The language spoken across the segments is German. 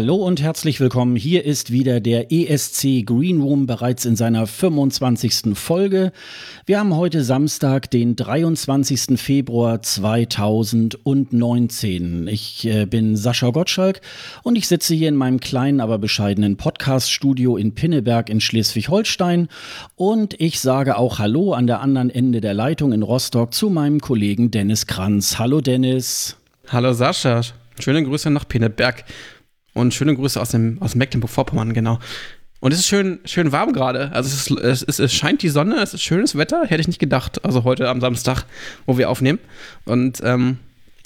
Hallo und herzlich willkommen. Hier ist wieder der ESC Green Room bereits in seiner 25. Folge. Wir haben heute Samstag, den 23. Februar 2019. Ich äh, bin Sascha Gottschalk und ich sitze hier in meinem kleinen, aber bescheidenen Podcast-Studio in Pinneberg in Schleswig-Holstein und ich sage auch Hallo an der anderen Ende der Leitung in Rostock zu meinem Kollegen Dennis Kranz. Hallo Dennis. Hallo Sascha. Schöne Grüße nach Pinneberg. Und schöne Grüße aus, dem, aus Mecklenburg-Vorpommern, genau. Und es ist schön, schön warm gerade. Also es, ist, es, ist, es scheint die Sonne, es ist schönes Wetter, hätte ich nicht gedacht. Also heute am Samstag, wo wir aufnehmen. Und ähm,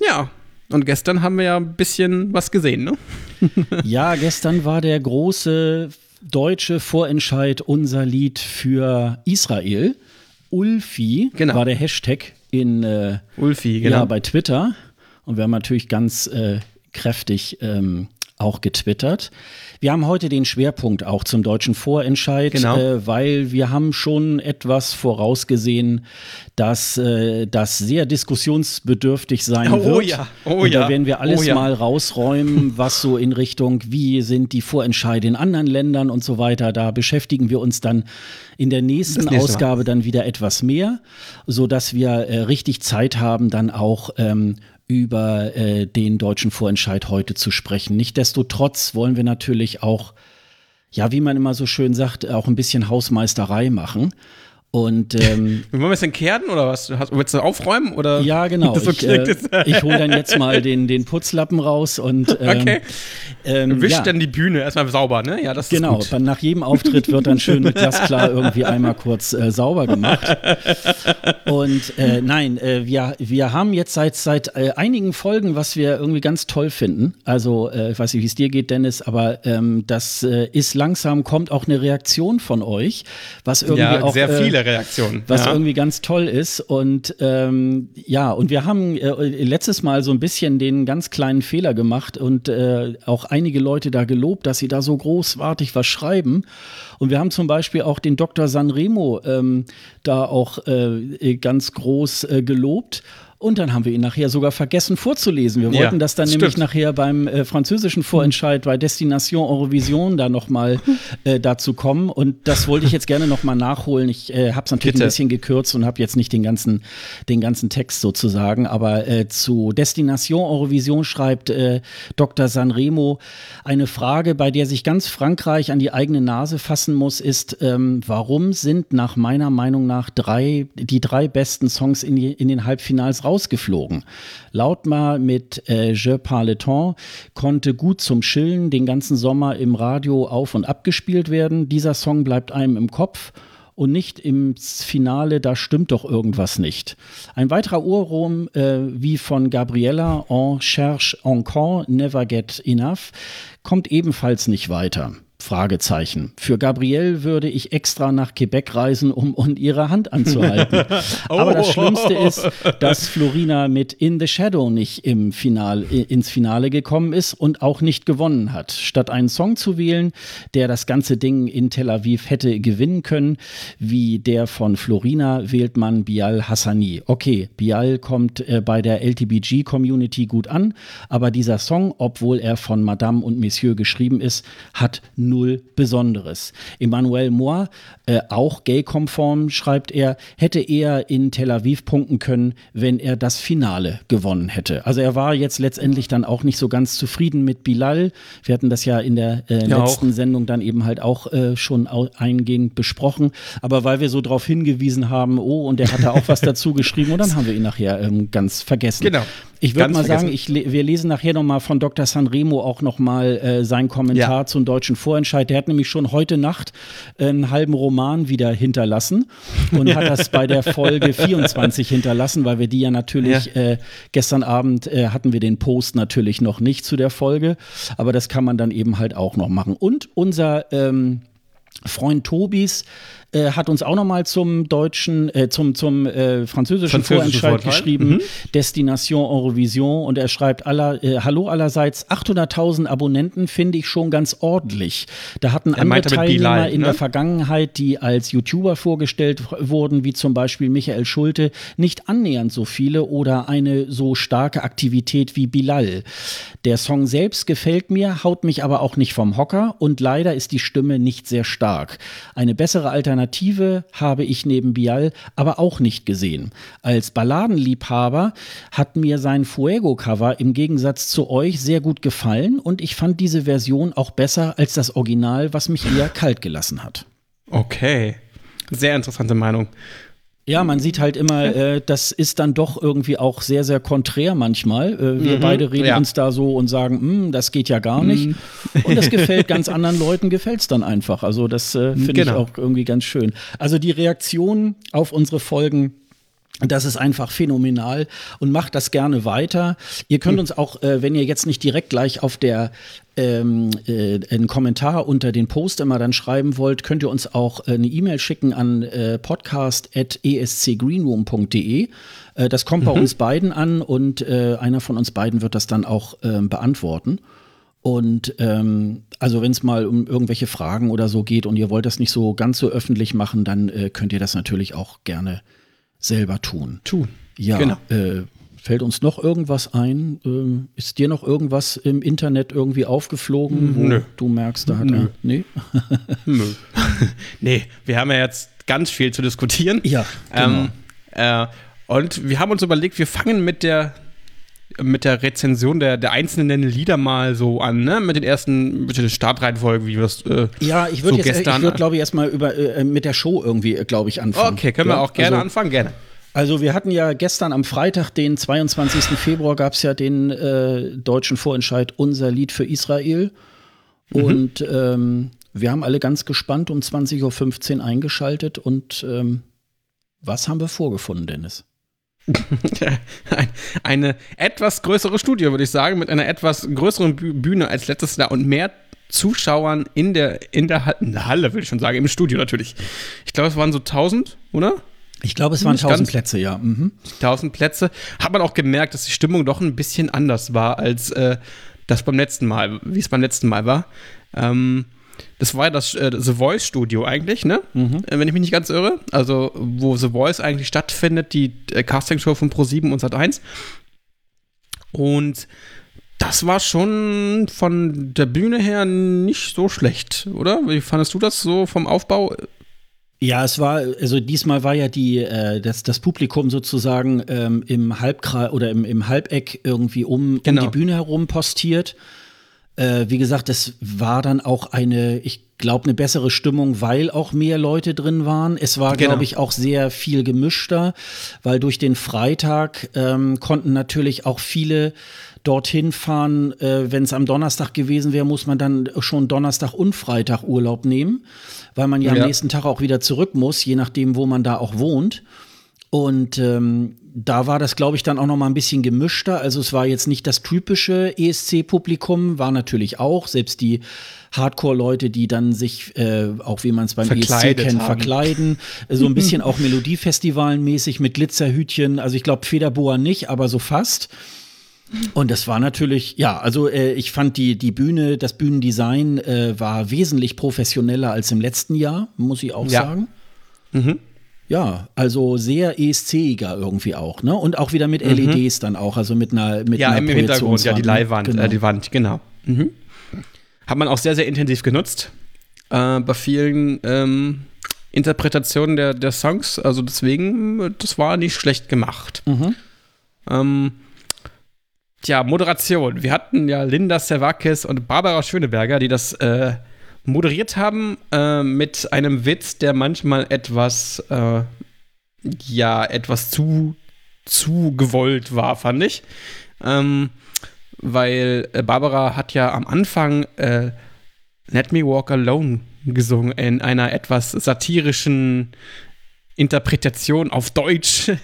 ja, und gestern haben wir ja ein bisschen was gesehen, ne? ja, gestern war der große deutsche Vorentscheid unser Lied für Israel. Ulfi genau. war der Hashtag in äh, Ulfi, genau. ja, bei Twitter. Und wir haben natürlich ganz äh, kräftig ähm, auch getwittert. Wir haben heute den Schwerpunkt auch zum deutschen Vorentscheid, genau. äh, weil wir haben schon etwas vorausgesehen, dass äh, das sehr diskussionsbedürftig sein oh, wird. Ja. Oh, Und da ja. werden wir alles oh, ja. mal rausräumen, was so in Richtung, wie sind die Vorentscheide in anderen Ländern und so weiter. Da beschäftigen wir uns dann in der nächsten Ausgabe Mal. dann wieder etwas mehr, so dass wir äh, richtig Zeit haben, dann auch ähm, über äh, den deutschen Vorentscheid heute zu sprechen. Nichtsdestotrotz wollen wir natürlich auch, ja, wie man immer so schön sagt, auch ein bisschen Hausmeisterei machen. Und ähm, wollen wir es denn kehren oder was? Willst du aufräumen oder? Ja, genau. So ich äh, ich hole dann jetzt mal den, den Putzlappen raus und ähm, okay. Ähm, Wischt ja. dann die Bühne erstmal sauber, ne? Ja, das genau. ist gut. Genau. Nach jedem Auftritt wird dann schön mit Glasklar irgendwie einmal kurz äh, sauber gemacht. Und äh, nein, äh, wir, wir haben jetzt seit seit äh, einigen Folgen, was wir irgendwie ganz toll finden. Also äh, ich weiß nicht, wie es dir geht, Dennis, aber ähm, das ist langsam kommt auch eine Reaktion von euch, was irgendwie ja, auch sehr viele Reaktion. Was ja. irgendwie ganz toll ist. Und ähm, ja, und wir haben äh, letztes Mal so ein bisschen den ganz kleinen Fehler gemacht und äh, auch einige Leute da gelobt, dass sie da so großartig was schreiben. Und wir haben zum Beispiel auch den Dr. Sanremo ähm, da auch äh, ganz groß äh, gelobt. Und dann haben wir ihn nachher sogar vergessen vorzulesen. Wir wollten ja, das dann stimmt. nämlich nachher beim äh, französischen Vorentscheid bei Destination Eurovision da nochmal äh, dazu kommen. Und das wollte ich jetzt gerne nochmal nachholen. Ich äh, habe es natürlich Bitte. ein bisschen gekürzt und habe jetzt nicht den ganzen, den ganzen Text sozusagen. Aber äh, zu Destination Eurovision schreibt äh, Dr. Sanremo eine Frage, bei der sich ganz Frankreich an die eigene Nase fassen muss, ist, ähm, warum sind nach meiner Meinung nach drei, die drei besten Songs in, die, in den Halbfinals raus rausgeflogen. Lautmar mit äh, Je parle temps konnte gut zum Chillen den ganzen Sommer im Radio auf und abgespielt werden. Dieser Song bleibt einem im Kopf und nicht im Finale, da stimmt doch irgendwas nicht. Ein weiterer Urrum äh, wie von Gabriella, On cherche encore, never get enough, kommt ebenfalls nicht weiter. Fragezeichen. Für Gabrielle würde ich extra nach Quebec reisen, um, um ihre Hand anzuhalten. oh. Aber das Schlimmste ist, dass Florina mit In the Shadow nicht im Final, ins Finale gekommen ist und auch nicht gewonnen hat. Statt einen Song zu wählen, der das ganze Ding in Tel Aviv hätte gewinnen können, wie der von Florina, wählt man Bial Hassani. Okay, Bial kommt äh, bei der LTBG-Community gut an, aber dieser Song, obwohl er von Madame und Monsieur geschrieben ist, hat null Besonderes. Emmanuel Moir, äh, auch gay-konform, schreibt er, hätte eher in Tel Aviv punkten können, wenn er das Finale gewonnen hätte. Also er war jetzt letztendlich dann auch nicht so ganz zufrieden mit Bilal. Wir hatten das ja in der äh, ja, letzten auch. Sendung dann eben halt auch äh, schon eingehend besprochen. Aber weil wir so darauf hingewiesen haben, oh, und er hatte auch was dazu geschrieben, und dann haben wir ihn nachher ähm, ganz vergessen. Genau. Ich würde mal vergessen. sagen, ich, wir lesen nachher nochmal von Dr. Sanremo auch nochmal äh, seinen Kommentar ja. zum deutschen Vorentscheid. Der hat nämlich schon heute Nacht einen halben Roman wieder hinterlassen und hat das bei der Folge 24 hinterlassen, weil wir die ja natürlich ja. Äh, gestern Abend äh, hatten wir den Post natürlich noch nicht zu der Folge, aber das kann man dann eben halt auch noch machen. Und unser ähm, Freund Tobis äh, hat uns auch nochmal zum deutschen, äh, zum, zum äh, französischen Vorentscheid Vorteil. geschrieben, Mhm. Destination Eurovision und er schreibt aller, äh, Hallo allerseits, 800.000 Abonnenten finde ich schon ganz ordentlich. Da hatten andere meinte mit Teilnehmer Bilal, in ne? der Vergangenheit, die als YouTuber vorgestellt wurden, wie zum Beispiel Michael Schulte, nicht annähernd so viele oder eine so starke Aktivität wie Bilal. Der Song selbst gefällt mir, haut mich aber auch nicht vom Hocker und leider ist die Stimme nicht sehr stark. Eine bessere Alternative habe ich neben Bial aber auch nicht gesehen. Als Balladenliebhaber hat mir sein Fuego-Cover im Gegensatz zu euch sehr gut gefallen und ich fand diese Version auch besser als das Original, was mich eher kalt gelassen hat. Okay. Sehr interessante Meinung. Ja, man sieht halt immer, äh, das ist dann doch irgendwie auch sehr, sehr konträr manchmal. Äh, wir Mhm, beide reden ja. uns da so und sagen, "Hm, das geht ja gar nicht. Und das gefällt ganz anderen Leuten, gefällt es dann einfach. Also das äh, finde ich Genau. auch irgendwie ganz schön. Also die Reaktion auf unsere Folgen. Das ist einfach phänomenal und macht das gerne weiter. Ihr könnt uns auch, äh, wenn ihr jetzt nicht direkt gleich auf der ähm, äh, einen Kommentar unter den Post immer dann schreiben wollt, könnt ihr uns auch äh, eine E-Mail schicken an äh, podcast.escgreenroom.de. Äh, das kommt bei uns beiden an und äh, einer von uns beiden wird das dann auch ähm, beantworten. Und ähm, also wenn es mal um irgendwelche Fragen oder so geht und ihr wollt das nicht so ganz so öffentlich machen, dann äh, könnt ihr das natürlich auch gerne selber tun. Tu. Ja, Genau. äh, fällt uns noch irgendwas ein? Ähm, ist dir noch irgendwas im Internet irgendwie aufgeflogen, wo Nö. du merkst, da hat er. Nee? Nö. nee, wir haben ja jetzt ganz viel zu diskutieren. Ja, genau. Ähm, äh, und wir haben uns überlegt, wir fangen mit der mit der Rezension der, der einzelnen Lieder mal so an, ne? Mit den ersten, mit der Startreihenfolge, wie wir das. Äh, Ja, ich würde so jetzt, ich würde glaube ich erstmal über äh, mit der Show irgendwie, glaube ich, anfangen. okay, können wir Ja, auch gerne also, anfangen, gerne. Also wir hatten ja gestern am Freitag, den 22. Februar, gab es ja den äh, deutschen Vorentscheid Unser Lied für Israel. Und ähm, wir haben alle ganz gespannt um 20.15 Uhr eingeschaltet. Und ähm, was haben wir vorgefunden, Dennis? Ein, eine etwas größere Studie, würde ich sagen, mit einer etwas größeren Bü- Bühne als letztes Jahr und mehr Zuschauern in der, in der, in der Halle, würde ich schon sagen, im Studio natürlich. Ich glaube, es waren so 1000, oder? Ich glaube, es waren Nicht 1000 ganz. Plätze, ja. Mhm. 1000 Plätze. Hat man auch gemerkt, dass die Stimmung doch ein bisschen anders war, als äh, das beim letzten Mal, wie es beim letzten Mal war. Ähm, das war ja das äh, The Voice Studio eigentlich, ne? Äh, wenn ich mich nicht ganz irre. Also, wo The Voice eigentlich stattfindet, die äh, Castingshow von Pro7 und Sat1. Und das war schon von der Bühne her nicht so schlecht, oder? Wie fandest du das so vom Aufbau? Ja, es war, also diesmal war ja die, äh, das, das Publikum sozusagen ähm, im Halbkreis oder im, im Halbeck irgendwie um, Genau. um die Bühne herum postiert. Äh, wie gesagt, es war dann auch eine, ich glaube, eine bessere Stimmung, weil auch mehr Leute drin waren. Es war, Genau. glaube ich, auch sehr viel gemischter, weil durch den Freitag ähm, konnten natürlich auch viele dorthin fahren. Äh, Wenn es am Donnerstag gewesen wäre, muss man dann schon Donnerstag und Freitag Urlaub nehmen, weil man ja, Ja. am nächsten Tag auch wieder zurück muss, je nachdem, wo man da auch wohnt. Und ähm, da war das, glaube ich, dann auch noch mal ein bisschen gemischter. Also es war jetzt nicht das typische ESC-Publikum, war natürlich auch, selbst die Hardcore-Leute, die dann sich, äh, auch wie man es beim ESC kennt, haben. verkleiden. So ein bisschen auch Melodiefestivalen-mäßig mit Glitzerhütchen. Also ich glaube, Federboa nicht, aber so fast. Und das war natürlich, ja, also äh, ich fand die, die Bühne, das Bühnendesign äh, war wesentlich professioneller als im letzten Jahr, muss ich auch Ja. sagen. Mhm. Ja, also sehr ESC-iger irgendwie auch, ne? Und auch wieder mit LEDs dann auch, also mit einer mit Ja, einer im Hintergrund, ja, die ne? Leihwand, Genau. äh, die Wand, genau. Mhm. Hat man auch sehr, sehr intensiv genutzt. Äh, bei vielen ähm, Interpretationen der, der Songs. Also deswegen, das war nicht schlecht gemacht. Mhm. Ähm, tja, Moderation. Wir hatten ja Linda Servakis und Barbara Schöneberger, die das äh, moderiert haben äh, mit einem Witz, der manchmal etwas, äh, ja, etwas zu, zu gewollt war, fand ich. Ähm, weil äh, Barbara hat ja am Anfang äh, Let Me Walk Alone gesungen in einer etwas satirischen Interpretation auf Deutsch.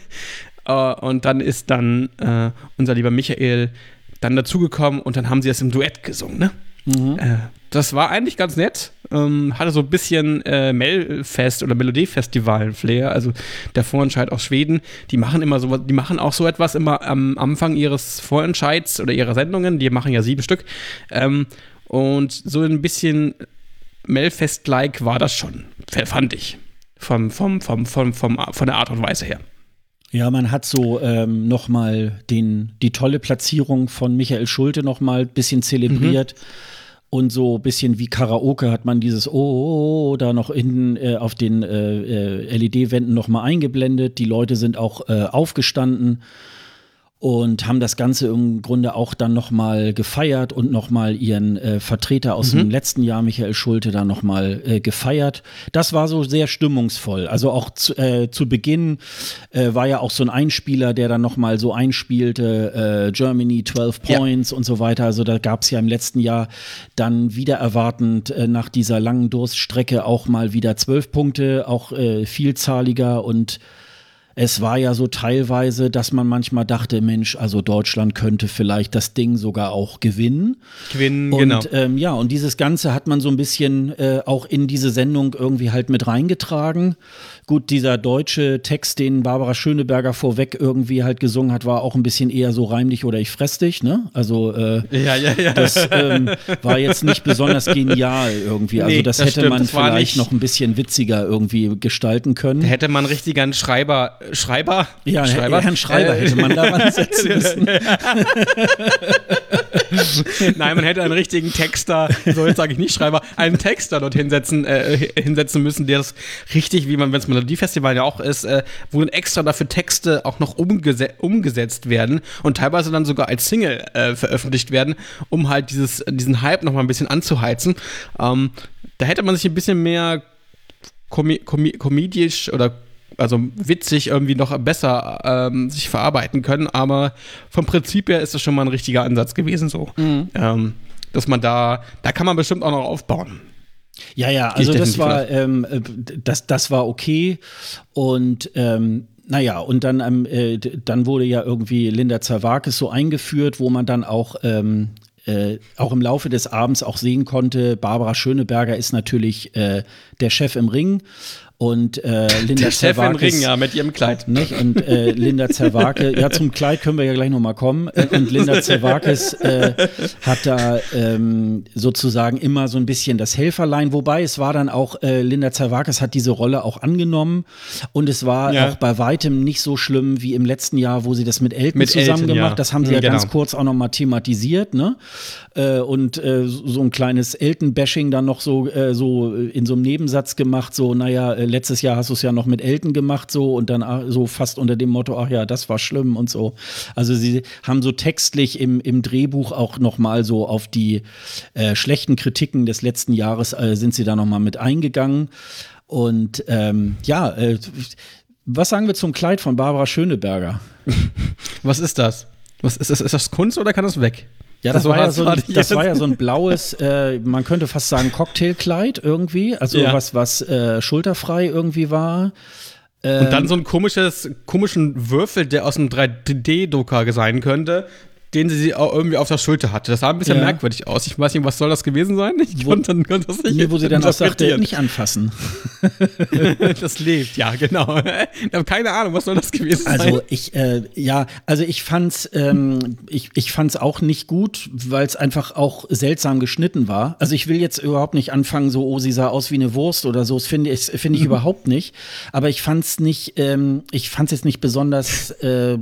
Äh, und dann ist dann äh, unser lieber Michael dann dazugekommen und dann haben sie es im Duett gesungen. Ne? Mhm. Äh, das war eigentlich ganz nett. Ähm, hatte so ein bisschen äh, Melfest oder Melodiefestival-Flair. Also der Vorentscheid aus Schweden, die machen immer so, die machen auch so etwas immer am Anfang ihres Vorentscheids oder ihrer Sendungen. Die machen ja sieben Stück. Ähm, und so ein bisschen Melfest-like war das schon, fand ich. Vom, vom, vom, vom, vom, von der Art und Weise her. Ja, man hat so ähm, noch mal den, die tolle Platzierung von Michael Schulte noch mal ein bisschen zelebriert. Mhm. Und so ein bisschen wie Karaoke hat man dieses Oh, oh, oh da noch hinten äh, auf den äh, äh LED-Wänden noch mal eingeblendet. Die Leute sind auch äh, aufgestanden und haben das Ganze im Grunde auch dann nochmal gefeiert und nochmal ihren äh, Vertreter aus mhm. dem letzten Jahr, Michael Schulte, da nochmal äh, gefeiert. Das war so sehr stimmungsvoll. Also auch zu, äh, zu Beginn äh, war ja auch so ein Einspieler, der dann nochmal so einspielte, äh, Germany 12 Points ja. und so weiter. Also da gab es ja im letzten Jahr dann wieder erwartend äh, nach dieser langen Durststrecke auch mal wieder zwölf Punkte, auch äh, vielzahliger und es war ja so teilweise, dass man manchmal dachte, Mensch, also Deutschland könnte vielleicht das Ding sogar auch gewinnen. Gewinnen, und, genau. Ähm, ja, und dieses Ganze hat man so ein bisschen äh, auch in diese Sendung irgendwie halt mit reingetragen. Gut, dieser deutsche Text, den Barbara Schöneberger vorweg irgendwie halt gesungen hat, war auch ein bisschen eher so reimlich oder ich fress dich, ne? Also äh, ja, ja, ja. das ähm, war jetzt nicht besonders genial irgendwie. Also nee, das, das, hätte stimmt. man das vielleicht noch ein bisschen witziger irgendwie gestalten können. Da hätte man richtig einen Schreiber, Schreiber? Ja, Schreiber? Herrn Schreiber hätte man daran setzen müssen. Nein, man hätte einen richtigen Texter, so jetzt sage ich nicht Schreiber, einen Texter dort hinsetzen, äh, hinsetzen müssen, der das richtig, wie man, wenn es Melodiefestival ja auch ist, äh, wo extra dafür Texte auch noch umgese umgesetzt werden und teilweise dann sogar als Single äh, veröffentlicht werden, um halt dieses, diesen Hype noch mal ein bisschen anzuheizen. Ähm, da hätte man sich ein bisschen mehr komedisch oder also witzig irgendwie noch besser ähm, sich verarbeiten können, aber vom Prinzip her ist das schon mal ein richtiger Ansatz gewesen so. Mhm. Ähm, dass man da, da kann man bestimmt auch noch aufbauen. Ja, ja, also das war, ähm, äh, das, das war okay. Und ähm, naja, und dann, ähm, äh, dann wurde ja irgendwie Linda Zerwakis so eingeführt, wo man dann auch ähm, äh, auch im Laufe des Abends auch sehen konnte, Barbara Schöneberger ist natürlich äh, der Chef im Ring und äh, Linda Der Chef im Ring, ja, mit ihrem Kleid. Nicht? Und äh, Linda Zerwake, ja, zum Kleid können wir ja gleich nochmal kommen. Äh, und Linda Zerwakis äh, hat da ähm, sozusagen immer so ein bisschen das Helferlein, wobei es war dann auch, äh, Linda Zerwakis hat diese Rolle auch angenommen und es war ja. auch bei weitem nicht so schlimm wie im letzten Jahr, wo sie das mit Elton mit zusammen Elton, gemacht. Ja. Das haben sie ja, genau. ganz kurz auch nochmal thematisiert, ne? Äh, und äh, so ein kleines Elton-Bashing dann noch so, äh, so in so einem Nebensatz gemacht, so, naja, äh, letztes Jahr hast du es ja noch mit Elton gemacht, so und dann ah, so fast unter dem Motto, ach ja, das war schlimm und so. Also sie haben so textlich im, im Drehbuch auch nochmal so auf die äh, schlechten Kritiken des letzten Jahres äh, sind sie da nochmal mit eingegangen. Und ähm, ja, was sagen wir zum Kleid von Barbara Schöneberger? Was ist das? Was ist das? Ist das Kunst oder kann das weg? Ja, das, das, war, ja so ein, das war ja so ein blaues, äh, man könnte fast sagen Cocktailkleid irgendwie, also ja. was, was äh, schulterfrei irgendwie war. Ähm, und dann so ein komisches, komischen Würfel, der aus einem 3D-Drucker sein könnte, den sie auch irgendwie auf der Schulter hatte. Das sah ein bisschen ja. merkwürdig aus. Ich weiß nicht, was soll das gewesen sein? Ich wo, konnte, konnte das nicht. Nee, wo sie dann auch sagte, nicht anfassen. das lebt, ja, genau. Ich habe keine Ahnung, was soll das gewesen sein? Also ich, äh, ja, also ich fand's, ähm, ich, ich fand's auch nicht gut, weil es einfach auch seltsam geschnitten war. Also ich will jetzt überhaupt nicht anfangen, so, oh, sie sah aus wie eine Wurst oder so. Das finde ich, finde ich mhm. überhaupt nicht. Aber ich fand's nicht, ähm, ich fand's jetzt nicht besonders äh,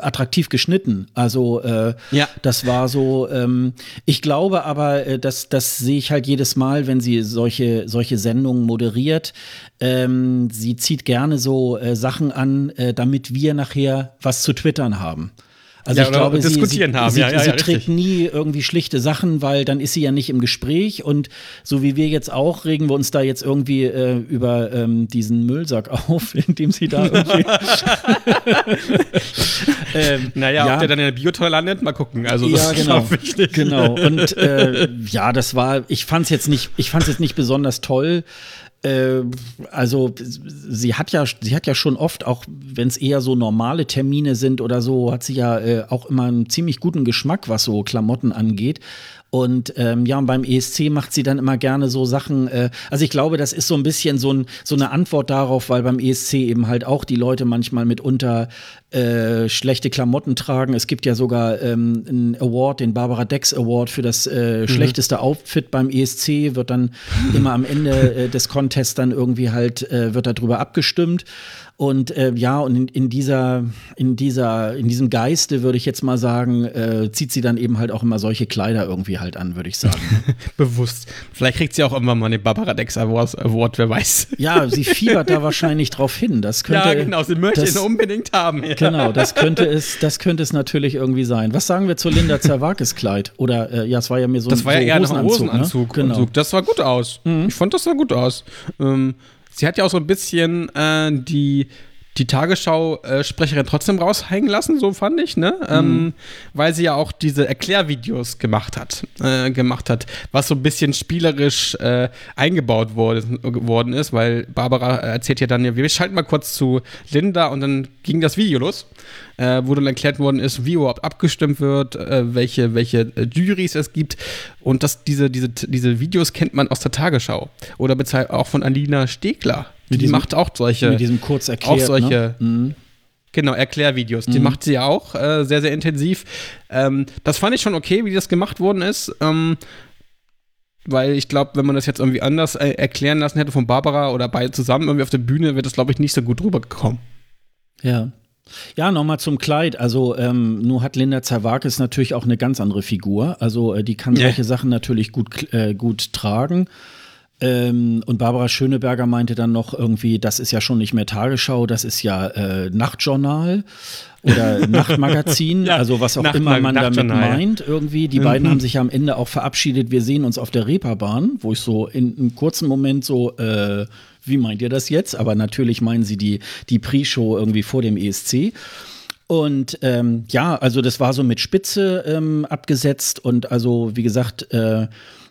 attraktiv geschnitten. Also äh, ja. Das war so, ähm, ich glaube aber, äh, das, das sehe ich halt jedes Mal, wenn sie solche, solche Sendungen moderiert. Ähm, sie zieht gerne so äh, Sachen an, äh, damit wir nachher was zu twittern haben. Also ja, ich glaube, diskutieren sie, haben. sie, ja, ja, sie trägt nie irgendwie schlichte Sachen, weil dann ist sie ja nicht im Gespräch und so wie wir jetzt auch, regen wir uns da jetzt irgendwie äh, über ähm, diesen Müllsack auf, indem sie da irgendwie. ähm, naja, ja. ob der dann in der Biotonne landet, mal gucken. Also das ja, genau, ich nicht. Genau. Und äh, ja, das war, ich fand es jetzt nicht, ich fand es jetzt nicht besonders toll. Äh, also sie hat ja, sie hat ja schon oft, auch wenn es eher so normale Termine sind oder so, hat sie ja äh, auch immer einen ziemlich guten Geschmack, was so Klamotten angeht. Und ähm, ja, und beim ESC macht sie dann immer gerne so Sachen. Äh, also ich glaube, das ist so ein bisschen so, ein, so eine Antwort darauf, weil beim ESC eben halt auch die Leute manchmal mitunter äh, schlechte Klamotten tragen. Es gibt ja sogar ähm, einen Award, den Barbara Dex Award für das äh, mhm. schlechteste Outfit beim ESC, wird dann immer am Ende äh, des Contests dann irgendwie halt, äh, wird darüber abgestimmt. Und äh, ja, und in, in, dieser, in dieser, in diesem Geiste würde ich jetzt mal sagen, äh, zieht sie dann eben halt auch immer solche Kleider irgendwie halt an, würde ich sagen. Bewusst. Vielleicht kriegt sie auch irgendwann mal den Barbara Dex Award, wer weiß. Ja, sie fiebert da wahrscheinlich drauf hin. Das könnte, ja, genau, sie möchte das, ihn unbedingt haben. Ja. Genau, das könnte es, das könnte es natürlich irgendwie sein. Was sagen wir zu Linda Zerwakis Kleid? Oder äh, ja, es war ja mir so Das war ja so eher ein Hosenanzug. Ne? Genau. Das sah gut aus. Mhm. Ich fand das sah gut aus. Ähm, Sie hat ja auch so ein bisschen äh, die die Tagesschau-Sprecherin trotzdem raushängen lassen, so fand ich, ne? Ähm, mhm. Ähm, weil sie ja auch diese Erklärvideos gemacht hat, äh, gemacht hat, was so ein bisschen spielerisch äh, eingebaut wurde, worden ist, weil Barbara erzählt ja dann, wir schalten mal kurz zu Linda und dann ging das Video los, äh, wo dann erklärt worden ist, wie überhaupt abgestimmt wird, äh, welche, welche äh, Juries es gibt und dass diese, diese, diese Videos kennt man aus der Tagesschau oder auch von Alina Stegler die diesem, macht auch solche. Mit diesem kurz erklärt. Auch solche. Ne? Mhm. Genau, Erklärvideos. Die mhm. macht sie ja auch äh, sehr, sehr intensiv. Ähm, das fand ich schon okay, wie das gemacht worden ist. Ähm, weil ich glaube, wenn man das jetzt irgendwie anders äh, erklären lassen hätte von Barbara oder beide zusammen irgendwie auf der Bühne, wäre das, glaube ich, nicht so gut rübergekommen. Ja. Ja, nochmal zum Kleid. Also, ähm, nur hat Linda Zerwakis natürlich auch eine ganz andere Figur. Also, äh, die kann solche ja. Sachen natürlich gut, äh, gut tragen. Ähm, und Barbara Schöneberger meinte dann noch irgendwie, das ist ja schon nicht mehr Tagesschau, das ist ja äh, Nachtjournal oder Nachtmagazin, ja, also was auch Nacht, immer man damit meint irgendwie. Die mhm. beiden haben sich ja am Ende auch verabschiedet, wir sehen uns auf der Reeperbahn, wo ich so in einem kurzen Moment so, äh, wie meint ihr das jetzt? Aber natürlich meinen sie die, die Pre-Show irgendwie vor dem ESC. Und ähm, ja, also das war so mit Spitze ähm, abgesetzt und also wie gesagt, äh,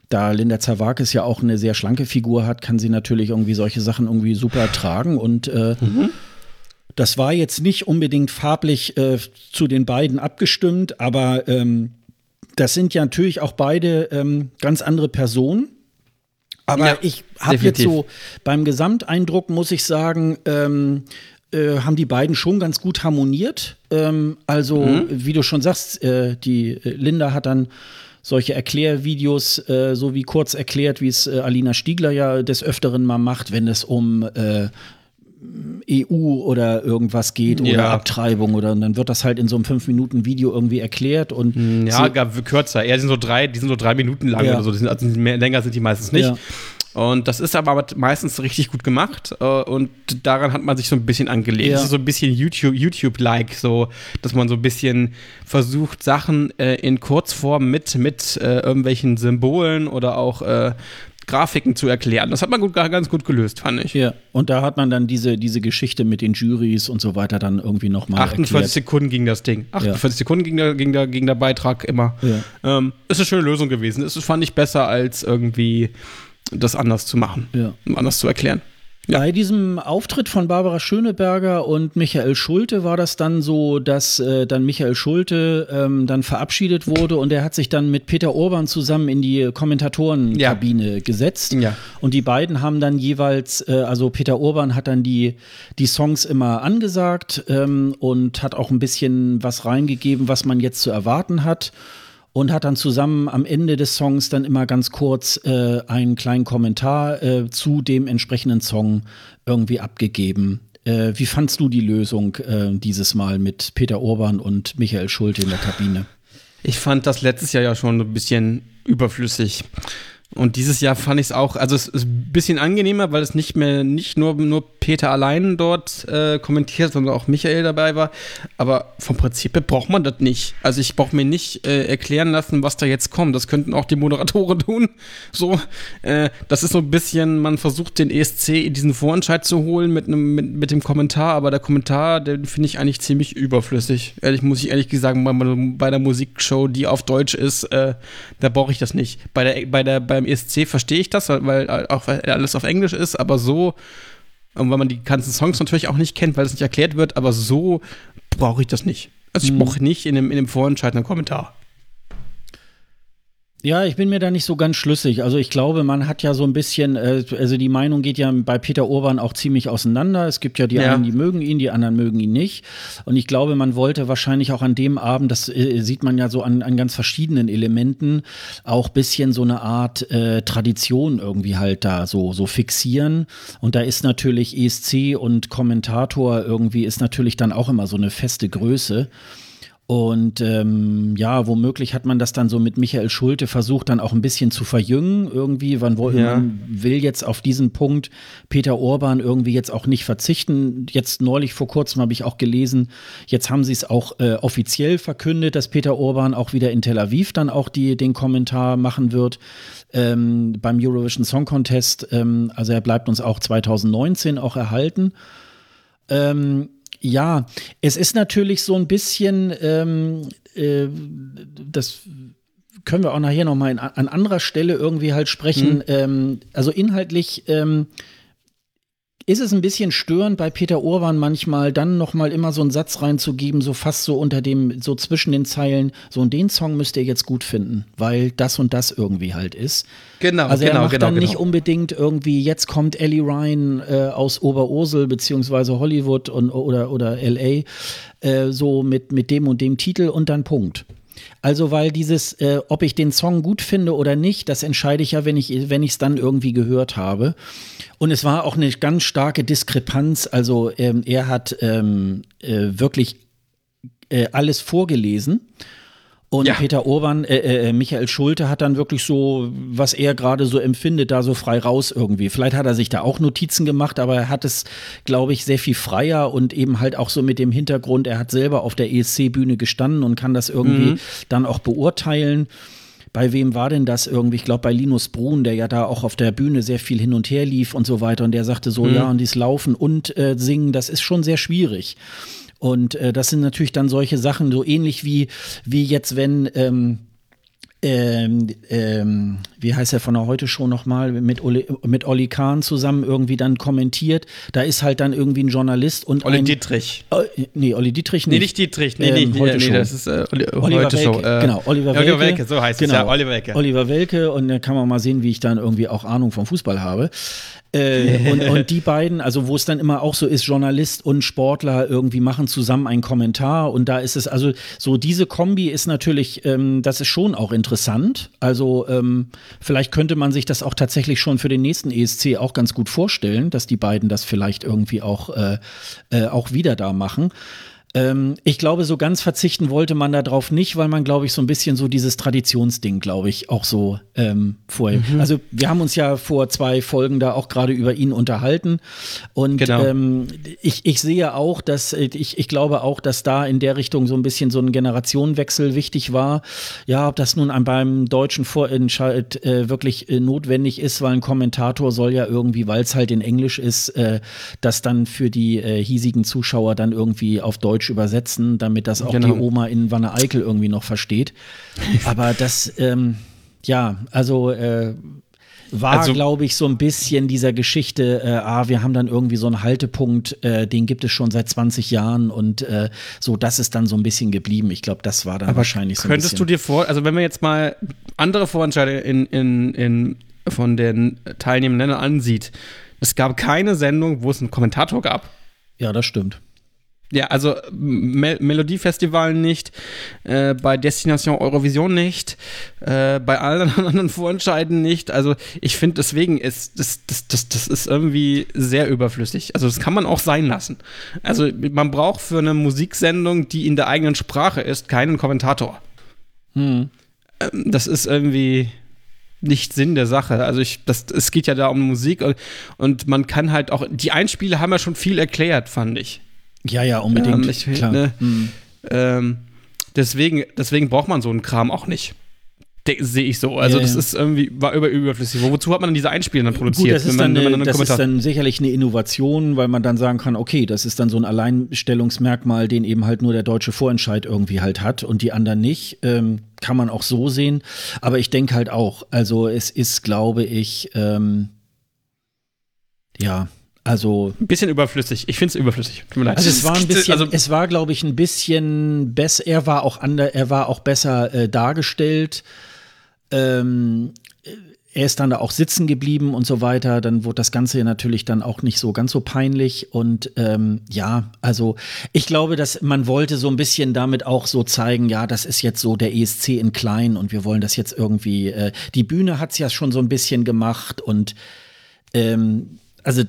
da Linda Zawakis ja auch eine sehr schlanke Figur hat, kann sie natürlich irgendwie solche Sachen irgendwie super tragen und äh, mhm. Das war jetzt nicht unbedingt farblich äh, zu den beiden abgestimmt, aber ähm, das sind ja natürlich auch beide ähm, ganz andere Personen. Aber ja, ich habe jetzt so beim Gesamteindruck, muss ich sagen, ähm, äh, haben die beiden schon ganz gut harmoniert. Ähm, also, mhm. wie du schon sagst, äh, die äh, Linda hat dann solche Erklärvideos, äh, so wie kurz erklärt, wie es äh, Alina Stiegler ja des Öfteren mal macht, wenn es um äh, EU oder irgendwas geht ja. oder Abtreibung oder und dann wird das halt in so einem 5-Minuten-Video irgendwie erklärt und hm, ja, so. kürzer. Eher sind so drei, die sind so drei Minuten lang ja. oder so. Die sind, also mehr, länger sind die meistens nicht. Ja. Und das ist aber meistens richtig gut gemacht äh, und daran hat man sich so ein bisschen angelegt. Es ist so ein bisschen YouTube-like, YouTube so, dass man so ein bisschen versucht, Sachen äh, in Kurzform mit, mit äh, irgendwelchen Symbolen oder auch äh, Grafiken zu erklären. Das hat man gut, ganz gut gelöst, fand ich. Ja, und da hat man dann diese, diese Geschichte mit den Juries und so weiter dann irgendwie nochmal 48 erklärt. Sekunden ging das Ding. 48 ja. Sekunden ging der, ging, der, ging der Beitrag immer. Ja. Ähm, ist eine schöne Lösung gewesen. Das fand ich besser als irgendwie das anders zu machen, ja. anders zu erklären. Ja. Bei diesem Auftritt von Barbara Schöneberger und Michael Schulte war das dann so, dass äh, dann Michael Schulte ähm, dann verabschiedet wurde und er hat sich dann mit Peter Urban zusammen in die Kommentatorenkabine ja. gesetzt. Ja. Und die beiden haben dann jeweils, äh, also Peter Urban hat dann die, die Songs immer angesagt ähm, und hat auch ein bisschen was reingegeben, was man jetzt zu erwarten hat und hat dann zusammen am Ende des Songs dann immer ganz kurz äh, einen kleinen Kommentar äh, zu dem entsprechenden Song irgendwie abgegeben. Äh, wie fandst du die Lösung äh, dieses Mal mit Peter Urban und Michael Schulte in der Kabine? Ich fand das letztes Jahr ja schon ein bisschen überflüssig. Und dieses Jahr fand ich es auch, also es ist ein bisschen angenehmer, weil es nicht mehr, nicht nur, nur Peter allein dort äh, kommentiert, sondern auch Michael dabei war. Aber vom Prinzip her braucht man das nicht. Also ich brauche mir nicht äh, erklären lassen, was da jetzt kommt. Das könnten auch die Moderatoren tun. So, äh, das ist so ein bisschen, man versucht den ESC in diesen Vorentscheid zu holen mit, nem, mit, mit dem Kommentar, aber der Kommentar, den finde ich eigentlich ziemlich überflüssig. Ehrlich, muss ich ehrlich gesagt, bei, bei der Musikshow, die auf Deutsch ist, äh, da brauche ich das nicht. Bei der, bei der, bei beim ESC verstehe ich das, weil auch weil alles auf Englisch ist, aber so, und weil man die ganzen Songs natürlich auch nicht kennt, weil es nicht erklärt wird, aber so brauche ich das nicht. Also ich mhm. brauche nicht in dem, in dem vorentscheidenden Kommentar. Ja, ich bin mir da nicht so ganz schlüssig. Also ich glaube, man hat ja so ein bisschen, äh, also die Meinung geht ja bei Peter Urban auch ziemlich auseinander. Es gibt ja die ja. einen, die mögen ihn, die anderen mögen ihn nicht. Und ich glaube, man wollte wahrscheinlich auch an dem Abend, das äh, sieht man ja so an, an ganz verschiedenen Elementen, auch bisschen so eine Art äh, Tradition irgendwie halt da so, so fixieren. Und da ist natürlich ESC und Kommentator irgendwie ist natürlich dann auch immer so eine feste Größe. Und ähm, ja, womöglich hat man das dann so mit Michael Schulte versucht, dann auch ein bisschen zu verjüngen irgendwie. Man, ja. man will jetzt auf diesen Punkt Peter Orban irgendwie jetzt auch nicht verzichten. Jetzt neulich vor kurzem habe ich auch gelesen, jetzt haben sie es auch äh, offiziell verkündet, dass Peter Orban auch wieder in Tel Aviv dann auch die, den Kommentar machen wird ähm, beim Eurovision Song Contest. Ähm, also er bleibt uns auch 2019 auch erhalten. Ähm, ja, es ist natürlich so ein bisschen, ähm, äh, das können wir auch nachher nochmal an anderer Stelle irgendwie halt sprechen. Mhm. Ähm, also inhaltlich ähm, ist es ein bisschen störend bei Peter Urban manchmal dann noch mal immer so einen Satz reinzugeben, so fast so unter dem, so zwischen den Zeilen, so und den Song müsst ihr jetzt gut finden, weil das und das irgendwie halt ist. Genau, also er genau, macht genau, dann genau. nicht unbedingt irgendwie, jetzt kommt Ellie Ryan äh, aus Oberursel beziehungsweise Hollywood und, oder, oder L.A. Äh, so mit, mit dem und dem Titel und dann Punkt. Also, weil dieses, äh, ob ich den Song gut finde oder nicht, das entscheide ich ja, wenn ich es dann irgendwie gehört habe. Und es war auch eine ganz starke Diskrepanz. Also, ähm, er hat ähm, äh, wirklich äh, alles vorgelesen und ja. Peter Urban, äh, äh, Michael Schulte hat dann wirklich so, was er gerade so empfindet, da so frei raus irgendwie. Vielleicht hat er sich da auch Notizen gemacht, aber er hat es, glaube ich, sehr viel freier und eben halt auch so mit dem Hintergrund, er hat selber auf der ESC-Bühne gestanden und kann das irgendwie mhm. dann auch beurteilen. Bei wem war denn das irgendwie? Ich glaube, bei Linus Brun, der ja da auch auf der Bühne sehr viel hin und her lief und so weiter. Und der sagte so, mhm. ja, und dies Laufen und äh, Singen, das ist schon sehr schwierig. Und äh, das sind natürlich dann solche Sachen, so ähnlich wie, wie jetzt, wenn ähm, ähm, ähm, wie heißt er von der Heute Show nochmal, mit, Oli, mit Olli Kahn zusammen irgendwie dann kommentiert. Da ist halt dann irgendwie ein Journalist und Olli ein, Dietrich. Äh, nee, Olli Dietrich nicht. Nee, nicht Dietrich, nee, ähm, nee, heute nee, Show. das ist äh, Oli, Oliver Heute Welke, Show. Äh, genau, Oliver Welke. Oliver Welke, so heißt genau, es ja, Oliver Welke. Oliver Welke und da kann man mal sehen, wie ich dann irgendwie auch Ahnung vom Fußball habe. Äh, und, und, die beiden, also wo es dann immer auch so ist, Journalist und Sportler irgendwie machen zusammen einen Kommentar und da ist es, also so diese Kombi ist natürlich, ähm, das ist schon auch interessant. Also ähm, vielleicht könnte man sich das auch tatsächlich schon für den nächsten ESC auch ganz gut vorstellen, dass die beiden das vielleicht irgendwie auch, äh, äh, auch wieder da machen. Ähm, ich glaube, so ganz verzichten wollte man darauf nicht, weil man, glaube ich, so ein bisschen so dieses Traditionsding, glaube ich, auch so ähm, vorher. Mhm. Also wir haben uns ja vor zwei Folgen da auch gerade über ihn unterhalten. Und genau. ähm, ich, ich sehe auch, dass ich, ich glaube auch, dass da in der Richtung so ein bisschen so ein Generationenwechsel wichtig war. Ja, ob das nun beim deutschen Vorentscheid äh, wirklich äh, notwendig ist, weil ein Kommentator soll ja irgendwie, weil es halt in Englisch ist, äh, das dann für die äh, hiesigen Zuschauer dann irgendwie auf Deutsch Deutsch übersetzen, damit das auch genau. die Oma in Wanne Eickel irgendwie noch versteht. Aber das, ähm, ja, also äh, war, also, glaube ich, so ein bisschen dieser Geschichte, äh, ah, wir haben dann irgendwie so einen Haltepunkt, äh, den gibt es schon seit 20 Jahren und äh, so, das ist dann so ein bisschen geblieben. Ich glaube, das war dann wahrscheinlich so ein Könntest du dir vor, also wenn wir jetzt mal andere Vorentscheide in, in, in, von den teilnehmenden Ländern ansieht, es gab keine Sendung, wo es einen Kommentator gab. Ja, das stimmt. Ja, also Mel Melodiefestival nicht, äh, bei Destination Eurovision nicht, äh, bei allen anderen Vorentscheiden nicht. Also ich finde deswegen ist das, das, das, das ist irgendwie sehr überflüssig. Also das kann man auch sein lassen. Also man braucht für eine Musiksendung, die in der eigenen Sprache ist, keinen Kommentator. Hm. Ähm, das ist irgendwie nicht Sinn der Sache. Also ich, das, es geht ja da um Musik und, und man kann halt auch, die Einspiele haben ja schon viel erklärt, fand ich. Ja, ja, unbedingt. Ähm, ich, Klar. Ne, mhm. ähm, deswegen, deswegen braucht man so einen Kram auch nicht. Sehe ich so. Also, ja, das ja. ist irgendwie, war über, überflüssig. Wozu hat man dann diese Einspiele dann produziert? Gut, das ist, man, dann, eine, das ist dann sicherlich eine Innovation, weil man dann sagen kann, okay, das ist dann so ein Alleinstellungsmerkmal, den eben halt nur der deutsche Vorentscheid irgendwie halt hat und die anderen nicht. Ähm, kann man auch so sehen. Aber ich denke halt auch, also es ist, glaube ich, ähm, ja, also ein bisschen überflüssig. Ich finde es überflüssig. Tut mir leid. Also es war ein bisschen, also, es war, glaube ich, ein bisschen besser. Er war auch ander, er war auch besser äh, dargestellt. Ähm, er ist dann da auch sitzen geblieben und so weiter. Dann wurde das Ganze natürlich dann auch nicht so ganz so peinlich. Und ähm, ja, also ich glaube, dass man wollte so ein bisschen damit auch so zeigen, ja, das ist jetzt so der ESC in klein und wir wollen das jetzt irgendwie. Äh, die Bühne hat es ja schon so ein bisschen gemacht und ähm, also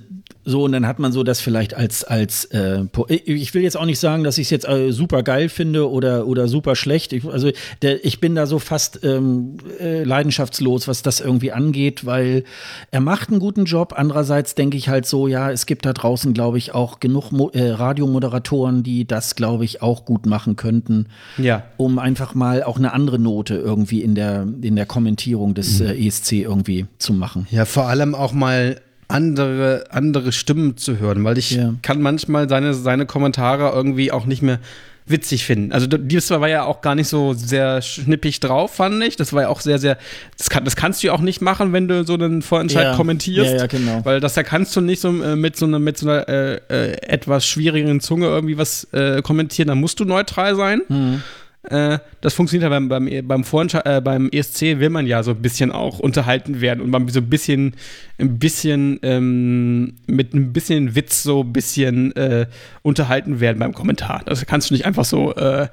so, und dann hat man so das vielleicht als, als äh, ich will jetzt auch nicht sagen, dass ich es jetzt äh, super geil finde oder, oder super schlecht. Ich, also der, ich bin da so fast ähm, äh, leidenschaftslos, was das irgendwie angeht, weil er macht einen guten Job. Andererseits denke ich halt so, ja, es gibt da draußen, glaube ich, auch genug Mo äh, Radiomoderatoren, die das, glaube ich, auch gut machen könnten. Ja. Um einfach mal auch eine andere Note irgendwie in der, in der Kommentierung des mhm. Äh, ESC irgendwie zu machen. Ja, vor allem auch mal andere, andere Stimmen zu hören, weil ich ja. kann manchmal seine, seine Kommentare irgendwie auch nicht mehr witzig finden. Also dieses war ja auch gar nicht so sehr schnippig drauf, fand ich. Das war ja auch sehr, sehr, das, kann, das kannst du ja auch nicht machen, wenn du so einen Vorentscheid ja. kommentierst. Ja, ja, genau. Weil das da kannst du nicht so äh, mit so einer, mit so einer äh, äh, etwas schwierigeren Zunge irgendwie was äh, kommentieren. Da musst du neutral sein. Mhm. Äh, das funktioniert ja beim, beim, beim, äh, beim ESC, will man ja so ein bisschen auch unterhalten werden und man so ein bisschen, ein bisschen ähm, mit ein bisschen Witz so ein bisschen äh, unterhalten werden beim Kommentar. Das kannst du nicht einfach so, äh,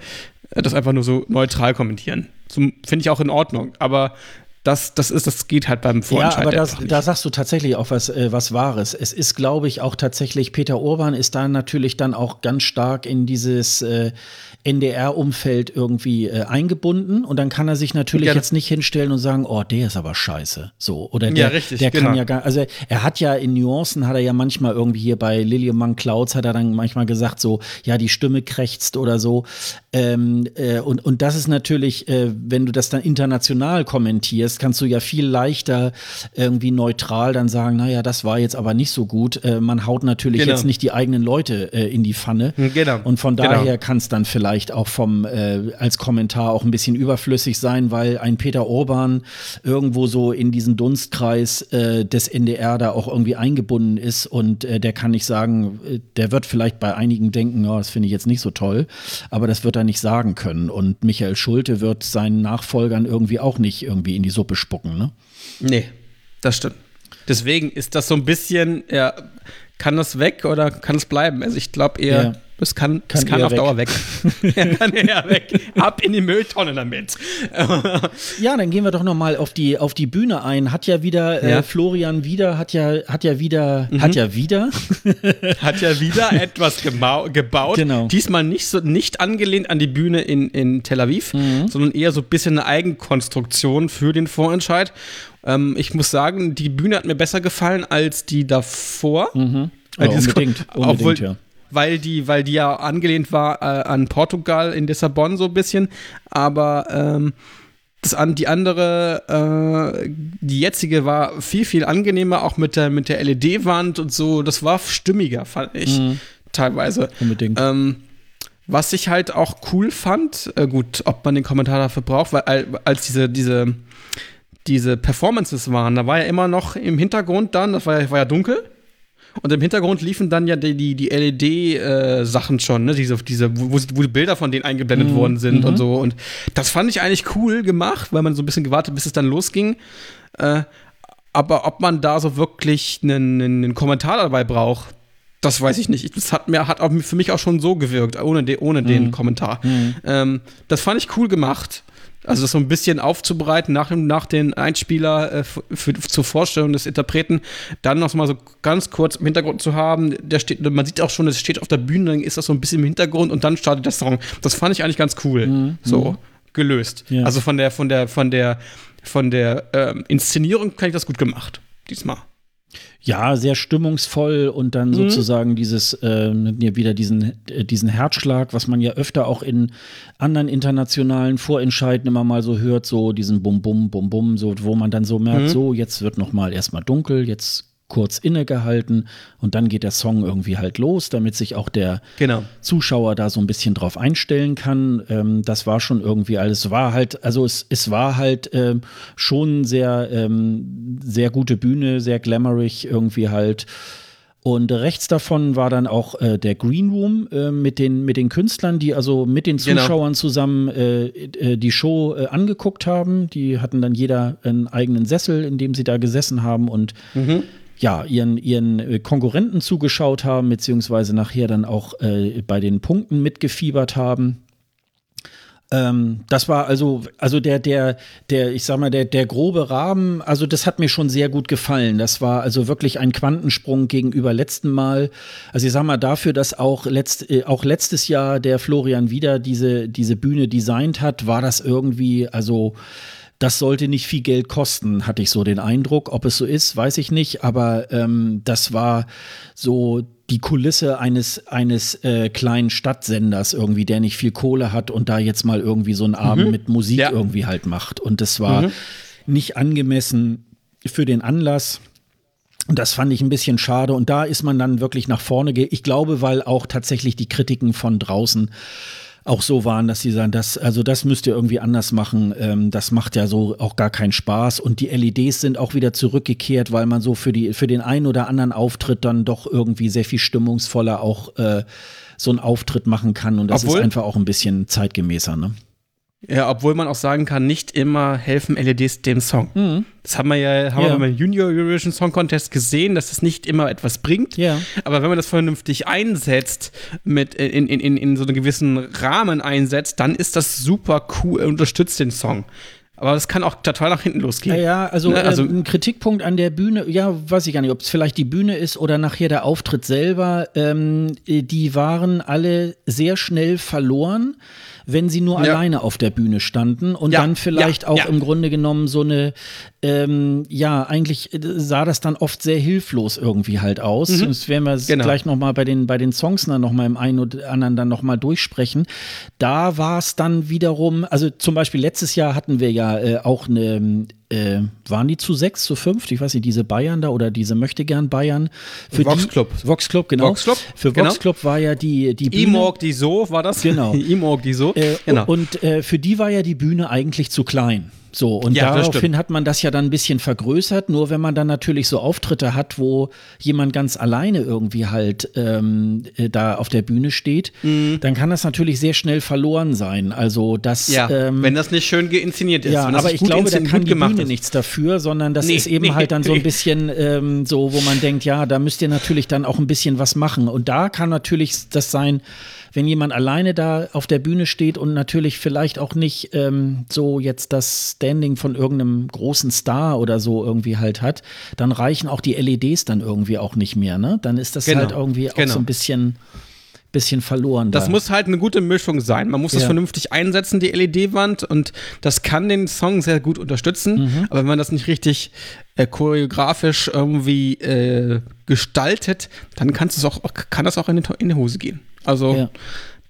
das einfach nur so neutral kommentieren. Finde ich auch in Ordnung. Aber das, das ist, das geht halt beim Vorentscheid. Ja, aber das, da sagst du tatsächlich auch was, äh, was Wahres. Es ist, glaube ich, auch tatsächlich, Peter Urban ist da natürlich dann auch ganz stark in dieses äh, NDR-Umfeld irgendwie äh, eingebunden und dann kann er sich natürlich ja. jetzt nicht hinstellen und sagen, oh, der ist aber scheiße. So. Oder der, ja, richtig, der genau. kann ja gar, also er hat ja in Nuancen, hat er ja manchmal irgendwie hier bei Lilium Monk Clouds hat er dann manchmal gesagt, so, ja, die Stimme krächzt oder so. Ähm, äh, und, und das ist natürlich, äh, wenn du das dann international kommentierst, kannst du ja viel leichter irgendwie neutral dann sagen, naja, das war jetzt aber nicht so gut. Äh, man haut natürlich genau. jetzt nicht die eigenen Leute äh, in die Pfanne. Genau. Und von genau. daher kann es dann vielleicht auch vom äh, als Kommentar auch ein bisschen überflüssig sein, weil ein Peter Orban irgendwo so in diesen Dunstkreis äh, des NDR da auch irgendwie eingebunden ist und der kann nicht sagen, der wird vielleicht bei einigen denken, ja, das finde ich jetzt nicht so toll, aber das wird er nicht sagen können. Und Michael Schulte wird seinen Nachfolgern irgendwie auch nicht irgendwie in die Suppe spucken, ne? Nee, das stimmt. Deswegen ist das so ein bisschen, ja, kann das weg oder kann es bleiben? Also ich glaube eher, ja. Es kann, kann, es kann auf weg. Dauer weg. kann eher weg. Ab in die Mülltonne damit. ja, dann gehen wir doch noch mal auf die, auf die Bühne ein. Hat ja wieder, äh, ja. Äh, Florian wieder, hat ja, hat ja wieder, mhm. hat ja wieder. hat ja wieder etwas gebaut. Genau. Diesmal nicht so, nicht angelehnt an die Bühne in, in Tel Aviv, mhm. sondern eher so ein bisschen eine Eigenkonstruktion für den Vorentscheid. Ähm, ich muss sagen, die Bühne hat mir besser gefallen als die davor. Mhm. Ja, unbedingt, unbedingt obwohl, ja. Weil die, weil die ja angelehnt war äh, an Portugal in Lissabon so ein bisschen. Aber ähm, das an, die andere, äh, die jetzige war viel, viel angenehmer, auch mit der, mit der LED-Wand und so. Das war stimmiger, fand ich. Mhm. Teilweise. Unbedingt. Ähm, was ich halt auch cool fand, äh, gut, ob man den Kommentar dafür braucht, weil als diese, diese diese Performances waren, da war ja immer noch im Hintergrund dann, das war ja, war ja dunkel. Und im Hintergrund liefen dann ja die, die, die LED-Sachen äh, schon, ne? Diese, diese, wo, wo Bilder von denen eingeblendet mhm. worden sind mhm. und so. Und das fand ich eigentlich cool gemacht, weil man so ein bisschen gewartet, bis es dann losging. Äh, aber ob man da so wirklich einen, einen Kommentar dabei braucht, das weiß ich nicht. Das hat mir hat auch für mich auch schon so gewirkt, ohne, de, ohne mhm. den Kommentar. Mhm. Ähm, das fand ich cool gemacht. Also das so ein bisschen aufzubereiten nach, nach den Einspieler äh, für, für, zur Vorstellung des Interpreten, dann noch mal so ganz kurz im Hintergrund zu haben. Der steht, man sieht auch schon, es steht auf der Bühne, dann ist das so ein bisschen im Hintergrund und dann startet der Song. Das fand ich eigentlich ganz cool. Mhm. So mhm. gelöst. Ja. Also von der, von der, von der, von der ähm, Inszenierung kann ich das gut gemacht. Diesmal. Ja, sehr stimmungsvoll und dann mhm. sozusagen dieses, äh, wieder diesen, äh, diesen Herzschlag, was man ja öfter auch in anderen internationalen Vorentscheiden immer mal so hört, so diesen Bum Bum Bum Bum, so wo man dann so merkt, mhm. so jetzt wird noch mal erstmal dunkel, jetzt kurz innegehalten und dann geht der Song irgendwie halt los, damit sich auch der genau. Zuschauer da so ein bisschen drauf einstellen kann. Ähm, das war schon irgendwie alles, war halt, also es, es war halt ähm, schon sehr, ähm, sehr gute Bühne, sehr glamourig irgendwie halt. Und rechts davon war dann auch äh, der Green Room äh, mit, den, mit den Künstlern, die also mit den Genau. Zuschauern zusammen äh, äh, die Show äh, angeguckt haben. Die hatten dann jeder einen eigenen Sessel, in dem sie da gesessen haben und ja, ihren, ihren äh, Konkurrenten zugeschaut haben, beziehungsweise nachher dann auch äh, bei den Punkten mitgefiebert haben. Ähm, das war also, also der, der, der, ich sag mal, der, der grobe Rahmen, also das hat mir schon sehr gut gefallen. Das war also wirklich ein Quantensprung gegenüber letzten Mal. Also ich sag mal, dafür, dass auch, letzt, äh, auch letztes Jahr der Florian wieder diese, diese Bühne designt hat, war das irgendwie, also das sollte nicht viel Geld kosten, hatte ich so den Eindruck. Ob es so ist, weiß ich nicht, aber ähm, das war so die Kulisse eines, eines äh, kleinen Stadtsenders irgendwie, der nicht viel Kohle hat und da jetzt mal irgendwie so einen Abend mit Musik Ja. irgendwie halt macht. Und das war nicht angemessen für den Anlass. Und das fand ich ein bisschen schade. Und da ist man dann wirklich nach vorne gegangen. Ich glaube, weil auch tatsächlich die Kritiken von draußen auch so waren, dass sie sagen, das, also das müsst ihr irgendwie anders machen. Ähm, das macht ja so auch gar keinen Spaß. Und die LEDs sind auch wieder zurückgekehrt, weil man so für die, für den einen oder anderen Auftritt dann doch irgendwie sehr viel stimmungsvoller auch äh, so einen Auftritt machen kann. Und das Obwohl- ist einfach auch ein bisschen zeitgemäßer, ne? Ja, obwohl man auch sagen kann, nicht immer helfen LEDs dem Song. Das haben wir ja, haben Ja. wir beim Junior Eurovision Song Contest gesehen, dass es nicht immer etwas bringt. Ja. Aber wenn man das vernünftig einsetzt, mit in, in, in, in so einen gewissen Rahmen einsetzt, dann ist das super cool, unterstützt den Song. Aber das kann auch total nach hinten losgehen. Ja, ja, also, Ne, also- äh, ein Kritikpunkt an der Bühne, ja, weiß ich gar nicht, ob es vielleicht die Bühne ist oder nachher der Auftritt selber. Ähm, äh, die waren alle sehr schnell verloren, wenn sie nur Ja. alleine auf der Bühne standen und Ja, dann vielleicht ja, auch im Grunde genommen so eine, ähm, ja, eigentlich äh, sah das dann oft sehr hilflos irgendwie halt aus. Das werden wir Genau. gleich nochmal bei den, bei den Songs dann nochmal im einen oder anderen dann nochmal durchsprechen. Da war es dann wiederum, also zum Beispiel letztes Jahr hatten wir ja äh, auch eine, äh, waren die zu sechs, zu fünft? Ich weiß nicht, diese Bayern da oder diese möchte gern Bayern. Für Vox die, Club. Vox Club, genau. Vox Club, Für genau. Vox Club war ja die, die Bühne. Imorg die so war das? Genau. Imorg die so. Äh, genau. Und äh, für die war ja die Bühne eigentlich zu klein. So, und Ja, daraufhin hat man das ja dann ein bisschen vergrößert. Nur wenn man dann natürlich so Auftritte hat, wo jemand ganz alleine irgendwie halt ähm, äh, da auf der Bühne steht, dann kann das natürlich sehr schnell verloren sein. Also das Mhm. ja, ähm, wenn das nicht schön geinszeniert ist. ja, aber ich gut glaube, da inszeniert- kann die Bühne ist. nichts dafür, sondern das Nee, ist eben nee, halt dann so ein nee. bisschen ähm, so, wo man denkt, ja, da müsst ihr natürlich dann auch ein bisschen was machen. Und da kann natürlich das sein, wenn jemand alleine da auf der Bühne steht und natürlich vielleicht auch nicht ähm, so jetzt das Standing von irgendeinem großen Star oder so irgendwie halt hat, dann reichen auch die LEDs dann irgendwie auch nicht mehr, ne? Dann ist das Genau, halt irgendwie auch genau. so ein bisschen, bisschen verloren. Das da. muss halt eine gute Mischung sein. Man muss das Ja. vernünftig einsetzen, die LED-Wand, und das kann den Song sehr gut unterstützen. Mhm. Aber wenn man das nicht richtig äh, choreografisch irgendwie äh, gestaltet, dann auch, kann das auch in, die, in die Hose gehen. Also Ja.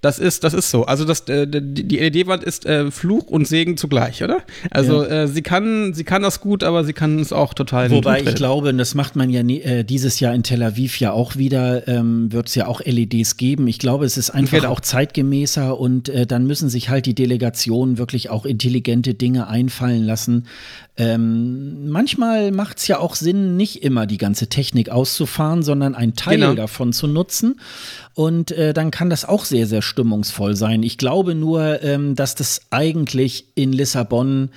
Das ist, das ist so. Also das, äh, die LED-Wand ist äh, Fluch und Segen zugleich, oder? Also äh, sie kann, sie kann das gut, aber sie kann es auch total den Wobei ich glaube, und das macht man ja nie, dieses Jahr in Tel Aviv ja auch wieder, ähm, wird es ja auch LEDs geben. Ich glaube, es ist einfach Genau. auch zeitgemäßer und dann müssen sich halt die Delegationen wirklich auch intelligente Dinge einfallen lassen. Ähm, manchmal macht es ja auch Sinn, nicht immer die ganze Technik auszufahren, sondern einen Teil Genau. davon zu nutzen. Und dann kann das auch sehr, sehr stimmungsvoll sein. Ich glaube nur, ähm, dass das eigentlich in Lissabon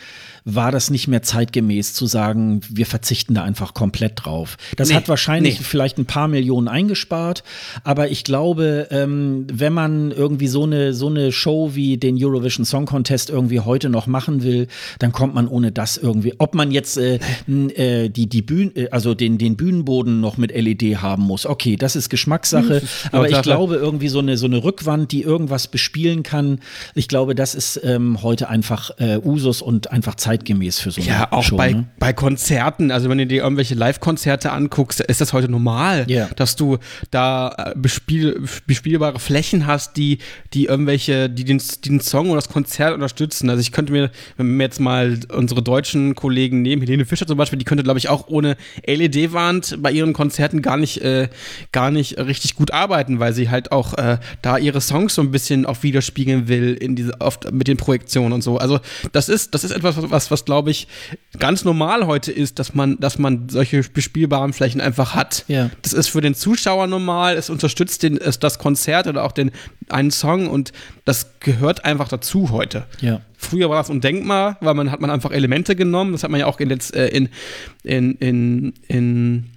war das nicht mehr zeitgemäß zu sagen, wir verzichten da einfach komplett drauf. Das Nee, hat wahrscheinlich nee. vielleicht ein paar Millionen eingespart, aber ich glaube, ähm, wenn man irgendwie so eine, so eine Show wie den Eurovision Song Contest irgendwie heute noch machen will, dann kommt man ohne das irgendwie, ob man jetzt äh, äh, die, die Bühne, äh, also den, den Bühnenboden noch mit LED haben muss, okay, das ist Geschmackssache, aber ich glaube irgendwie so eine, so eine Rückwand, die irgendwas bespielen kann, ich glaube, das ist ähm, heute einfach äh, Usus und einfach zeitgemäß für so eine Ja, auch Show. bei, ne? bei Konzerten, also wenn du dir irgendwelche Live-Konzerte anguckst, ist das heute normal, Ja. dass du da äh, bespiel, bespielbare Flächen hast, die, die irgendwelche, die den, die den Song oder das Konzert unterstützen. Also ich könnte mir, wenn wir jetzt mal unsere deutschen Kollegen nehmen, Helene Fischer zum Beispiel, die könnte, glaube ich, auch ohne LED-Wand bei ihren Konzerten gar nicht, äh, gar nicht richtig gut arbeiten, weil sie halt auch äh, da ihre Songs Songs so ein bisschen auch widerspiegeln will in diese oft mit den Projektionen und so. Also das ist das ist etwas was was glaube ich ganz normal heute ist, dass man dass man solche bespielbaren Flächen einfach hat. Ja. Das ist für den Zuschauer normal, es unterstützt den es, das Konzert oder auch den einen Song und das gehört einfach dazu heute. Ja. Früher war das undenkbar, weil man hat man einfach Elemente genommen. Das hat man ja auch in, äh, in, in, in, in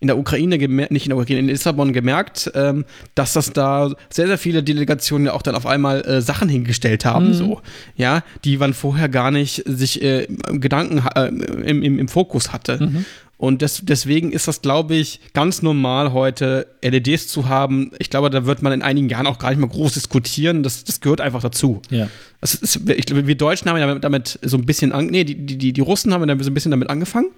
in der Ukraine, nicht in der Ukraine, in Lissabon gemerkt, ähm, dass das da sehr, sehr viele Delegationen ja auch dann auf einmal äh, Sachen hingestellt haben, mhm. so, ja, die man vorher gar nicht sich äh, Gedanken äh, im, im, im, Fokus hatte. Mhm. Und des, deswegen ist das, glaube ich, ganz normal heute, LEDs zu haben. Ich glaube, da wird man in einigen Jahren auch gar nicht mehr groß diskutieren. Das, das gehört einfach dazu. Ja. Ist, ich glaube, wir Deutschen haben ja damit, damit so ein bisschen, an, nee, die, die, die Russen haben ja so ein bisschen damit angefangen.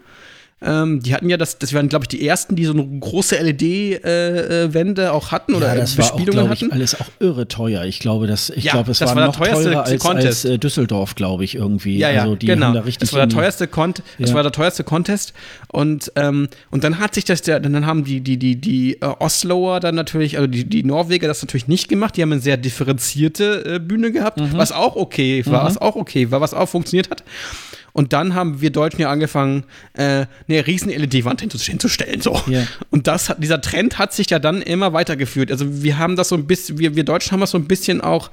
Ähm, die hatten ja das, das waren, glaube ich, die ersten, die so eine große LED-Wände äh, äh auch hatten oder ja, das Bespielungen war auch, hatten. Alles auch irre teuer. Ich glaube, das, ich ja, glaube, es war, war noch teurer als, als äh, Düsseldorf, glaube ich, irgendwie. Ja, ja, also die genau. Da das war der teuerste Contest. Ja. Das war der teuerste Contest. Und, ähm, und dann hat sich das, der, dann haben die, die, die, die äh, Osloer dann natürlich, also die, die Norweger das natürlich nicht gemacht. Die haben eine sehr differenzierte äh, Bühne gehabt, mhm. was auch okay war, mhm. was auch okay war, was auch funktioniert hat. Und dann haben wir Deutschen ja angefangen, äh, eine riesen LED-Wand hinzustellen. So. Yeah. Und das, dieser Trend hat sich ja dann immer weitergeführt. Also wir haben das so ein bisschen, wir, wir Deutschen haben das so ein bisschen auch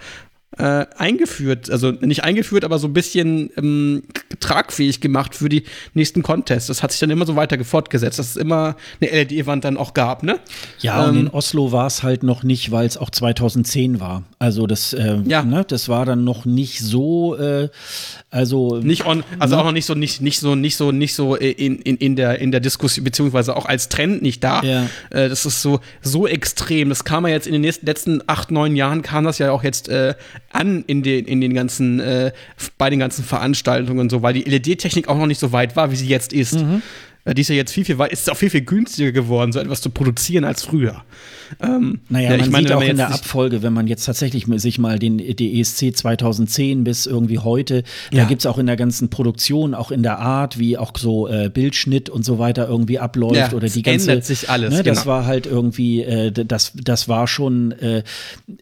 äh, eingeführt, also nicht eingeführt, aber so ein bisschen ähm, tragfähig gemacht für die nächsten Contests. Das hat sich dann immer so weiter fortgesetzt, dass es immer eine LED-Wand dann auch gab, ne? Ja, ähm, und in Oslo war es halt noch nicht, weil es auch 2010 war. Also das, äh, ja. ne, das war dann noch nicht so, äh, also nicht on, also ne? auch noch nicht so, nicht, nicht so, nicht so, nicht so in, in, in der in der Diskussion beziehungsweise auch als Trend nicht da. Ja. Äh, das ist so so extrem. Das kam ja jetzt in den nächsten letzten acht neun Jahren kam das ja auch jetzt äh, an in den, in den ganzen, äh, bei den ganzen Veranstaltungen und so, weil die LED-Technik auch noch nicht so weit war, wie sie jetzt ist. Mhm. Äh, die ist ja jetzt viel, viel weit, ist auch viel, viel günstiger geworden, so etwas zu produzieren als früher. Ähm, naja, ja, man meine, sieht auch in der Abfolge, wenn man jetzt tatsächlich sich mal den die ESC 2010 bis irgendwie heute, ja. da gibt es auch in der ganzen Produktion, auch in der Art, wie auch so äh, Bildschnitt und so weiter irgendwie abläuft ja, oder die ganze. ändert sich alles. Ne, das genau. war halt irgendwie, äh, das, das war schon, äh,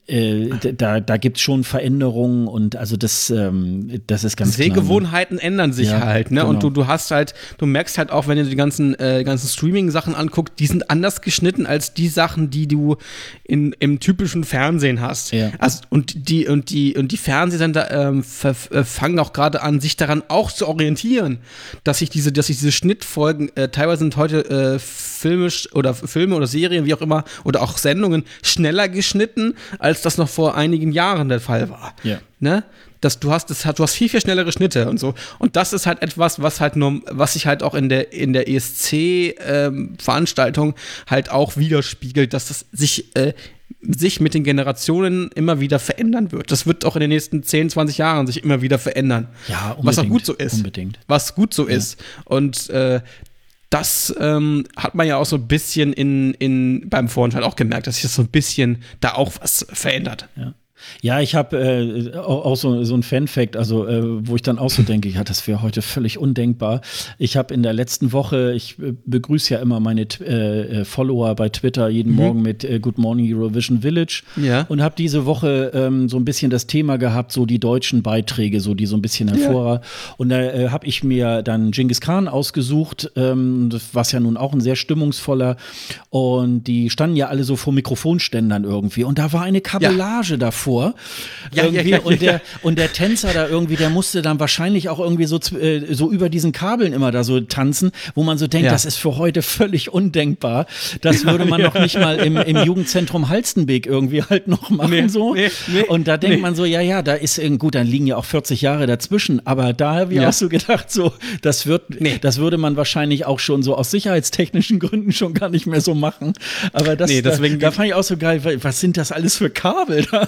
äh da, da gibt es schon Veränderungen und also das, ähm, das ist ganz Sehgewohnheiten ne? ändern sich halt, ne? Genau. Und du, du hast halt, du merkst halt auch, wenn du die ganzen, äh, ganzen Streaming-Sachen anguckst, die sind anders geschnitten als die Sachen, die du in, im typischen Fernsehen hast. Ja. Also, und die, und die, und die Fernsehsender ähm, äh, fangen auch gerade an, sich daran auch zu orientieren, dass sich diese, dass sich diese Schnittfolgen, äh, teilweise sind heute äh, filmisch oder Filme oder Serien, wie auch immer, oder auch Sendungen schneller geschnitten, als das noch vor einigen Jahren der Fall war. Ja. Ne? Dass du hast, das, du hast viel, viel schnellere Schnitte und so. Und das ist halt etwas, was halt nur, was sich halt auch in der, in der ESC-Veranstaltung ähm, halt auch widerspiegelt, dass das sich, äh, sich mit den Generationen immer wieder verändern wird. Das wird auch in den nächsten 10, 20 Jahren sich immer wieder verändern. Ja, unbedingt. Was auch gut so ist. Unbedingt. Was gut so ja. ist. Und äh, das ähm, hat man ja auch so ein bisschen in, in, beim Vorentscheid auch gemerkt, dass sich das so ein bisschen da auch was verändert. Ja. Ja, ich habe äh, auch so, so ein Fan-Fact, also äh, wo ich dann auch so denke, ja, das wäre heute völlig undenkbar. Ich habe in der letzten Woche, ich äh, begrüße ja immer meine äh, äh, Follower bei Twitter jeden mhm. Morgen mit äh, Good Morning Eurovision Village ja. und habe diese Woche ähm, so ein bisschen das Thema gehabt, so die deutschen Beiträge, so die so ein bisschen hervor. Ja. Und da habe ich mir dann Genghis Khan ausgesucht, ähm, was ja nun auch ein sehr stimmungsvoller und die standen ja alle so vor Mikrofonständern irgendwie und da war eine Kabellage ja. davor vor. Ja, irgendwie. Ja, ja, und, der, und der Tänzer da irgendwie, der musste dann wahrscheinlich auch irgendwie so, äh, so über diesen Kabeln immer da so tanzen, wo man so denkt, das ist für heute völlig undenkbar. Das würde man noch nicht mal im, im Jugendzentrum Halstenbeek irgendwie halt noch machen. Nee, so. Nee, nee, und da denkt man so, ja, ja, da ist gut, dann liegen ja auch 40 Jahre dazwischen. Aber da habe ich auch so gedacht, so, das wird, das würde man wahrscheinlich auch schon so aus sicherheitstechnischen Gründen schon gar nicht mehr so machen. Aber das, deswegen, da, da fand ich auch so geil, was sind das alles für Kabel da?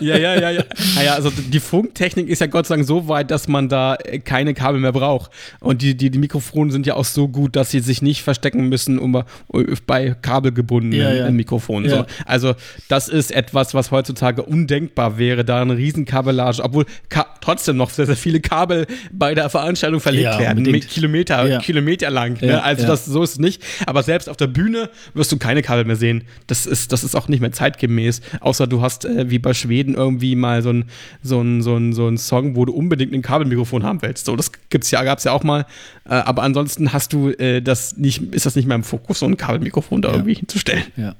ja, ja, ja, ja. Naja, also die Funktechnik ist ja Gott sei Dank so weit, dass man da keine Kabel mehr braucht. Und die, die, die Mikrofone sind ja auch so gut, dass sie sich nicht verstecken müssen um, bei kabelgebundenen Ja, ja. Mikrofonen. Ja. So. Also das ist etwas, was heutzutage undenkbar wäre, da eine Riesenkabellage, obwohl ka trotzdem noch sehr, sehr viele Kabel bei der Veranstaltung verlegt werden, Kilometer. Kilometer lang. Ne? Also das so ist es nicht. Aber selbst auf der Bühne wirst du keine Kabel mehr sehen. Das ist, das ist auch nicht mehr zeitgemäß. Außer du hast äh, wie bei Schweden irgendwie mal so ein, so ein, so ein, so ein Song, wo du unbedingt ein Kabelmikrofon haben willst. So, das gibt's ja, gab's ja auch mal. Äh, aber ansonsten hast du äh, das nicht, ist das nicht mehr im Fokus, so ein Kabelmikrofon da Ja. irgendwie hinzustellen. Ja.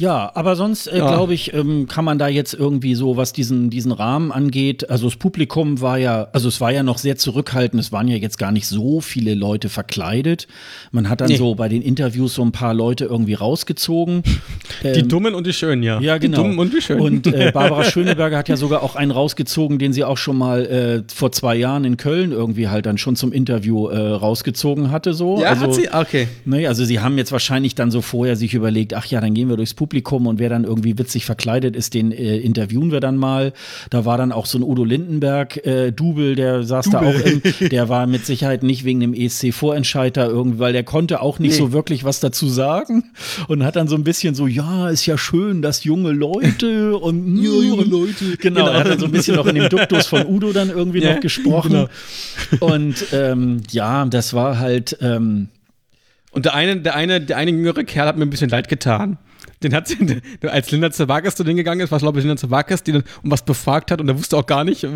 Ja, aber sonst äh, Ja. glaube ich, ähm, kann man da jetzt irgendwie so, was diesen, diesen Rahmen angeht, also das Publikum war ja, also es war ja noch sehr zurückhaltend, es waren ja jetzt gar nicht so viele Leute verkleidet. Man hat dann Nee. so bei den Interviews so ein paar Leute irgendwie rausgezogen. Die Ähm, Dummen und die Schönen, ja. ja, genau. Die Dummen und die Schönen. Und äh, Barbara Schöneberger hat ja sogar auch einen rausgezogen, den sie auch schon mal äh, vor zwei Jahren in Köln irgendwie halt dann schon zum Interview äh, rausgezogen hatte. So. ja, also, hat sie? Okay. Ne, also sie haben jetzt wahrscheinlich dann so vorher sich überlegt, ach ja, dann gehen wir durchs Publikum und wer dann irgendwie witzig verkleidet ist, den äh, interviewen wir dann mal. Da war dann auch so ein Udo Lindenberg äh, Double, der saß da auch im, der war mit Sicherheit nicht wegen dem ESC Vorentscheid da irgendwie, weil der konnte auch nicht Nee. so wirklich was dazu sagen und hat dann so ein bisschen so, ja, ist ja schön, dass junge Leute und ja, junge Leute. Genau, er hat dann so ein bisschen noch in dem Duktus von Udo dann irgendwie Ja, noch gesprochen. Und ähm, ja, das war halt ähm, Und der eine, der eine, der eine jüngere Kerl hat mir ein bisschen leid getan. Den hat sie, als Linda Zerwakis zu denen gegangen ist, war glaube ich Linda Zerwakis, die dann um was befragt hat und er wusste auch gar nicht,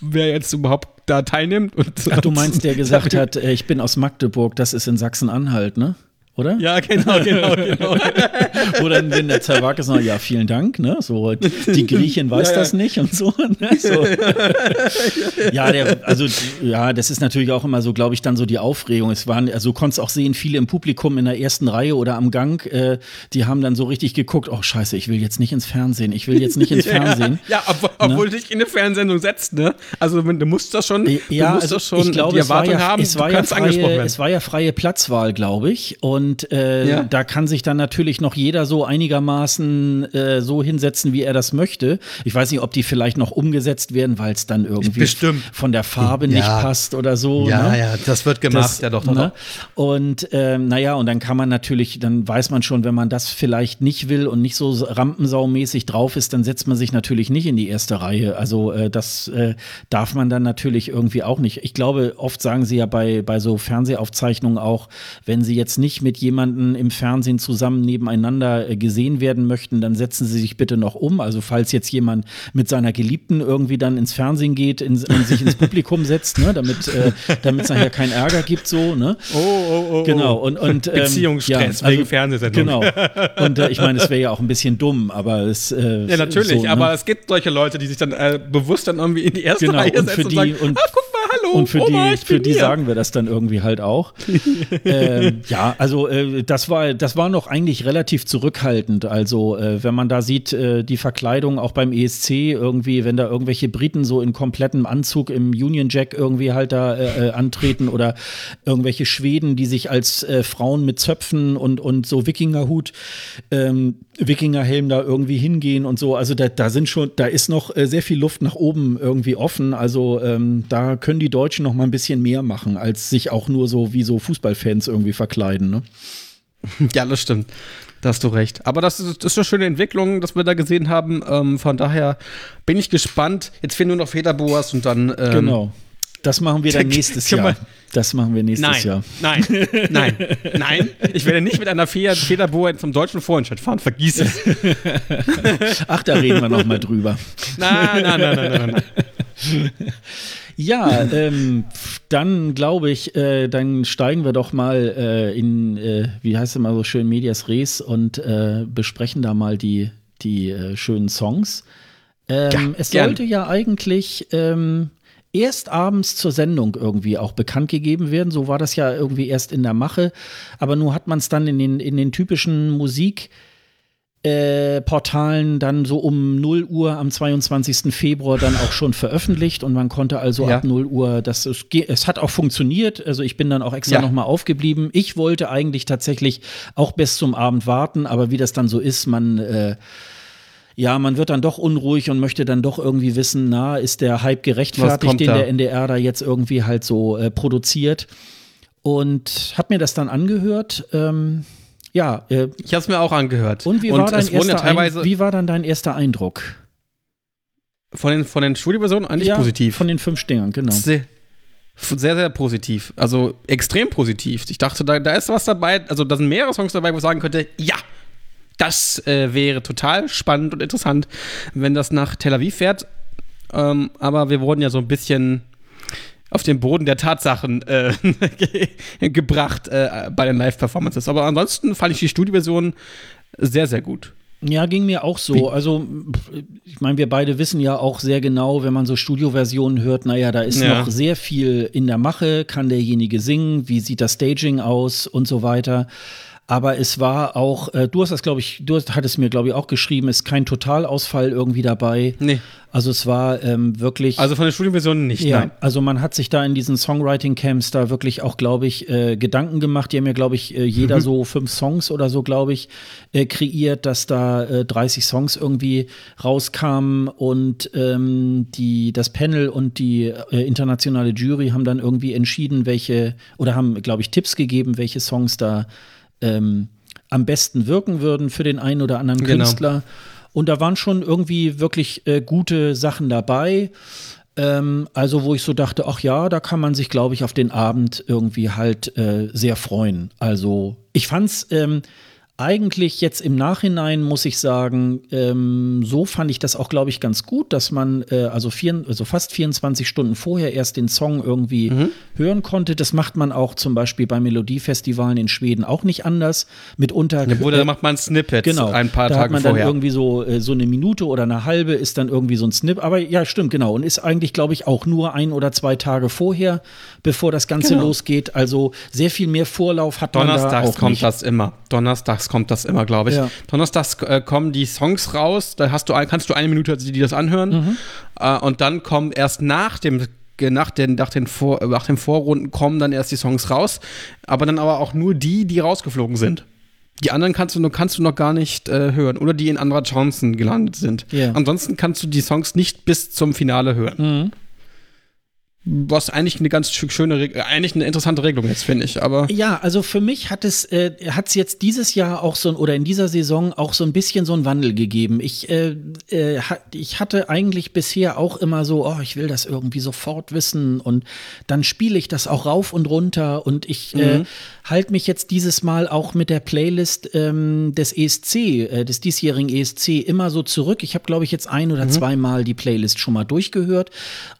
wer jetzt überhaupt da teilnimmt. Und, Ach, du meinst, der gesagt hat, äh, ich bin aus Magdeburg, das ist in Sachsen-Anhalt, ne? Oder? Ja, genau, genau, genau. Oder wenn der Zerwakis noch, ja, vielen Dank, ne? So, die Griechin weiß Ja, ja. das nicht und so, ne? so. Ja, der, also, ja, das ist natürlich auch immer so, glaube ich, dann so die Aufregung. Es waren, also du konntest auch sehen, viele im Publikum in der ersten Reihe oder am Gang, äh, die haben dann so richtig geguckt, oh, scheiße, ich will jetzt nicht ins Fernsehen, ich will jetzt nicht ins Fernsehen. Ja, ob, obwohl du dich in eine Fernsehsendung setzt, ne? Also du musst das schon, du Ja, musst also das schon ich glaube, die es war Erwartung ja, haben, es war du ja freie, es war ja freie Platzwahl, glaube ich. Und äh, Ja. da kann sich dann natürlich noch jeder so einigermaßen äh, so hinsetzen, wie er das möchte. Ich weiß nicht, ob die vielleicht noch umgesetzt werden, weil es dann irgendwie Bestimmt. von der Farbe nicht Ja. passt oder so. ja, ne? ja, das wird gemacht, Das, ja doch, doch, ne? doch. Und ähm, naja, und dann kann man natürlich, dann weiß man schon, wenn man das vielleicht nicht will und nicht so rampensaumäßig drauf ist, dann setzt man sich natürlich nicht in die erste Reihe. Also äh, das äh, darf man dann natürlich irgendwie auch nicht. Ich glaube, oft sagen sie ja bei, bei so Fernsehaufzeichnungen auch, wenn sie jetzt nicht mit jemandem im Fernsehen zusammen nebeneinander äh, gesehen werden möchten, dann setzen sie sich bitte noch um. Also falls jetzt jemand mit seiner Geliebten irgendwie dann ins Fernsehen geht in, und sich ins Publikum setzt, ne, damit äh, damit es nachher keinen Ärger gibt, so, ne? Oh, oh, oh, Genau, und, und ähm, Beziehungsstress ja, also, wegen Fernsehsendung. Genau. Und äh, ich meine, es wäre ja auch ein bisschen dumm, aber es. Äh, Ja, natürlich, so, ne? aber es gibt solche Leute, die sich dann äh, bewusst dann irgendwie in die erste Genau, Reihe und setzen und sagen, und- ah, guck mal, hallo, Und für Oma, die, für die hier. sagen wir das dann irgendwie halt auch. ähm, ja, also äh, das war, das war noch eigentlich relativ zurückhaltend. Also äh, wenn man da sieht, äh, die Verkleidung auch beim ESC irgendwie, wenn da irgendwelche Briten so in komplettem Anzug im Union Jack irgendwie halt da äh, äh, antreten oder irgendwelche Schweden, die sich als äh, Frauen mit Zöpfen und, und so Wikingerhut, ähm, Wikingerhelm da irgendwie hingehen und so. Also da, da sind schon, da ist noch sehr viel Luft nach oben irgendwie offen. Also ähm, da können die Deutschen noch mal ein bisschen mehr machen, als sich auch nur so wie so Fußballfans irgendwie verkleiden. Ne? Ja, das stimmt. Da hast du recht. Aber das ist, das ist eine schöne Entwicklung, dass wir da gesehen haben. Ähm, von daher bin ich gespannt. Jetzt fehlen nur noch Federboas und dann. Ähm, Genau. Das machen wir dann nächstes Jahr. Das machen wir nächstes Nein, Jahr. nein, nein, nein. Ich werde nicht mit einer Fe- Federboa zum deutschen Vorentscheid fahren. Vergiss es. Ach, da reden wir noch mal drüber. Nein, nein, nein, nein, nein, nein. Ja, ähm, dann glaube ich, äh, dann steigen wir doch mal äh, in, äh, wie heißt es immer so schön, Medias Res und äh, besprechen da mal die, die äh, schönen Songs. Ähm, Ja, es gern. sollte ja eigentlich ähm, erst abends zur Sendung irgendwie auch bekannt gegeben werden. So war das ja irgendwie erst in der Mache. Aber nur hat man es dann in den, in den typischen Musik- äh, Portalen dann so um 0 Uhr am 22. Februar dann auch schon veröffentlicht und man konnte also Ja. ab 0 Uhr, das ist, es hat auch funktioniert, also ich bin dann auch extra Ja. nochmal aufgeblieben. Ich wollte eigentlich tatsächlich auch bis zum Abend warten, aber wie das dann so ist, man äh, ja, man wird dann doch unruhig und möchte dann doch irgendwie wissen, na, ist der Hype gerechtfertigt, den da? der NDR da jetzt irgendwie halt so äh, produziert. Und hab mir das dann angehört. Ähm, ja, äh, Ich habe es mir auch angehört. und wie war, wurden ja wie war dann dein erster Eindruck? von den, von den Studioversionen eigentlich ja, positiv. Von den fünf Sternern, genau. Sehr, sehr, sehr positiv. Also extrem positiv. Ich dachte, da, da ist was dabei. Also, da sind mehrere Songs dabei, wo ich sagen könnte, ja, das äh, wäre total spannend und interessant, wenn das nach Tel Aviv fährt. Ähm, aber wir wurden ja so ein bisschen auf den Boden der Tatsachen äh, ge gebracht äh, bei den Live-Performances. Aber ansonsten fand ich die Studioversion sehr, sehr gut. Ja, ging mir auch so. Also, ich meine, wir beide wissen ja auch sehr genau, wenn man so Studioversionen hört, naja, da ist Ja. noch sehr viel in der Mache, kann derjenige singen, wie sieht das Staging aus und so weiter. Aber es war auch, äh, du hast das, glaube ich, du hattest mir, glaube ich, auch geschrieben, ist kein Totalausfall irgendwie dabei. Nee. Also es war ähm, wirklich. Also von den Studioversionen nicht, Ja, nein. also man hat sich da in diesen Songwriting-Camps da wirklich auch, glaube ich, äh, Gedanken gemacht. Die haben ja, glaube ich, äh, jeder Mhm. so fünf Songs oder so, glaube ich, äh, kreiert, dass da äh, 30 Songs irgendwie rauskamen und ähm, die, das Panel und die äh, internationale Jury haben dann irgendwie entschieden, welche, oder haben, glaube ich, Tipps gegeben, welche Songs da ähm, am besten wirken würden für den einen oder anderen Genau. Künstler. Und da waren schon irgendwie wirklich äh, gute Sachen dabei. Ähm, also, wo ich so dachte, ach ja, da kann man sich, glaube ich, auf den Abend irgendwie halt äh, sehr freuen. Also, ich fand's ähm, eigentlich jetzt im Nachhinein, muss ich sagen, ähm, so fand ich das auch, glaube ich, ganz gut, dass man äh, also, vier, also fast 24 Stunden vorher erst den Song irgendwie hören konnte. Das macht man auch zum Beispiel bei Melodiefestivalen in Schweden auch nicht anders. Mitunter Ja, Bruder, da macht man Snippets Genau. ein paar da hat Tage man dann vorher. irgendwie so, äh, so eine Minute oder eine halbe ist dann irgendwie so ein Snip. Aber ja, stimmt, genau. Und ist eigentlich, glaube ich, auch nur ein oder zwei Tage vorher, bevor das Ganze Genau. losgeht. Also sehr viel mehr Vorlauf hat man da Donnerstags auch kommt nicht. das immer. Donnerstags kommt das immer, glaube ich. Ja. Donnerstags äh, kommen die Songs raus, da hast du, kannst du eine Minute die das anhören. Mhm. Äh, und dann kommen erst nach dem nach den, nach, den Vor, äh, nach den Vorrunden kommen dann erst die Songs raus, aber dann aber auch nur die, die rausgeflogen sind. Die anderen kannst du, noch- kannst du noch gar nicht äh, hören oder die in anderer Chancen gelandet sind. Ja. Ansonsten kannst du die Songs nicht bis zum Finale hören. Mhm. Was eigentlich eine ganz schö- schöne, äh, eigentlich eine interessante Regelung jetzt, finde ich. Aber Ja, also für mich hat es äh, hat's jetzt dieses Jahr auch so ein, oder in dieser Saison auch so ein bisschen so einen Wandel gegeben. Ich, äh, äh, ich hatte eigentlich bisher auch immer so, oh, ich will das irgendwie sofort wissen und dann spiele ich das auch rauf und runter und ich äh, halte mich jetzt dieses Mal auch mit der Playlist ähm, des ESC, äh, des diesjährigen ESC immer so zurück. Ich habe, glaube ich, jetzt ein oder zweimal die Playlist schon mal durchgehört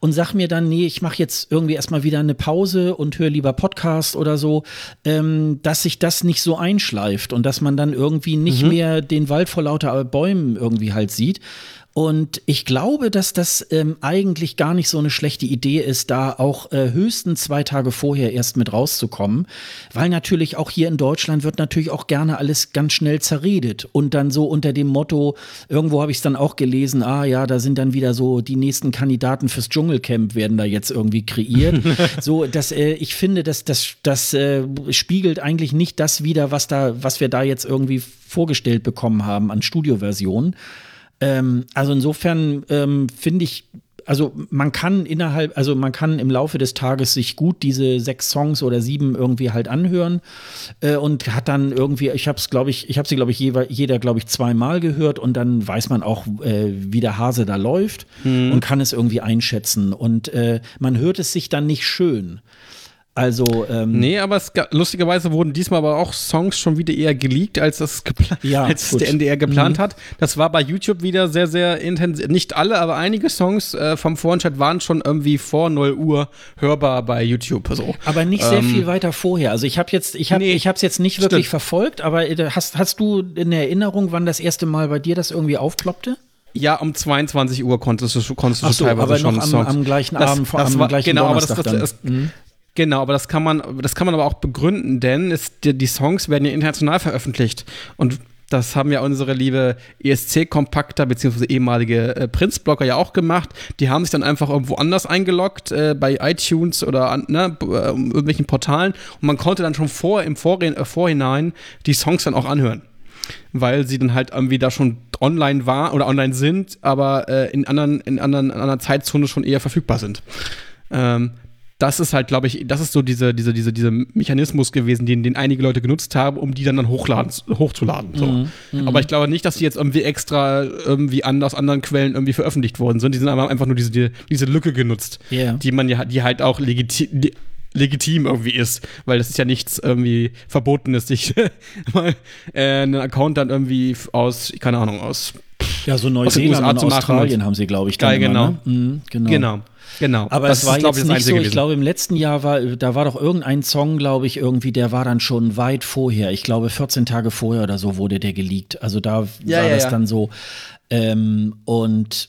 und sag mir dann, nee, ich mache jetzt irgendwie erstmal wieder eine Pause und höre lieber Podcast oder so, ähm, dass sich das nicht so einschleift und dass man dann irgendwie nicht mehr den Wald vor lauter Bäumen irgendwie halt sieht. Und ich glaube, dass das ähm, eigentlich gar nicht so eine schlechte Idee ist, da auch äh, höchstens zwei Tage vorher erst mit rauszukommen, weil natürlich auch hier in Deutschland wird natürlich auch gerne alles ganz schnell zerredet und dann so unter dem Motto, irgendwo habe ich es dann auch gelesen, ah ja, da sind dann wieder so die nächsten Kandidaten fürs Dschungelcamp werden da jetzt irgendwie kreiert. so, dass äh, ich finde, dass das, das äh, spiegelt eigentlich nicht das wider, was da, was wir da jetzt irgendwie vorgestellt bekommen haben an Studioversionen. Ähm, also insofern ähm, finde ich, also man kann innerhalb, also man kann im Laufe des Tages sich gut diese sechs Songs oder sieben irgendwie halt anhören. Äh, und hat dann irgendwie, ich habe es glaube ich, ich habe sie glaube ich jeweil, jeder glaube ich zweimal gehört und dann weiß man auch, äh, wie der Hase da läuft und kann es irgendwie einschätzen. Und äh, man hört es sich dann nicht schön. Also ähm, Nee, aber es, lustigerweise wurden diesmal aber auch Songs schon wieder eher geleakt, als das Ja, als gut. der NDR geplant hat. Das war bei YouTube wieder sehr, sehr intensiv. Nicht alle, aber einige Songs äh, vom Vorentscheid waren schon irgendwie vor 0 Uhr hörbar bei YouTube. So. Aber nicht sehr Ähm, viel weiter vorher. Also ich habe jetzt, ich habe, Nee, ich habe es jetzt nicht wirklich stimmt. verfolgt. Aber äh, hast, hast du in Erinnerung, wann das erste Mal bei dir das irgendwie aufploppte? Ja, um 22 Uhr konntest du, konntest du so, teilweise aber schon noch am- Songs. am gleichen das, Abend, das am war, gleichen genau, aber das, Donnerstag das, dann. Mhm. Genau, aber das kann man, das kann man aber auch begründen, denn es, die, die Songs werden ja international veröffentlicht und das haben ja unsere liebe ESC-Kompakter beziehungsweise ehemalige äh, Prinz-Blogger ja auch gemacht. Die haben sich dann einfach irgendwo anders eingeloggt, äh, bei iTunes oder an ne, äh, irgendwelchen Portalen und man konnte dann schon vor, im Vorhin, äh, Vorhinein die Songs dann auch anhören. weil sie dann halt irgendwie da schon online war oder online sind, aber äh, in anderen, in anderen, in einer Zeitzone schon eher verfügbar sind. Ähm, das ist halt, glaube ich, das ist so diese, diese, diese, dieser Mechanismus gewesen, den, den einige Leute genutzt haben, um die dann, dann hochladen, hochzuladen. So. Mhm, mh. Aber ich glaube nicht, dass die jetzt irgendwie extra irgendwie an, aus anderen Quellen irgendwie veröffentlicht worden sind. Die sind aber einfach nur diese, die, diese Lücke genutzt, yeah. die man ja, die halt auch legitim, legitim irgendwie ist, weil das ist ja nichts irgendwie Verbotenes, sich mal äh, einen Account dann irgendwie aus, keine Ahnung, aus ja, so Neuseeland und Australien haben sie, glaube ich, dann Geil, immer, genau. Ne? Mhm, genau. Genau. Genau. Aber das es war ist, jetzt nicht so, ich glaube, im letzten Jahr war, da war doch irgendein Song, glaube ich, irgendwie, der war dann schon weit vorher. Ich glaube, 14 Tage vorher oder so wurde der geleakt. Also da ja, war ja, das ja. dann so. Ähm, und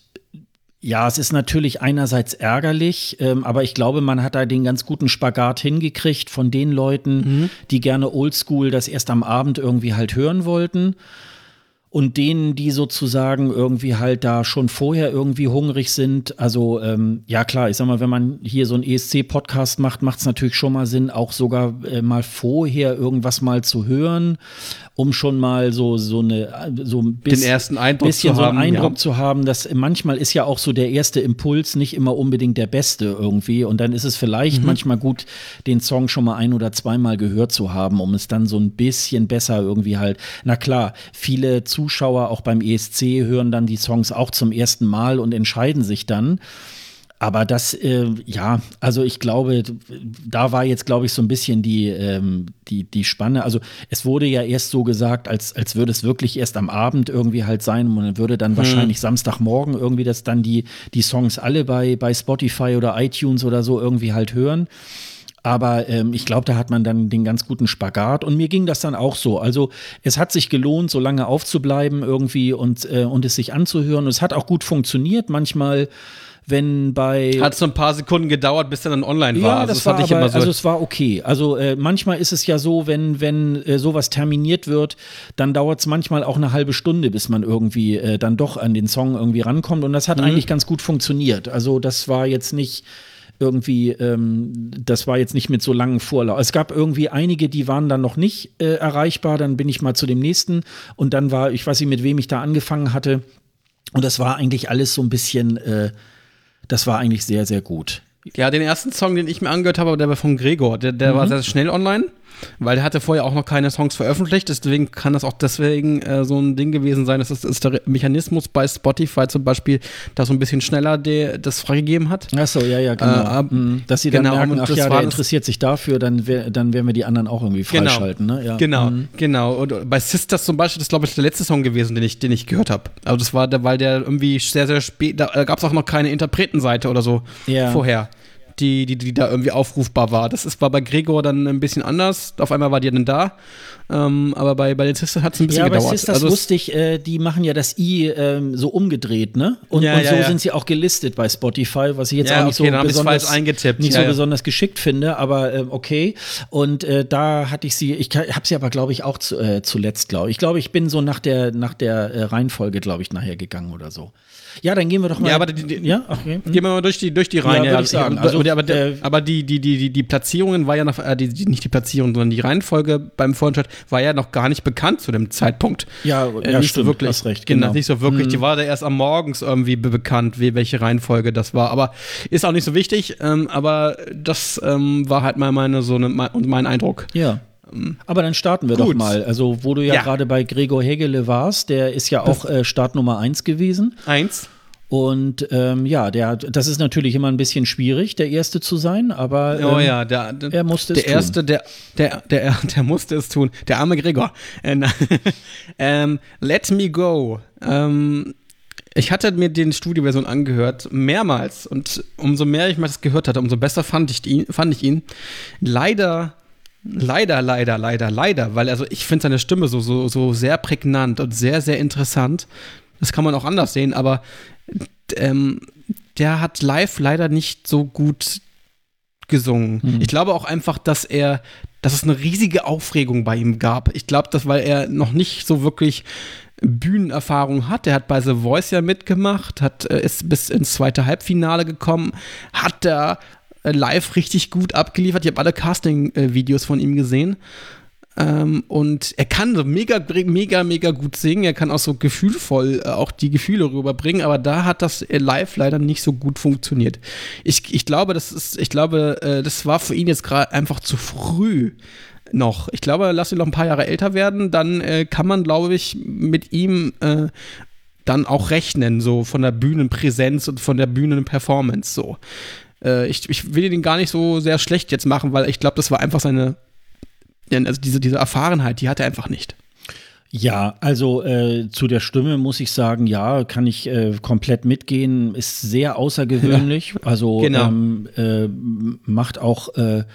ja, es ist natürlich einerseits ärgerlich, ähm, aber ich glaube, man hat da den ganz guten Spagat hingekriegt von den Leuten, mhm. die gerne Oldschool das erst am Abend irgendwie halt hören wollten und denen, die sozusagen irgendwie halt da schon vorher irgendwie hungrig sind. Also ähm, ja klar, ich sag mal, wenn man hier so einen ESC-Podcast macht, macht es natürlich schon mal Sinn, auch sogar äh, mal vorher irgendwas mal zu hören um schon mal so, so eine, so ein bisschen, Den ersten Eindruck bisschen zu so einen Eindruck ja. zu haben, dass manchmal ist ja auch so der erste Impuls nicht immer unbedingt der beste irgendwie. Und dann ist es vielleicht mhm. manchmal gut, den Song schon mal ein oder zweimal gehört zu haben, um es dann so ein bisschen besser irgendwie halt. Na klar, viele Zuschauer auch beim ESC hören dann die Songs auch zum ersten Mal und entscheiden sich dann. Aber das, äh, ja, also ich glaube, da war jetzt, glaube ich, so ein bisschen die, ähm, die, die Spanne. Also es wurde ja erst so gesagt, als, als würde es wirklich erst am Abend irgendwie halt sein und würde dann hm. wahrscheinlich Samstagmorgen irgendwie das dann die, die Songs alle bei, bei Spotify oder iTunes oder so irgendwie halt hören. Aber ähm, ich glaube, da hat man dann den ganz guten Spagat. Und mir ging das dann auch so. Also es hat sich gelohnt, so lange aufzubleiben irgendwie und, äh, und es sich anzuhören. Und es hat auch gut funktioniert. Manchmal wenn bei. Hat so ein paar Sekunden gedauert, bis er dann online war. Ja, also, das, war aber, immer so. Also es war okay. Also äh, manchmal ist es ja so, wenn, wenn äh, sowas terminiert wird, dann dauert es manchmal auch eine halbe Stunde, bis man irgendwie äh, dann doch an den Song irgendwie rankommt. Und das hat mhm. eigentlich ganz gut funktioniert. Also das war jetzt nicht irgendwie, ähm, das war jetzt nicht mit so langen Vorlauf. Es gab irgendwie einige, die waren dann noch nicht äh, erreichbar. Dann bin ich mal zu dem nächsten und dann war, ich weiß nicht, mit wem ich da angefangen hatte. Und das war eigentlich alles so ein bisschen äh, das war eigentlich sehr, sehr gut. Ja, den ersten Song, den ich mir angehört habe, der war von Gregor. Der, der mhm. war sehr schnell online weil der hatte vorher auch noch keine Songs veröffentlicht, deswegen kann das auch deswegen äh, so ein Ding gewesen sein, dass das ist der Mechanismus bei Spotify zum Beispiel, da so ein bisschen schneller de, das freigegeben hat. Achso, ja, ja, genau. Äh, mhm. Dass sie dann genau, merken, ach ja, der interessiert sich dafür, dann, wär, dann werden wir die anderen auch irgendwie genau. freischalten. Genau, ne? ja. genau, mhm. genau. Und bei Sisters zum Beispiel, das ist glaube ich der letzte Song gewesen, den ich, den ich gehört habe. Also das war, der, weil der irgendwie sehr, sehr spät, da gab es auch noch keine Interpretenseite oder so ja. vorher die, die, die da irgendwie aufrufbar war. Das ist, war bei Gregor dann ein bisschen anders. Auf einmal war die dann da. Ähm, aber bei, bei den Sisters hat es ein bisschen ja, gedauert. Ja, bei Sisters also wusste ich, äh, die machen ja das I ähm, so umgedreht, ne? Und, ja, und so ja, sind sie auch gelistet bei Spotify, was ich jetzt auch nicht okay, so besonders eingetippt. nicht so besonders geschickt finde, aber äh, okay. Und äh, da hatte ich sie, ich habe sie aber glaube ich auch zu, äh, zuletzt, glaube ich. Ich glaube, ich bin so nach der nach der äh, Reihenfolge, glaube ich, nachher gegangen oder so. Ja, dann gehen wir doch mal. Ja, aber die, die, ja? Okay. Hm. gehen wir mal durch die, durch die Reihen. Ja, ja, ich sagen. Also, aber, aber, der, aber die, die, die, die Platzierungen war ja noch, äh, die, nicht die Platzierung, sondern die Reihenfolge beim Vorentscheid war ja noch gar nicht bekannt zu dem Zeitpunkt. Ja, äh, ja nicht stimmt, so wirklich, hast recht. Genau. genau. Nicht so wirklich. Mhm. Die war da erst am Morgens irgendwie bekannt, wie, welche Reihenfolge das war. Aber ist auch nicht so wichtig. Ähm, aber das ähm, war halt mal meine, so eine, mein, mein Eindruck. Ja. Aber dann starten wir Gut. doch mal. Also, wo du ja, ja. gerade bei Gregor Hegele warst, der ist ja auch äh, Start Nummer 1 gewesen. Eins. Und ähm, ja, der, das ist natürlich immer ein bisschen schwierig, der Erste zu sein, aber ähm, oh ja, der, der, er musste es der Erste, Der, der, der, der musste es tun. Der arme Gregor. Äh, ähm, Let Me Go. Ähm, ich hatte mir den Studioversion angehört, mehrmals. Und umso mehr ich mal das gehört hatte, umso besser fand ich ihn. Fand ich ihn. Leider Leider, leider, leider, leider, weil also ich finde seine Stimme so, so, so sehr prägnant und sehr, sehr interessant. Das kann man auch anders sehen, aber ähm, der hat live leider nicht so gut gesungen. Mhm. Ich glaube auch einfach, dass er, dass es eine riesige Aufregung bei ihm gab. Ich glaube, dass weil er noch nicht so wirklich Bühnenerfahrung hat. Er hat bei The Voice ja mitgemacht, hat, äh, ist bis ins zweite Halbfinale gekommen, hat da live richtig gut abgeliefert. Ich habe alle Casting-Videos von ihm gesehen. Ähm, und er kann so mega, mega, mega gut singen. Er kann auch so gefühlvoll äh, auch die Gefühle rüberbringen, aber da hat das äh, live leider nicht so gut funktioniert. Ich, ich glaube, das ist, ich glaube, äh, das war für ihn jetzt gerade einfach zu früh noch. Ich glaube, lass ihn noch ein paar Jahre älter werden, dann äh, kann man, glaube ich, mit ihm äh, dann auch rechnen, so von der Bühnenpräsenz und von der Bühnenperformance so. Äh, ich, ich will ihn gar nicht so sehr schlecht jetzt machen, weil ich glaube, das war einfach seine also diese, diese Erfahrenheit, die hat er einfach nicht. Ja, also äh, zu der Stimme muss ich sagen, ja, kann ich äh, komplett mitgehen. Ist sehr außergewöhnlich. Ja, also genau. ähm, äh, macht auch äh,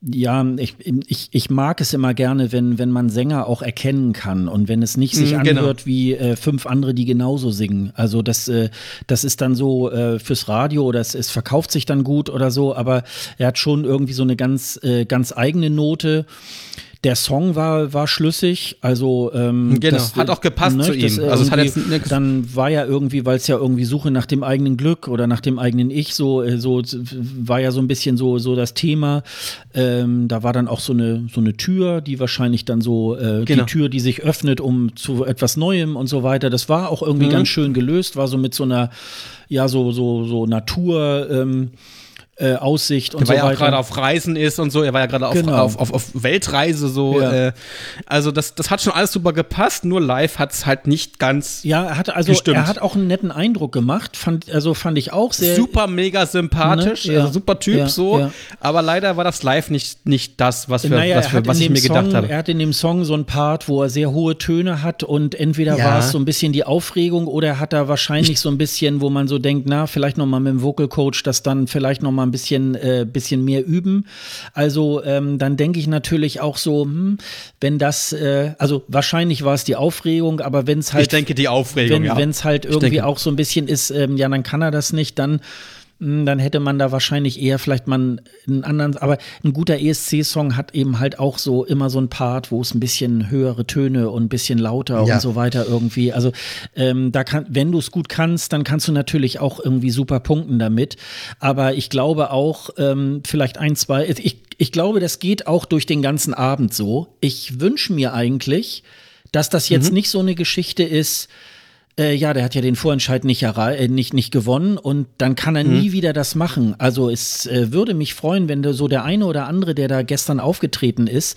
ja, ich, ich, ich mag es immer gerne, wenn, wenn man Sänger auch erkennen kann und wenn es nicht sich mm, genau. anhört wie äh, fünf andere, die genauso singen. Also das, äh, das ist dann so äh, fürs Radio oder es, es verkauft sich dann gut oder so, aber er hat schon irgendwie so eine ganz, äh, ganz eigene Note. Der Song war, war schlüssig, also ähm, genau, das, hat auch gepasst ne, zu ihm. Also es hat jetzt dann war ja irgendwie, weil es ja irgendwie Suche nach dem eigenen Glück oder nach dem eigenen Ich, so, äh, so war ja so ein bisschen so, so das Thema. Ähm, da war dann auch so eine, so eine Tür, die wahrscheinlich dann so äh, genau. die Tür, die sich öffnet, um zu etwas Neuem und so weiter. Das war auch irgendwie mhm. ganz schön gelöst, war so mit so einer, ja, so, so, so Natur. Ähm, äh, Aussicht und so weiter. Weil er auch gerade auf Reisen ist und so. Er war ja gerade auf, genau. auf, auf, auf, Weltreise so. Ja. Äh, also das, das hat schon alles super gepasst. Nur live hat es halt nicht ganz. Ja, er hat also gestimmt. er hat auch einen netten Eindruck gemacht. Fand, also fand ich auch sehr super mega sympathisch, ne? ja. also super Typ ja. so. Aber leider war das live nicht nicht das, was, wir, naja, was, wir, was ich mir Song, gedacht habe. Er hat in dem Song so ein Part, wo er sehr hohe Töne hat und entweder war es so ein bisschen die Aufregung oder hat er wahrscheinlich so ein bisschen, wo man so denkt, na vielleicht noch mal mit dem Vocal Coach das dann vielleicht noch mal ein bisschen äh, bisschen mehr üben. Also ähm, dann denke ich natürlich auch so, hm, wenn das, äh, also wahrscheinlich war es die Aufregung, aber wenn es halt. Ich denke die Aufregung, wenn, ja. Wenn es halt irgendwie auch so ein bisschen ist, ähm, ja, dann kann er das nicht, dann dann hätte man da wahrscheinlich eher vielleicht mal einen anderen, aber ein guter ESC-Song hat eben halt auch so immer so ein Part, wo es ein bisschen höhere Töne und ein bisschen lauter ja. und so weiter irgendwie. Also ähm, da kann, wenn du es gut kannst, dann kannst du natürlich auch irgendwie super punkten damit. Aber ich glaube auch, ähm, vielleicht ein, zwei, ich, ich glaube, das geht auch durch den ganzen Abend so. Ich wünsche mir eigentlich, dass das jetzt mhm. nicht so eine Geschichte ist, äh, ja, der hat ja den Vorentscheid nicht, äh, nicht, nicht gewonnen und dann kann er mhm. nie wieder das machen. Also es äh, würde mich freuen, wenn der, so der eine oder andere, der da gestern aufgetreten ist,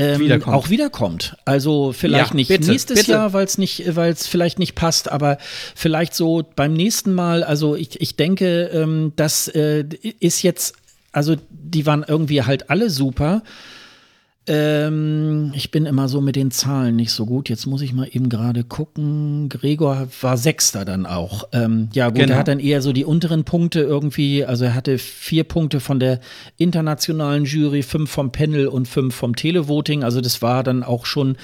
ähm, wiederkommt. auch wiederkommt. Also vielleicht ja, nicht bitte, nächstes bitte. Jahr, weil es nicht, weil es vielleicht nicht passt, aber vielleicht so beim nächsten Mal. Also ich, ich denke, ähm, das äh, ist jetzt, also die waren irgendwie halt alle super. Ähm, ich bin immer so mit den Zahlen nicht so gut. Jetzt muss ich mal eben gerade gucken. Gregor war Sechster dann auch. Ähm, ja, gut, genau. er hat dann eher so die unteren Punkte irgendwie. Also er hatte vier Punkte von der internationalen Jury, fünf vom Panel und fünf vom Televoting. Also das war dann auch schon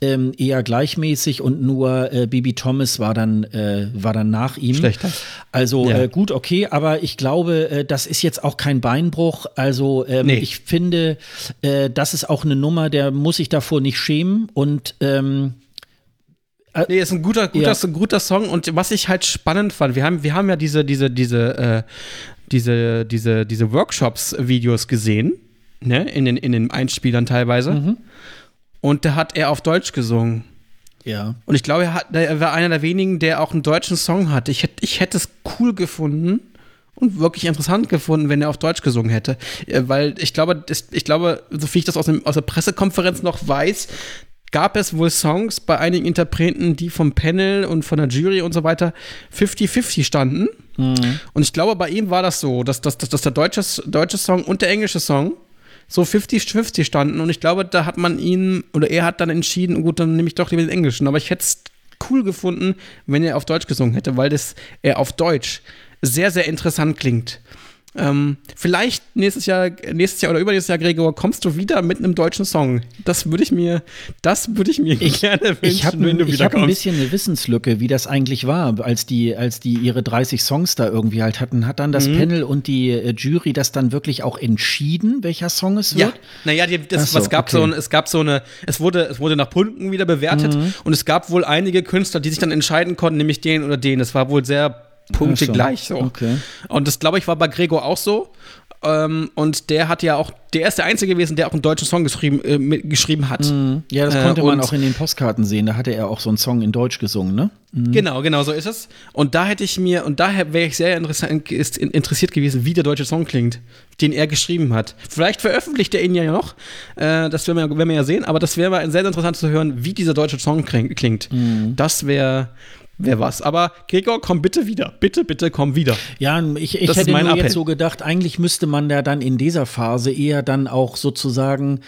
ähm, eher gleichmäßig und nur äh, Bibi Thomas war dann, äh, war dann nach ihm. Schlechter. Also ja. äh, gut, okay, aber ich glaube, äh, das ist jetzt auch kein Beinbruch. Also ähm, nee. ich finde, äh, das ist auch eine Nummer, der muss sich davor nicht schämen und ähm, äh, Nee, ist ein guter, guter, ja. guter Song und was ich halt spannend fand, wir haben, wir haben ja diese, diese, diese, äh, diese, diese, diese Workshops-Videos gesehen, ne, in den, in den Einspielern teilweise. Mhm. Und da hat er auf Deutsch gesungen. Ja. Und ich glaube, er, hat, er war einer der wenigen, der auch einen deutschen Song hatte. Ich, hätt, ich hätte es cool gefunden und wirklich interessant gefunden, wenn er auf Deutsch gesungen hätte. Äh, weil ich glaube, ich glaube, so viel ich das aus, dem, aus der Pressekonferenz noch weiß, gab es wohl Songs bei einigen Interpreten, die vom Panel und von der Jury und so weiter 50-50 standen. Mhm. Und ich glaube, bei ihm war das so, dass, dass, dass, dass der deutsche, deutsche Song und der englische Song so 50-50 standen. Und ich glaube, da hat man ihn, oder er hat dann entschieden, gut, dann nehme ich doch den Englischen. Aber ich hätte es cool gefunden, wenn er auf Deutsch gesungen hätte, weil das er auf Deutsch sehr, sehr interessant klingt. Ähm, vielleicht nächstes Jahr, nächstes Jahr oder übernächstes Jahr, Gregor, kommst du wieder mit einem deutschen Song. Das würde ich mir, das würde ich mir ich, gerne wünschen, ich hab, wenn du Ich habe ein bisschen eine Wissenslücke, wie das eigentlich war, als die, als die ihre 30 Songs da irgendwie halt hatten. Hat dann das mhm. Panel und die äh, Jury das dann wirklich auch entschieden, welcher Song es wird? Ja, naja, die, das, so, es gab okay. so, es gab so eine, es wurde, es wurde nach Punkten wieder bewertet mhm. und es gab wohl einige Künstler, die sich dann entscheiden konnten, nämlich den oder den. Es war wohl sehr Punkte so. gleich so. Okay. Und das glaube ich war bei Gregor auch so. Ähm, und der hat ja auch, der ist der Einzige gewesen, der auch einen deutschen Song geschrieben, äh, mit, geschrieben hat. Mhm. Ja, das konnte äh, man auch in den Postkarten sehen. Da hatte er auch so einen Song in Deutsch gesungen, ne? Mhm. Genau, genau, so ist es. Und da hätte ich mir, und daher wäre ich sehr interessiert gewesen, wie der deutsche Song klingt, den er geschrieben hat. Vielleicht veröffentlicht er ihn ja noch, äh, das werden wir, werden wir, ja sehen, aber das wäre mal sehr interessant zu hören, wie dieser deutsche Song klingt. Mhm. Das wäre wer was. Aber Gregor, komm bitte wieder. Bitte, bitte, komm wieder. Ja, ich, ich hätte nur jetzt so gedacht, eigentlich müsste man ja dann in dieser Phase eher dann auch sozusagen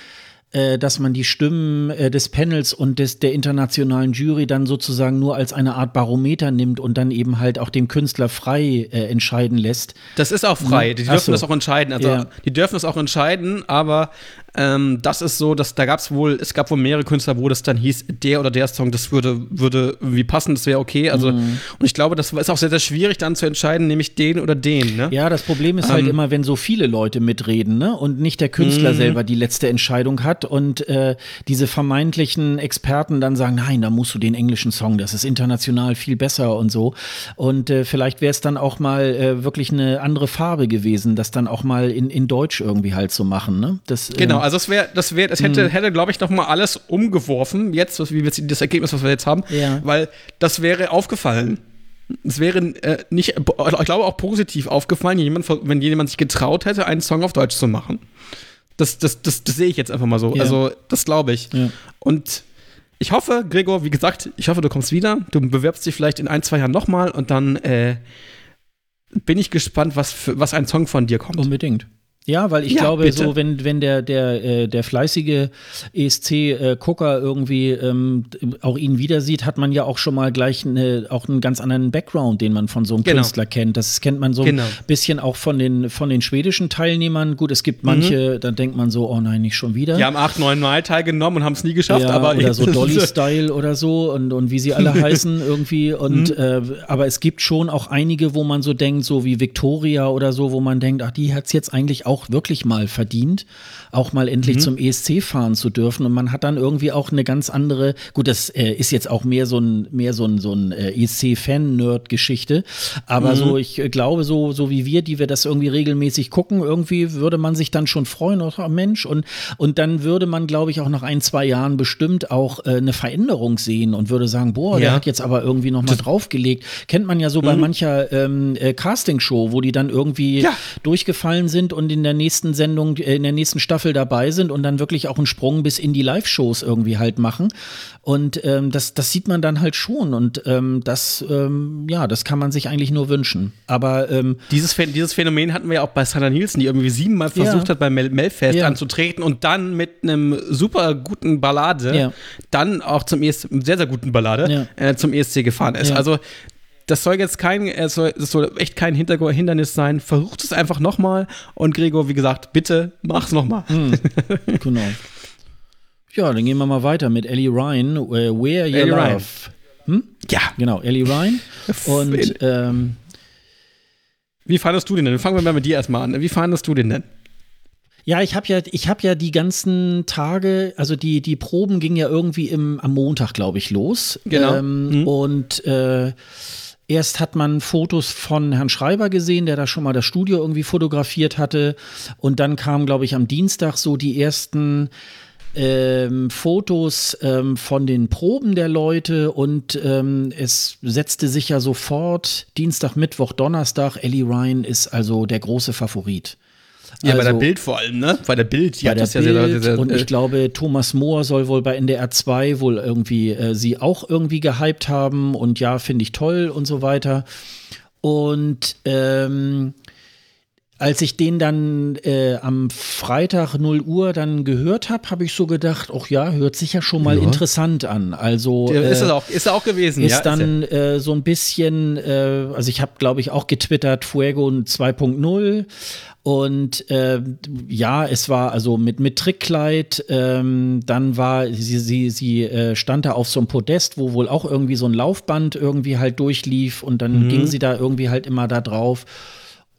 äh, dass man die Stimmen äh, des Panels und des, der internationalen Jury dann sozusagen nur als eine Art Barometer nimmt und dann eben halt auch den Künstler frei äh, entscheiden lässt. Das ist auch frei. Ne? Die dürfen so. das auch entscheiden. Also ja. die dürfen das auch entscheiden, aber ähm, das ist so, dass da gab es wohl, es gab wohl mehrere Künstler, wo das dann hieß, der oder der Song, das würde, würde irgendwie passen, das wäre okay. Also, mhm. und ich glaube, das ist auch sehr, sehr schwierig dann zu entscheiden, nämlich den oder den. Ne? Ja, das Problem ist halt ähm, halt immer, wenn so viele Leute mitreden, ne? Und nicht der Künstler mhm. selber die letzte Entscheidung hat und äh, diese vermeintlichen Experten dann sagen, nein, da musst du den englischen Song, das ist international viel besser und so. Und äh, vielleicht wäre es dann auch mal äh, wirklich eine andere Farbe gewesen, das dann auch mal in, in Deutsch irgendwie halt zu machen. Ne? Das, genau, also es wäre, das wäre, das hätte, hm. hätte, glaube ich, noch mal alles umgeworfen, jetzt, was, wie wir das Ergebnis, was wir jetzt haben, ja. weil das wäre aufgefallen. Es wäre äh, nicht, ich glaube auch positiv aufgefallen, jemand, wenn jemand sich getraut hätte, einen Song auf Deutsch zu machen. Das, das, das, das sehe ich jetzt einfach mal so. Ja. Also, das glaube ich. Ja. Und ich hoffe, Gregor, wie gesagt, ich hoffe, du kommst wieder. Du bewirbst dich vielleicht in ein, zwei Jahren nochmal und dann äh, bin ich gespannt, was, für, was ein Song von dir kommt. Unbedingt. Ja, weil ich ja, glaube, bitte. so wenn, wenn der, der, äh, der fleißige ESC-Gucker irgendwie ähm, auch ihn wieder sieht, hat man ja auch schon mal gleich eine, auch einen ganz anderen Background, den man von so einem genau. Künstler kennt. Das kennt man so genau. ein bisschen auch von den, von den schwedischen Teilnehmern. Gut, es gibt manche, mhm. da denkt man so, oh nein, nicht schon wieder. Die haben acht, neun Mal teilgenommen und haben es nie geschafft. Ja, aber oder so Dolly-Style oder so und, und wie sie alle heißen irgendwie. Und mhm. äh, aber es gibt schon auch einige, wo man so denkt, so wie Victoria oder so, wo man denkt, ach, die hat es jetzt eigentlich auch auch wirklich mal verdient, auch mal endlich mhm. zum ESC fahren zu dürfen. Und man hat dann irgendwie auch eine ganz andere, gut, das äh, ist jetzt auch mehr so ein, mehr so ein, so ein äh, ESC-Fan-Nerd-Geschichte. Aber mhm. so, ich äh, glaube, so, so wie wir, die wir das irgendwie regelmäßig gucken, irgendwie würde man sich dann schon freuen, oh Mensch. Und, und dann würde man, glaube ich, auch nach ein, zwei Jahren bestimmt auch äh, eine Veränderung sehen und würde sagen, boah, ja. der hat jetzt aber irgendwie noch mal draufgelegt. Kennt man ja so mhm. bei mancher ähm, äh, Castingshow, wo die dann irgendwie ja. durchgefallen sind und in der nächsten Sendung, äh, in der nächsten Staffel dabei sind und dann wirklich auch einen Sprung bis in die Live-Shows irgendwie halt machen. Und ähm, das, das sieht man dann halt schon. Und ähm, das, ähm, ja, das kann man sich eigentlich nur wünschen. Aber ähm, dieses, dieses Phänomen hatten wir ja auch bei Sandra Nielsen, die irgendwie siebenmal versucht ja. hat, Mel Melfest ja. anzutreten und dann mit einem super guten Ballade ja. dann auch zum ESC, sehr, sehr guten Ballade, äh, zum ESC gefahren ist. Also das soll jetzt kein, es soll, das soll echt kein Hindernis sein. Versucht es einfach nochmal. Und Gregor, wie gesagt, bitte mach's nochmal. Mhm. genau. Ja, dann gehen wir mal weiter mit Ellie Ryan, uh, Where Your Ellie Love. Hm? Ja. Genau, Ellie Ryan. Und ähm, wie fandest du den denn? Fangen wir mal mit dir erstmal an. Wie fandest du den denn? Ja, ich habe ja, ich habe ja die ganzen Tage, also die die Proben gingen ja irgendwie im, am Montag, glaube ich, los. Genau. Ähm, mhm. Und äh, Erst hat man Fotos von Herrn Schreiber gesehen, der da schon mal das Studio irgendwie fotografiert hatte. Und dann kamen, glaube ich, am Dienstag so die ersten ähm, Fotos ähm, von den Proben der Leute und ähm, es setzte sich ja sofort Dienstag, Mittwoch, Donnerstag. Ellie Ryan ist also der große Favorit. Ja, also, bei der also Bild vor allem, ne? Bei der Bild. Ja, das ja sehr, sehr, sehr, Und ich glaube, Thomas Mohr soll wohl bei NDR 2 wohl irgendwie äh, sie auch irgendwie gehypt haben und ja, finde ich toll und so weiter. Und ähm, als ich den dann äh, am Freitag 0 Uhr dann gehört habe, habe ich so gedacht, ach ja, hört sich ja schon mal ja. interessant an. Also äh, ist es auch, ist er auch gewesen. Ist ja, dann ist äh, so ein bisschen, äh, also ich habe glaube ich auch getwittert Fuego 2.0 und äh, ja, es war also mit, mit Trickkleid, ähm, dann war sie, sie, sie äh, stand da auf so einem Podest, wo wohl auch irgendwie so ein Laufband irgendwie halt durchlief und dann mhm. ging sie da irgendwie halt immer da drauf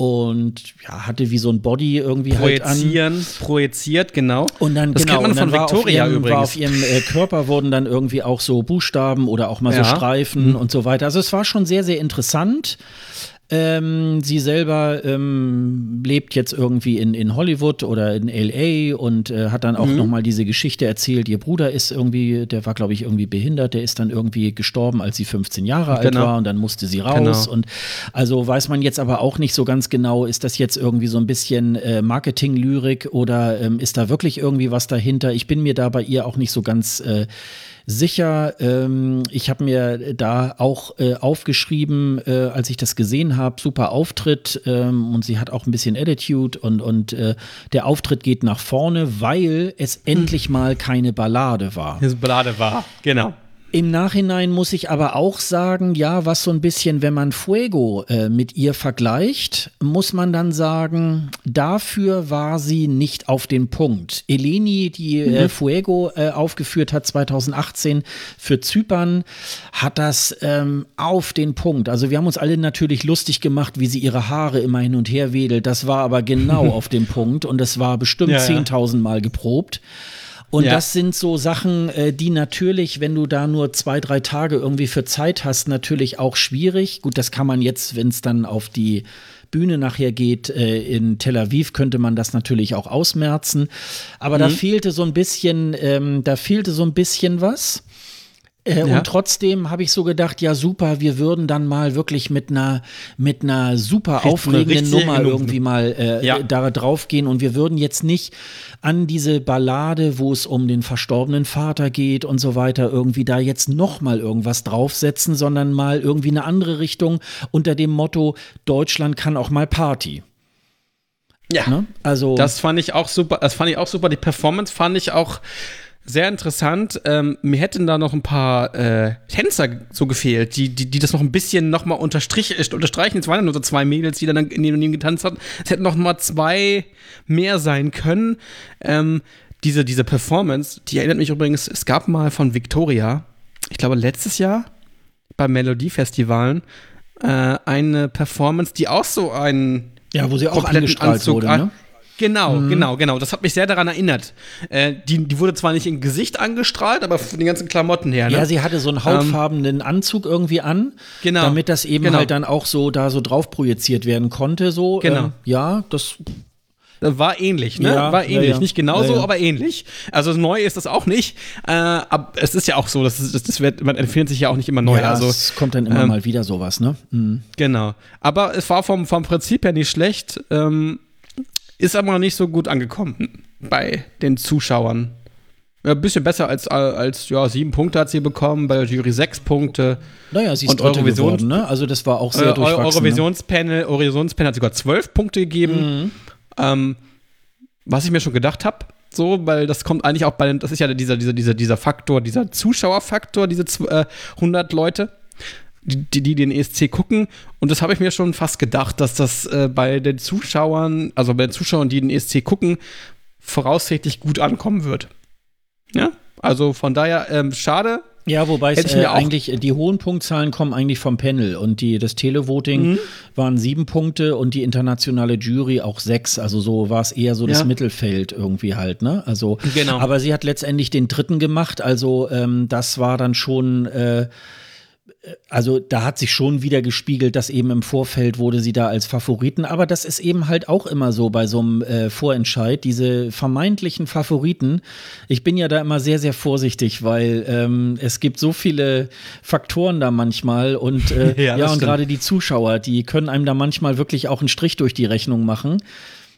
und ja, hatte wie so ein Body irgendwie Projizieren, halt an. Projiziert, genau. Und dann, das genau, kennt man von Victoria ihrem, übrigens. War auf ihrem äh, Körper wurden dann irgendwie auch so Buchstaben oder auch mal ja. so Streifen mhm. und so weiter. Also es war schon sehr, sehr interessant. Ähm, sie selber ähm, lebt jetzt irgendwie in, in Hollywood oder in LA und äh, hat dann auch mhm. nochmal diese Geschichte erzählt. Ihr Bruder ist irgendwie, der war, glaube ich, irgendwie behindert, der ist dann irgendwie gestorben, als sie 15 Jahre alt genau. war und dann musste sie raus. Genau. Und also weiß man jetzt aber auch nicht so ganz genau, ist das jetzt irgendwie so ein bisschen äh, Marketing-Lyrik oder ähm, ist da wirklich irgendwie was dahinter? Ich bin mir da bei ihr auch nicht so ganz äh, sicher. Ähm, ich habe mir da auch äh, aufgeschrieben, äh, als ich das gesehen habe, super Auftritt ähm, und sie hat auch ein bisschen Attitude und, und äh, der Auftritt geht nach vorne, weil es hm. endlich mal keine Ballade war. Es Ballade war, genau. Im Nachhinein muss ich aber auch sagen, ja, was so ein bisschen, wenn man Fuego äh, mit ihr vergleicht, muss man dann sagen, dafür war sie nicht auf den Punkt. Eleni, die äh, mhm. äh, Fuego äh, aufgeführt hat 2018 für Zypern, hat das ähm, auf den Punkt. Also wir haben uns alle natürlich lustig gemacht, wie sie ihre Haare immer hin und her wedelt. Das war aber genau auf dem Punkt und das war bestimmt ja, 10.000 Mal geprobt. Und ja. das sind so Sachen, äh, die natürlich, wenn du da nur zwei, drei Tage irgendwie für Zeit hast, natürlich auch schwierig. Gut, das kann man jetzt, wenn es dann auf die Bühne nachher geht, äh, in Tel Aviv könnte man das natürlich auch ausmerzen. Aber mhm. da fehlte so ein bisschen, ähm, da fehlte so ein bisschen was. Äh, ja. Und trotzdem habe ich so gedacht, ja super, wir würden dann mal wirklich mit einer mit einer super aufregenden Nummer irgendwie mal äh, ja. da drauf gehen und wir würden jetzt nicht an diese Ballade, wo es um den verstorbenen Vater geht und so weiter, irgendwie da jetzt noch mal irgendwas draufsetzen, sondern mal irgendwie eine andere Richtung unter dem Motto Deutschland kann auch mal Party. Ja, ne? also das fand ich auch super. Das fand ich auch super. Die Performance fand ich auch sehr interessant. Ähm, mir hätten da noch ein paar äh, Tänzer so gefehlt, die, die, die das noch ein bisschen noch mal unterstrich, äh, unterstreichen. Es waren ja nur so zwei Mädels, die dann in dem getanzt hatten. Es hätten noch mal zwei mehr sein können. Ähm, diese, diese Performance, die erinnert mich übrigens, es gab mal von Victoria, ich glaube letztes Jahr, beim Melodiefestivalen, äh, eine Performance, die auch so einen ja, wo sie auch angestrahlt Anzug wurde, ne? Genau, mhm. genau, genau. Das hat mich sehr daran erinnert. Äh, die, die wurde zwar nicht im Gesicht angestrahlt, aber von den ganzen Klamotten her. Ne? Ja, sie hatte so einen ähm, hautfarbenen ähm, Anzug irgendwie an, genau, damit das eben genau. halt dann auch so da so drauf projiziert werden konnte. So, genau. Ähm, ja, das war ähnlich, ne? Ja, war ähnlich. Ja, ja. Nicht genauso, aber ähnlich. Also neu ist das auch nicht. Äh, aber es ist ja auch so, das, ist, das wird, man empfiehlt sich ja auch nicht immer neu. Also, es kommt dann immer ähm, mal wieder sowas, ne? Mhm. Genau. Aber es war vom, vom Prinzip her nicht schlecht. Ähm, ist aber noch nicht so gut angekommen bei den Zuschauern. Ja, ein bisschen besser als, als ja, sieben Punkte hat sie bekommen, bei der Jury sechs Punkte. Naja, sie ist und Eurovision, geworden, ne? Also das war auch sehr äh, durchwachsen. Eurovisionspanel, ne? Eurovisionspanel hat sogar zwölf Punkte gegeben. Mhm. Ähm, was ich mir schon gedacht habe, so, weil das kommt eigentlich auch bei, das ist ja dieser, dieser, dieser, dieser Faktor, dieser Zuschauerfaktor, diese äh, 100 Leute die, die den ESC gucken. Und das habe ich mir schon fast gedacht, dass das äh, bei den Zuschauern, also bei den Zuschauern, die den ESC gucken, voraussichtlich gut ankommen wird. Ja, also von daher ähm, schade. Ja, wobei es äh, eigentlich die hohen Punktzahlen kommen eigentlich vom Panel und die das Televoting mhm. waren sieben Punkte und die internationale Jury auch sechs. Also so war es eher so ja. das Mittelfeld irgendwie halt. Ne? Also, genau. aber sie hat letztendlich den dritten gemacht. Also ähm, das war dann schon äh, also da hat sich schon wieder gespiegelt, dass eben im Vorfeld wurde sie da als Favoriten, aber das ist eben halt auch immer so bei so einem äh, Vorentscheid, diese vermeintlichen Favoriten. Ich bin ja da immer sehr, sehr vorsichtig, weil ähm, es gibt so viele Faktoren da manchmal und äh, ja, ja und gerade die Zuschauer, die können einem da manchmal wirklich auch einen Strich durch die Rechnung machen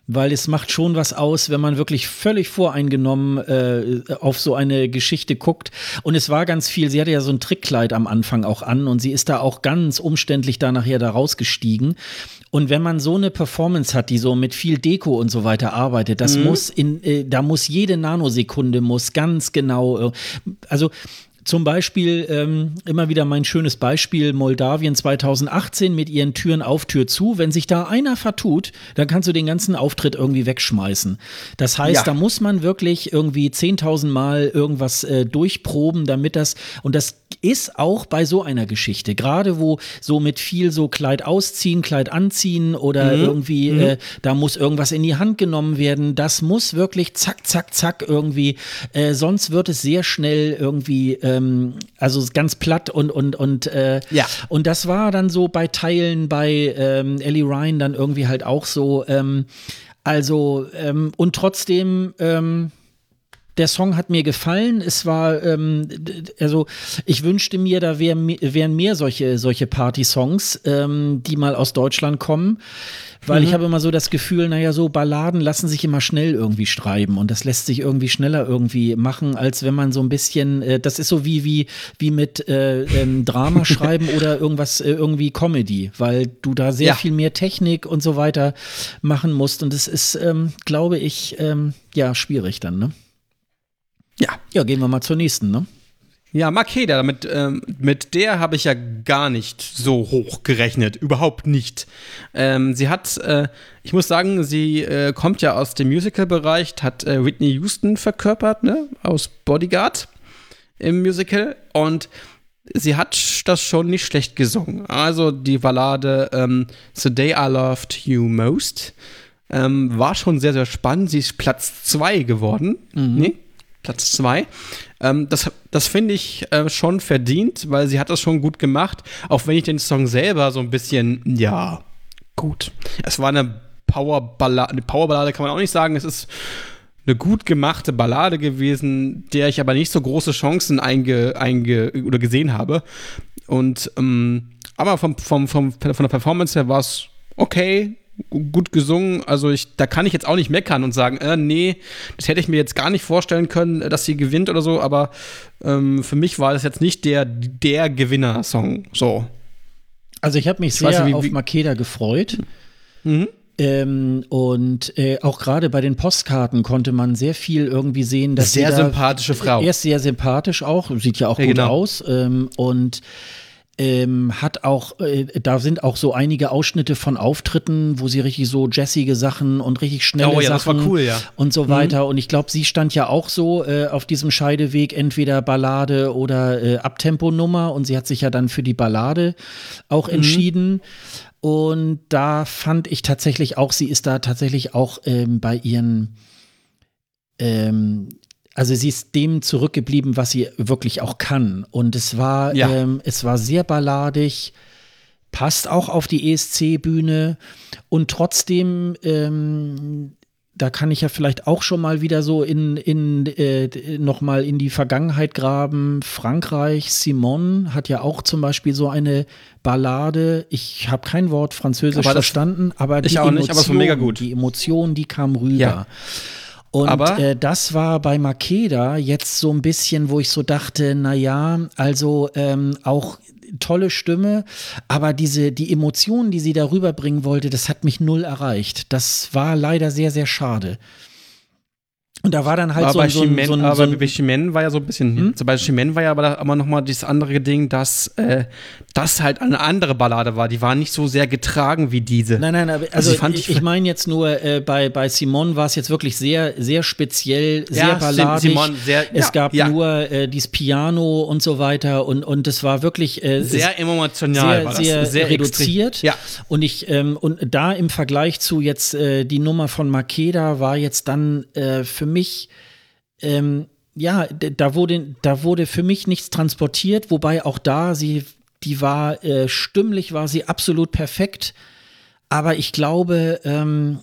weil es macht schon was aus, wenn man wirklich völlig voreingenommen äh, auf so eine Geschichte guckt. Und es war ganz viel, sie hatte ja so ein Trickkleid am Anfang auch an und sie ist da auch ganz umständlich da nachher da rausgestiegen. Und wenn man so eine Performance hat, die so mit viel Deko und so weiter arbeitet, das mhm. muss in, äh, da muss jede Nanosekunde muss ganz genau, äh, also zum Beispiel ähm, immer wieder mein schönes Beispiel Moldawien 2018 mit ihren Türen auf, Tür zu. Wenn sich da einer vertut, dann kannst du den ganzen Auftritt irgendwie wegschmeißen. Das heißt, ja. da muss man wirklich irgendwie 10.000 Mal irgendwas äh, durchproben, damit das, und das ist auch bei so einer Geschichte, gerade wo so mit viel so Kleid ausziehen, Kleid anziehen oder mhm. irgendwie, mhm. Äh, da muss irgendwas in die Hand genommen werden. Das muss wirklich zack, zack, zack irgendwie, äh, sonst wird es sehr schnell irgendwie äh, ähm, also ganz platt und und und äh, Ja. und das war dann so bei Teilen bei ähm, Ellie Ryan dann irgendwie halt auch so. Ähm, also ähm, und trotzdem. Ähm, der Song hat mir gefallen. Es war, ähm, also ich wünschte mir, da wär, wären mehr solche, solche Party-Songs, ähm, die mal aus Deutschland kommen. Weil ich habe immer so das Gefühl, naja, so Balladen lassen sich immer schnell irgendwie schreiben und das lässt sich irgendwie schneller irgendwie machen, als wenn man so ein bisschen, äh, das ist so wie, wie, wie mit äh, ähm, Drama schreiben oder irgendwas, äh, irgendwie Comedy, weil du da sehr Ja. viel mehr Technik und so weiter machen musst. Und es ist, ähm, glaube ich, ähm, ja, schwierig dann, ne? Ja. Ja, gehen wir mal zur nächsten, ne? Ja, Makeda, mit, ähm, mit der habe ich ja gar nicht so hoch gerechnet. Überhaupt nicht. Ähm, sie hat, äh, ich muss sagen, sie äh, kommt ja aus dem Musical-Bereich, hat äh, Whitney Houston verkörpert, ne? Aus Bodyguard im Musical. Und sie hat das schon nicht schlecht gesungen. Also die Ballade ähm, The Day I Loved You Most ähm, war schon sehr, sehr spannend. Sie ist Platz 2 geworden. Nee, Platz 2. Ähm, das das finde ich äh, schon verdient, weil sie hat das schon gut gemacht. Auch wenn ich den Song selber so ein bisschen, ja, gut. Es war eine Powerballade, eine Powerballade kann man auch nicht sagen. Es ist eine gut gemachte Ballade gewesen, der ich aber nicht so große Chancen einge, einge oder gesehen habe. Und ähm, aber vom, vom, vom, von der Performance her war es okay, gut gesungen. Also ich, da kann ich jetzt auch nicht meckern und sagen, äh, nee, das hätte ich mir jetzt gar nicht vorstellen können, äh, dass sie gewinnt oder so. Aber ähm, für mich war das jetzt nicht der der Gewinner-Song. So. Also ich habe mich Ich sehr nicht, wie- auf Makeda gefreut. Mhm. Ähm, und äh, auch gerade bei den Postkarten konnte man sehr viel irgendwie sehen, dass Sehr sympathische Frau. Er ist sehr sympathisch auch, sieht ja auch Ja, gut genau. aus ähm, und ähm, hat auch, äh, da sind auch so einige Ausschnitte von Auftritten, wo sie richtig so jazzige Sachen und richtig schnelle Oh ja, das Sachen war cool, ja. Mhm. und so weiter. Und ich glaube, sie stand ja auch so äh, auf diesem Scheideweg, entweder Ballade oder äh, Abtempo-Nummer. Und sie hat sich ja dann für die Ballade auch Mhm. entschieden. Und da fand ich tatsächlich auch, sie ist da tatsächlich auch ähm, bei ihren, ähm, also sie ist dem zurückgeblieben, was sie wirklich auch kann. Und es war, Ja. ähm, es war sehr balladig, passt auch auf die ESC-Bühne und trotzdem, ähm, da kann ich ja vielleicht auch schon mal wieder so in, in äh, noch mal in die Vergangenheit graben. Frankreich, Simone hat ja auch zum Beispiel so eine Ballade. Ich habe kein Wort Französisch Aber das- verstanden, aber die ich auch nicht, aber es war mega gut. die Emotion, die kam rüber. Ja. Und Aber- äh, das war bei Makeda jetzt so ein bisschen, wo ich so dachte, na ja, also ähm, auch tolle Stimme, aber diese die Emotionen, die sie darüber bringen wollte, das hat mich null erreicht. Das war leider sehr sehr schade. Und da war dann halt aber so, bei ein- so, ein- Chimène, so, aber so ein, bei Chimène war ja so ein bisschen, Hm? so bei Chimène war ja aber, aber nochmal dieses andere Ding, dass äh, das halt eine andere Ballade war. Die war nicht so sehr getragen wie diese. Nein, nein, aber Also also, ich ich, ich meine jetzt nur, äh, bei, bei Simon war es jetzt wirklich sehr, sehr speziell, sehr Ja, balladig. Simon, sehr- es ja, gab ja. nur äh, dieses Piano und so weiter und, und es war wirklich äh, sehr emotional sehr, war das. sehr, sehr reduziert. Extrem. Ja. Und ich, ähm, und da im Vergleich zu jetzt äh, die Nummer von Makeda war jetzt dann äh, für mich, ähm, ja, da wurde, da wurde für mich nichts transportiert, wobei auch da sie, die war, äh, stimmlich war sie absolut perfekt. Aber ich glaube, ähm,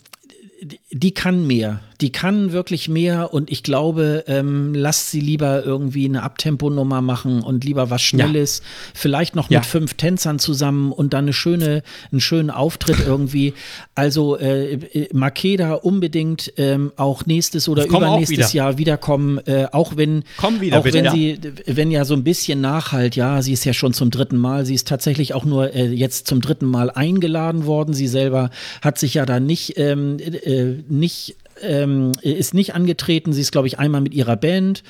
die kann mehr. Die kann wirklich mehr und ich glaube, ähm, lasst sie lieber irgendwie eine Abtempo-Nummer machen und lieber was Schnelles, vielleicht noch mit Ja. fünf Tänzern zusammen und dann eine schöne, einen schönen Auftritt irgendwie. Also äh, äh, Makeda unbedingt ähm, auch nächstes oder übernächstes wieder. Jahr wiederkommen, äh, auch wenn wieder, auch bitte, wenn ja. sie, wenn ja so ein bisschen Nachhalt, ja, sie ist ja schon zum dritten Mal, sie ist tatsächlich auch nur äh, jetzt zum dritten Mal eingeladen worden. Sie selber hat sich ja da nicht, ähm, äh, nicht ähm, ist nicht angetreten. Sie ist, glaube ich, einmal mit ihrer Band.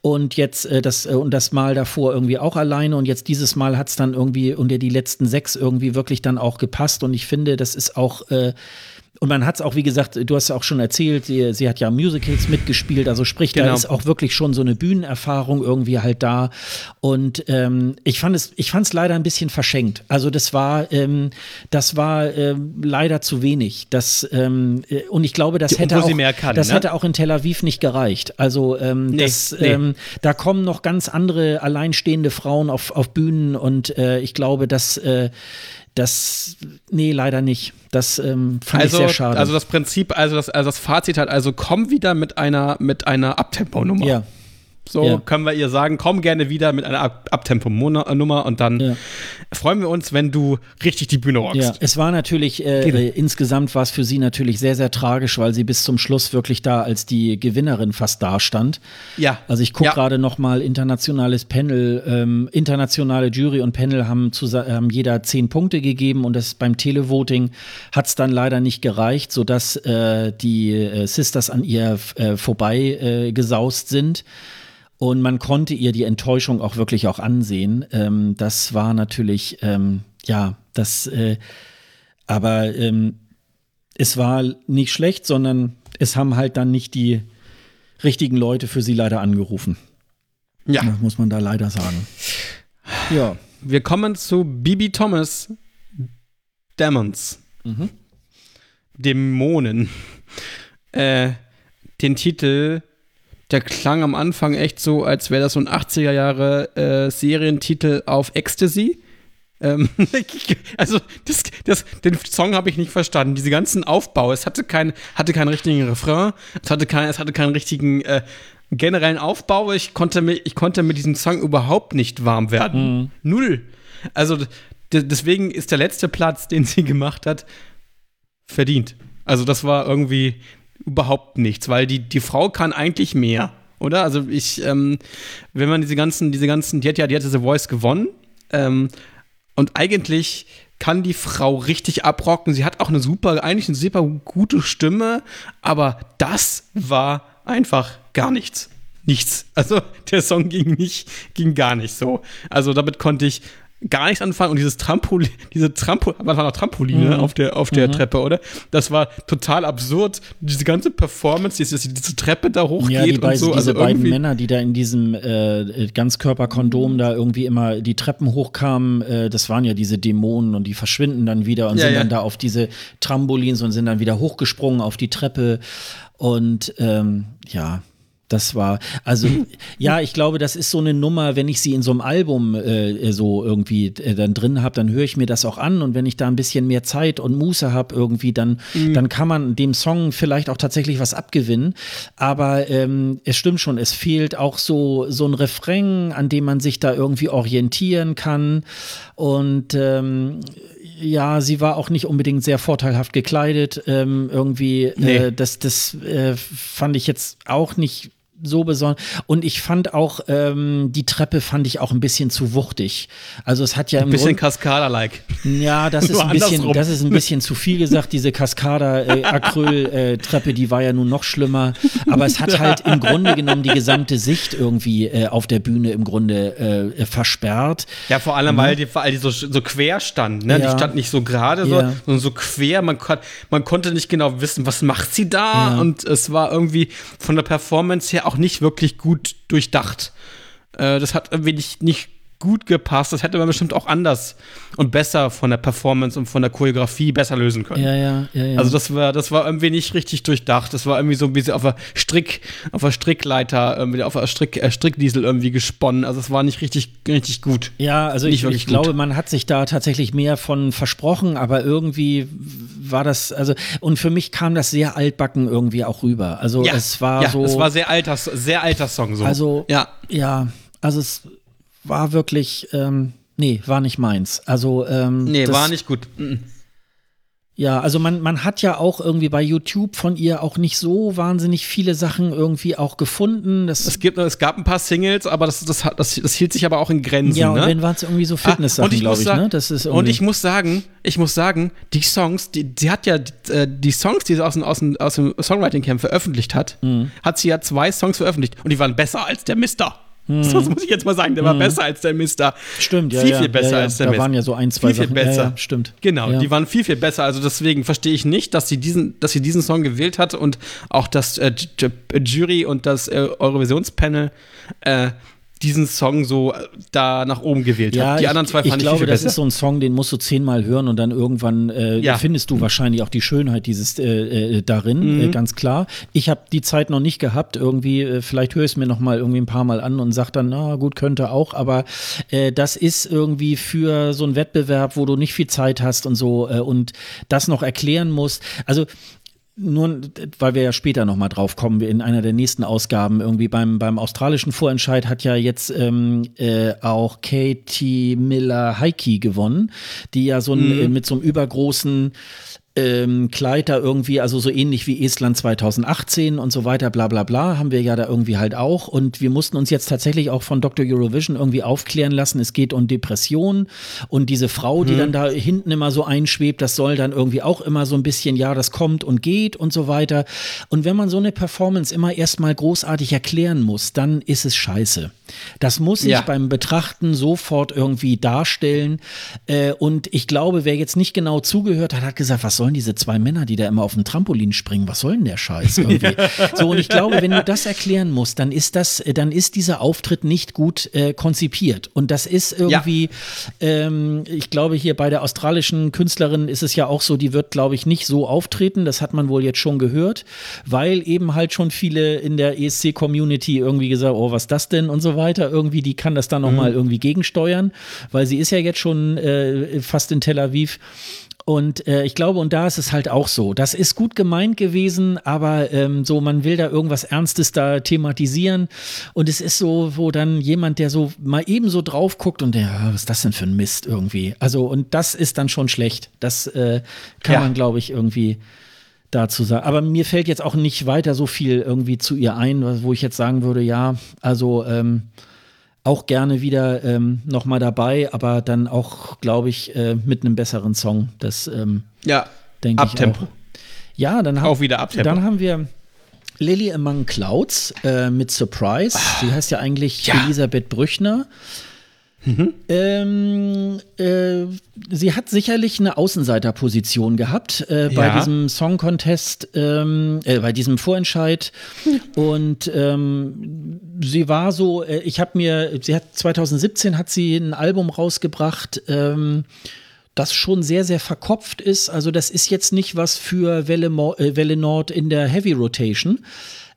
Und jetzt äh, das äh, und das Mal davor irgendwie auch alleine. Und jetzt dieses Mal hat es dann irgendwie unter die letzten sechs irgendwie wirklich dann auch gepasst. Und ich finde, das ist auch äh, und man hat es auch, wie gesagt, du hast ja auch schon erzählt, sie, sie hat ja Musicals mitgespielt, also sprich, genau. da ist auch wirklich schon so eine Bühnenerfahrung irgendwie halt da. Und ähm, ich fand es, ich fand es leider ein bisschen verschenkt. Also das war, ähm, das war ähm, leider zu wenig. Das, ähm, äh, und ich glaube, das, hätte auch, kann, das ne? hätte auch in Tel Aviv nicht gereicht. Also ähm, nee, das, nee. Ähm, da kommen noch ganz andere alleinstehende Frauen auf, auf Bühnen und äh, ich glaube, dass äh, das, nee, leider nicht. Das ähm, fand also, ich sehr schade. Also das Prinzip, also das, also das Fazit hat, also komm wieder mit einer, mit einer Abtempo-Nummer. Ja. So ja. können wir ihr sagen, komm gerne wieder mit einer Abtempo-Nummer und dann ja. freuen wir uns, wenn du richtig die Bühne rockst. Ja, es war natürlich, äh, äh, insgesamt war es für sie natürlich sehr, sehr tragisch, weil sie bis zum Schluss wirklich da als die Gewinnerin fast dastand. Ja. Also ich gucke ja. gerade noch mal internationales Panel, ähm, internationale Jury und Panel haben, haben jeder zehn Punkte gegeben und das beim Televoting hat es dann leider nicht gereicht, sodass äh, die äh, Sisters an ihr äh, vorbei äh, gesaust sind. Und man konnte ihr die Enttäuschung auch wirklich auch ansehen. Ähm, das war natürlich, ähm, ja, das, äh, aber ähm, es war nicht schlecht, sondern es haben halt dann nicht die richtigen Leute für sie leider angerufen. Ja. Das muss man da leider sagen. Ja. Wir kommen zu Bibi Thomas Demons. Mhm. Dämonen. Äh, den Titel der klang am Anfang echt so, als wäre das so ein 80er Jahre äh, Serientitel auf Ecstasy. Ähm, also das, das, den Song habe ich nicht verstanden. Diese ganzen Aufbau, es hatte, kein, hatte keinen richtigen Refrain, es hatte, kein, es hatte keinen richtigen äh, generellen Aufbau. Ich konnte, mit, ich konnte mit diesem Song überhaupt nicht warm werden. Mhm. Null. Also deswegen ist der letzte Platz, den sie gemacht hat, verdient. Also das war irgendwie, überhaupt nichts, weil die, die Frau kann eigentlich mehr, oder? Also ich, ähm, wenn man diese ganzen, diese ganzen, die hat ja, die hat The Voice gewonnen ähm, und eigentlich kann die Frau richtig abrocken. Sie hat auch eine super, eigentlich eine super gute Stimme, aber das war einfach gar nichts. Nichts. Also der Song ging nicht, ging gar nicht so. Also damit konnte ich gar nichts anfangen und dieses Trampolin, diese Trampolin, was war noch Trampoline mhm. auf der, auf der mhm. Treppe, oder? Das war total absurd. Diese ganze Performance, diese, diese Treppe da hochgeht ja, die beiden, so. Diese also beiden Männer, die da in diesem äh, Ganzkörperkondom da irgendwie immer die Treppen hochkamen, äh, das waren ja diese Dämonen und die verschwinden dann wieder und ja, sind ja. dann da auf diese Trampolins und sind dann wieder hochgesprungen auf die Treppe und ähm, ja, das war, also ja, ich glaube, das ist so eine Nummer, wenn ich sie in so einem Album äh, so irgendwie äh, dann drin habe, dann höre ich mir das auch an und wenn ich da ein bisschen mehr Zeit und Muße habe irgendwie, dann, mhm. dann kann man dem Song vielleicht auch tatsächlich was abgewinnen. Aber ähm, es stimmt schon, es fehlt auch so, so ein Refrain, an dem man sich da irgendwie orientieren kann. Und ähm, ja, sie war auch nicht unbedingt sehr vorteilhaft gekleidet. Ähm, irgendwie, äh, nee. äh, das, das äh, fand ich jetzt auch nicht so besonders. Und ich fand auch, ähm, die Treppe fand ich auch ein bisschen zu wuchtig. Also es hat ja ein bisschen Cascada-like. Ja, das ist ein bisschen, das ist ein bisschen zu viel gesagt. Diese Cascada-Acryl-Treppe, äh, die war ja nun noch schlimmer. Aber es hat halt im Grunde genommen die gesamte Sicht irgendwie äh, auf der Bühne im Grunde äh, versperrt. Ja, vor allem, mhm. weil, die, weil die so, so quer stand. Ne? Ja. Die stand nicht so gerade, ja. sondern so quer. Man, man konnte nicht genau wissen, was macht sie da. Ja. Und es war irgendwie von der Performance her auch nicht wirklich gut durchdacht. Äh, das hat irgendwie nicht, nicht gut gepasst. Das hätte man bestimmt auch anders und besser von der Performance und von der Choreografie besser lösen können. Ja, ja, ja, ja. Also das war, das war irgendwie nicht richtig durchdacht. Das war irgendwie so ein bisschen auf der Strick, auf der Strickleiter, irgendwie auf der Strick, äh, Strickdiesel irgendwie gesponnen. Also es war nicht richtig, richtig gut. Ja, also nicht ich, ich glaube, man hat sich da tatsächlich mehr von versprochen, aber irgendwie war das, also, und für mich kam das sehr altbacken irgendwie auch rüber. Also ja, es war ja, so. Es war sehr alter, sehr alter Song so. Also, ja. Ja, also es war wirklich, ähm, nee, war nicht meins. Also, ähm, nee, das, war nicht gut. Ja, also man, man hat ja auch irgendwie bei YouTube von ihr auch nicht so wahnsinnig viele Sachen irgendwie auch gefunden. Das es, gibt, es gab ein paar Singles, aber das, das, das, das hielt sich aber auch in Grenzen. Ja, und ne? dann waren es irgendwie so ah, Fitness-Sachen, ah, glaube ich. ne? das ist und ich muss sagen, ich muss sagen, die Songs, die, sie hat ja die, äh, die Songs, die sie aus dem, aus dem, aus dem Songwriting-Camp veröffentlicht hat, mhm. hat sie ja zwei Songs veröffentlicht und die waren besser als der Mister. Hm. Das muss ich jetzt mal sagen, der hm. war besser als der Mister. Stimmt, ja. Viel, viel besser ja, ja. als der da Mister. Da waren ja so ein, zwei viel, Sachen. Viel besser. stimmt. Genau, die waren viel, viel besser. Also deswegen verstehe ich nicht, dass sie diesen, dass sie diesen Song gewählt hat und auch das äh, Jury und das äh, Eurovisionspanel äh, diesen Song so äh, da nach oben gewählt ja, hat. Die ich, anderen zwei fand ich, ich glaube, viel, viel das ist so ein Song, den musst du zehnmal hören und dann irgendwann äh, ja. findest du wahrscheinlich auch die Schönheit dieses äh, äh, darin, äh, mhm. ganz klar. Ich habe die Zeit noch nicht gehabt. Irgendwie, äh, vielleicht höre ich es mir noch mal irgendwie ein paar Mal an und sag dann, na gut, könnte auch. Aber das ist irgendwie für so einen Wettbewerb, wo du nicht viel Zeit hast und so und das noch erklären musst. Also nur, weil wir ja später nochmal drauf kommen, in einer der nächsten Ausgaben, irgendwie beim, beim australischen Vorentscheid hat ja jetzt ähm, äh, auch Katie Miller-Heike gewonnen, die ja so ein, mhm. äh, mit so einem übergroßen ähm, Kleid da irgendwie, also so ähnlich wie Estland 2018 und so weiter, bla bla bla, haben wir ja da irgendwie halt auch. Und wir mussten uns jetzt tatsächlich auch von Dr. Eurovision irgendwie aufklären lassen, es geht um Depressionen und diese Frau, die mhm. dann da hinten immer so einschwebt, das soll dann irgendwie auch immer so ein bisschen, ja, das kommt und geht und so weiter. Und wenn man so eine Performance immer erstmal großartig erklären muss, dann ist es scheiße. Das muss ich ja. beim Betrachten sofort irgendwie darstellen. Äh, und ich glaube, wer jetzt nicht genau zugehört hat, hat gesagt, was sollen diese zwei Männer, die da immer auf dem Trampolin springen, was soll denn der Scheiß irgendwie? so, und ich glaube, wenn du das erklären musst, dann ist das, äh, dann ist dieser Auftritt nicht gut äh, konzipiert. Und das ist irgendwie, ja. ähm, ich glaube, hier bei der australischen Künstlerin ist es ja auch so, die wird, glaube ich, nicht so auftreten. Das hat man wohl jetzt schon gehört, weil eben halt schon viele in der ESC-Community irgendwie gesagt, oh, was das denn und so weiter. Irgendwie, die kann das dann nochmal mhm. irgendwie gegensteuern, weil sie ist ja jetzt schon äh, fast in Tel Aviv. Und äh, ich glaube, und da ist es halt auch so. Das ist gut gemeint gewesen, aber ähm, so, man will da irgendwas Ernstes da thematisieren. Und es ist so, wo dann jemand, der so mal eben so drauf guckt und der, was ist das denn für ein Mist irgendwie? Also, und das ist dann schon schlecht. Das äh, kann ja. man, glaube ich, irgendwie dazu sagen. Aber mir fällt jetzt auch nicht weiter so viel irgendwie zu ihr ein, wo ich jetzt sagen würde, ja, also ähm, auch gerne wieder ähm, nochmal dabei, aber dann auch, glaube ich, äh, mit einem besseren Song. Das ähm, ja, denke ich Abtempo. auch. Ja, dann, auch wieder Abtempo. dann haben wir Lily Among Clouds äh, mit Surprise. Ah, Sie heißt ja eigentlich ja. Elisabeth Brüchner. Mhm. Ähm, äh, sie hat sicherlich eine Außenseiterposition gehabt äh, bei ja. diesem Song Contest, ähm, äh, bei diesem Vorentscheid. Und ähm, sie war so, äh, ich habe mir, sie hat 2017 hat sie ein Album rausgebracht. Ähm, das schon sehr, sehr verkopft ist. Also das ist jetzt nicht was für Welle, äh, Welle Nord in der Heavy Rotation,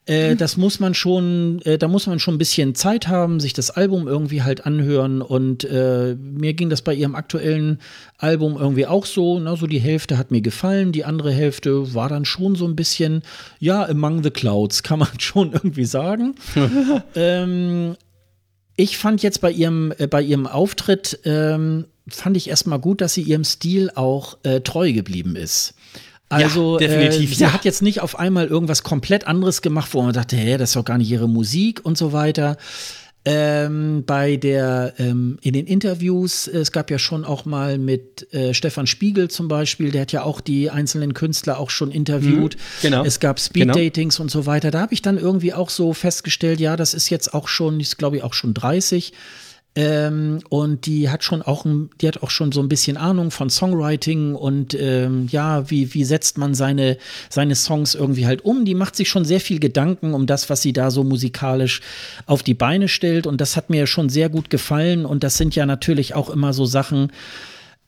äh, das muss man schon, äh, da muss man schon ein bisschen Zeit haben, sich das Album irgendwie halt anhören. Und äh, mir ging das bei ihrem aktuellen Album irgendwie auch so. Na, so die Hälfte hat mir gefallen, die andere Hälfte war dann schon so ein bisschen, ja, among the clouds, kann man schon irgendwie sagen. ähm, ich fand jetzt bei ihrem, äh, bei ihrem Auftritt, ähm, fand ich erstmal gut, dass sie ihrem Stil auch äh, treu geblieben ist. Also ja, definitiv. Äh, sie ja. hat jetzt nicht auf einmal irgendwas komplett anderes gemacht, wo man dachte, hä, das ist doch gar nicht ihre Musik und so weiter. Ähm, bei der ähm, in den Interviews, es gab ja schon auch mal mit äh, Stefan Spiegel zum Beispiel, der hat ja auch die einzelnen Künstler auch schon interviewt. Mhm, genau. Es gab Speed-Datings genau. und so weiter. Da habe ich dann irgendwie auch so festgestellt, ja, das ist jetzt auch schon, ist glaube ich auch schon 30. Ähm, und die hat schon auch, die hat auch schon so ein bisschen Ahnung von Songwriting und ähm, ja, wie, wie setzt man seine, seine Songs irgendwie halt um. Die macht sich schon sehr viel Gedanken um das, was sie da so musikalisch auf die Beine stellt. Und das hat mir schon sehr gut gefallen. Und das sind ja natürlich auch immer so Sachen,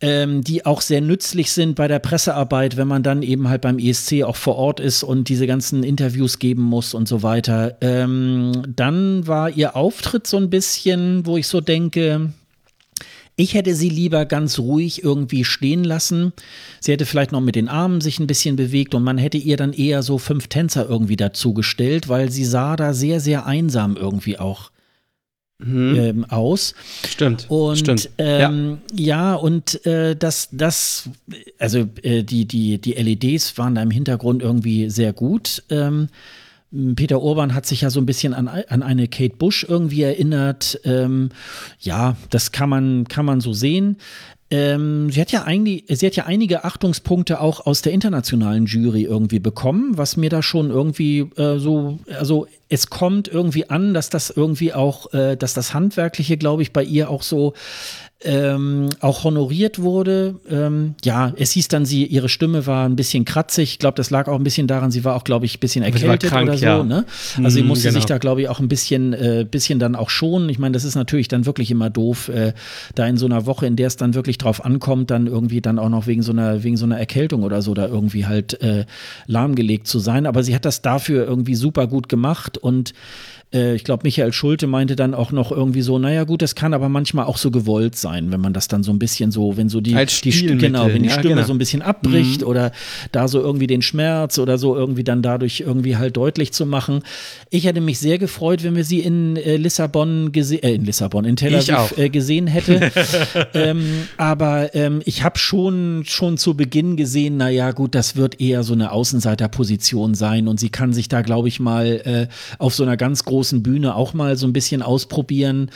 ähm, die auch sehr nützlich sind bei der Pressearbeit, wenn man dann eben halt beim ESC auch vor Ort ist und diese ganzen Interviews geben muss und so weiter. Ähm, dann war ihr Auftritt so ein bisschen, wo ich so denke, ich hätte sie lieber ganz ruhig irgendwie stehen lassen. Sie hätte vielleicht noch mit den Armen sich ein bisschen bewegt und man hätte ihr dann eher so fünf Tänzer irgendwie dazugestellt, weil sie sah da sehr, sehr einsam irgendwie auch mhm. ähm, aus. Stimmt. Und stimmt. Ähm, ja. ja. und äh, das, das, also äh, die, die, die LEDs waren da im Hintergrund irgendwie sehr gut. Ähm, Peter Urban hat sich ja so ein bisschen an, an eine Kate Bush irgendwie erinnert. Ähm, ja, das kann man, kann man so sehen. Ähm, sie, hat ja eigentlich, sie hat ja einige Achtungspunkte auch aus der internationalen Jury irgendwie bekommen, was mir da schon irgendwie äh, so, also es kommt irgendwie an, dass das irgendwie auch, äh, dass das Handwerkliche, glaube ich, bei ihr auch so ähm, auch honoriert wurde. Ähm, ja, es hieß dann, sie, ihre Stimme war ein bisschen kratzig. Ich glaube, das lag auch ein bisschen daran, sie war auch, glaube ich, ein bisschen erkältet krank, oder so. ja. Ne? Also sie Mm, musste genau. sich da, glaube ich, auch ein bisschen, äh, bisschen dann auch schonen. Ich meine, das ist natürlich dann wirklich immer doof, äh, da in so einer Woche, in der es dann wirklich drauf ankommt, dann irgendwie dann auch noch wegen so einer, wegen so einer Erkältung oder so da irgendwie halt äh, lahmgelegt zu sein. Aber sie hat das dafür irgendwie super gut gemacht und äh, ich glaube, Michael Schulte meinte dann auch noch irgendwie so, naja gut, das kann aber manchmal auch so gewollt sein, wenn man das dann so ein bisschen so, wenn so die, die genau, wenn die ja, Stimme genau. so ein bisschen abbricht oder da so irgendwie den Schmerz oder so irgendwie dann dadurch irgendwie halt deutlich zu machen. Ich hätte mich sehr gefreut, wenn wir sie in äh, Lissabon gesehen, äh, in Lissabon, in Tel Aviv äh, gesehen hätte. ähm, aber ähm, ich habe schon, schon zu Beginn gesehen, naja, gut, das wird eher so eine Außenseiterposition sein und sie kann sich da, glaube ich, mal äh, auf so einer ganz großen Bühne auch mal so ein bisschen ausprobieren.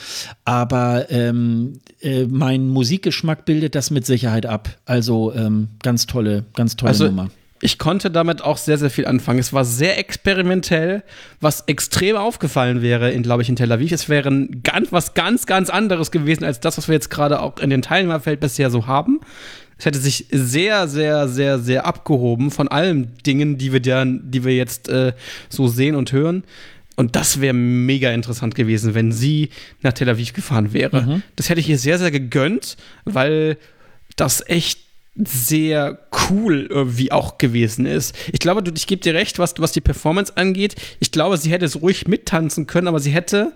Aber ähm, äh, mein Musikgeschmack bildet das mit Sicherheit ab. Also ähm, ganz tolle, ganz tolle Also, Nummer. ich konnte damit auch sehr, sehr viel anfangen. Es war sehr experimentell, was extrem aufgefallen wäre, in, glaube ich, in Tel Aviv. Es wäre ganz, was ganz, ganz anderes gewesen als das, was wir jetzt gerade auch in den Teilnehmerfeld bisher so haben. Es hätte sich sehr, sehr, sehr, sehr abgehoben von allen Dingen, die wir, dann, die wir jetzt äh, so sehen und hören. Und das wäre mega interessant gewesen, wenn sie nach Tel Aviv gefahren wäre. Das hätte ich ihr sehr, sehr gegönnt, weil das echt sehr cool irgendwie auch gewesen ist. Ich glaube, du, ich gebe dir recht, was, was die Performance angeht. Ich glaube, sie hätte es ruhig mittanzen können, aber sie hätte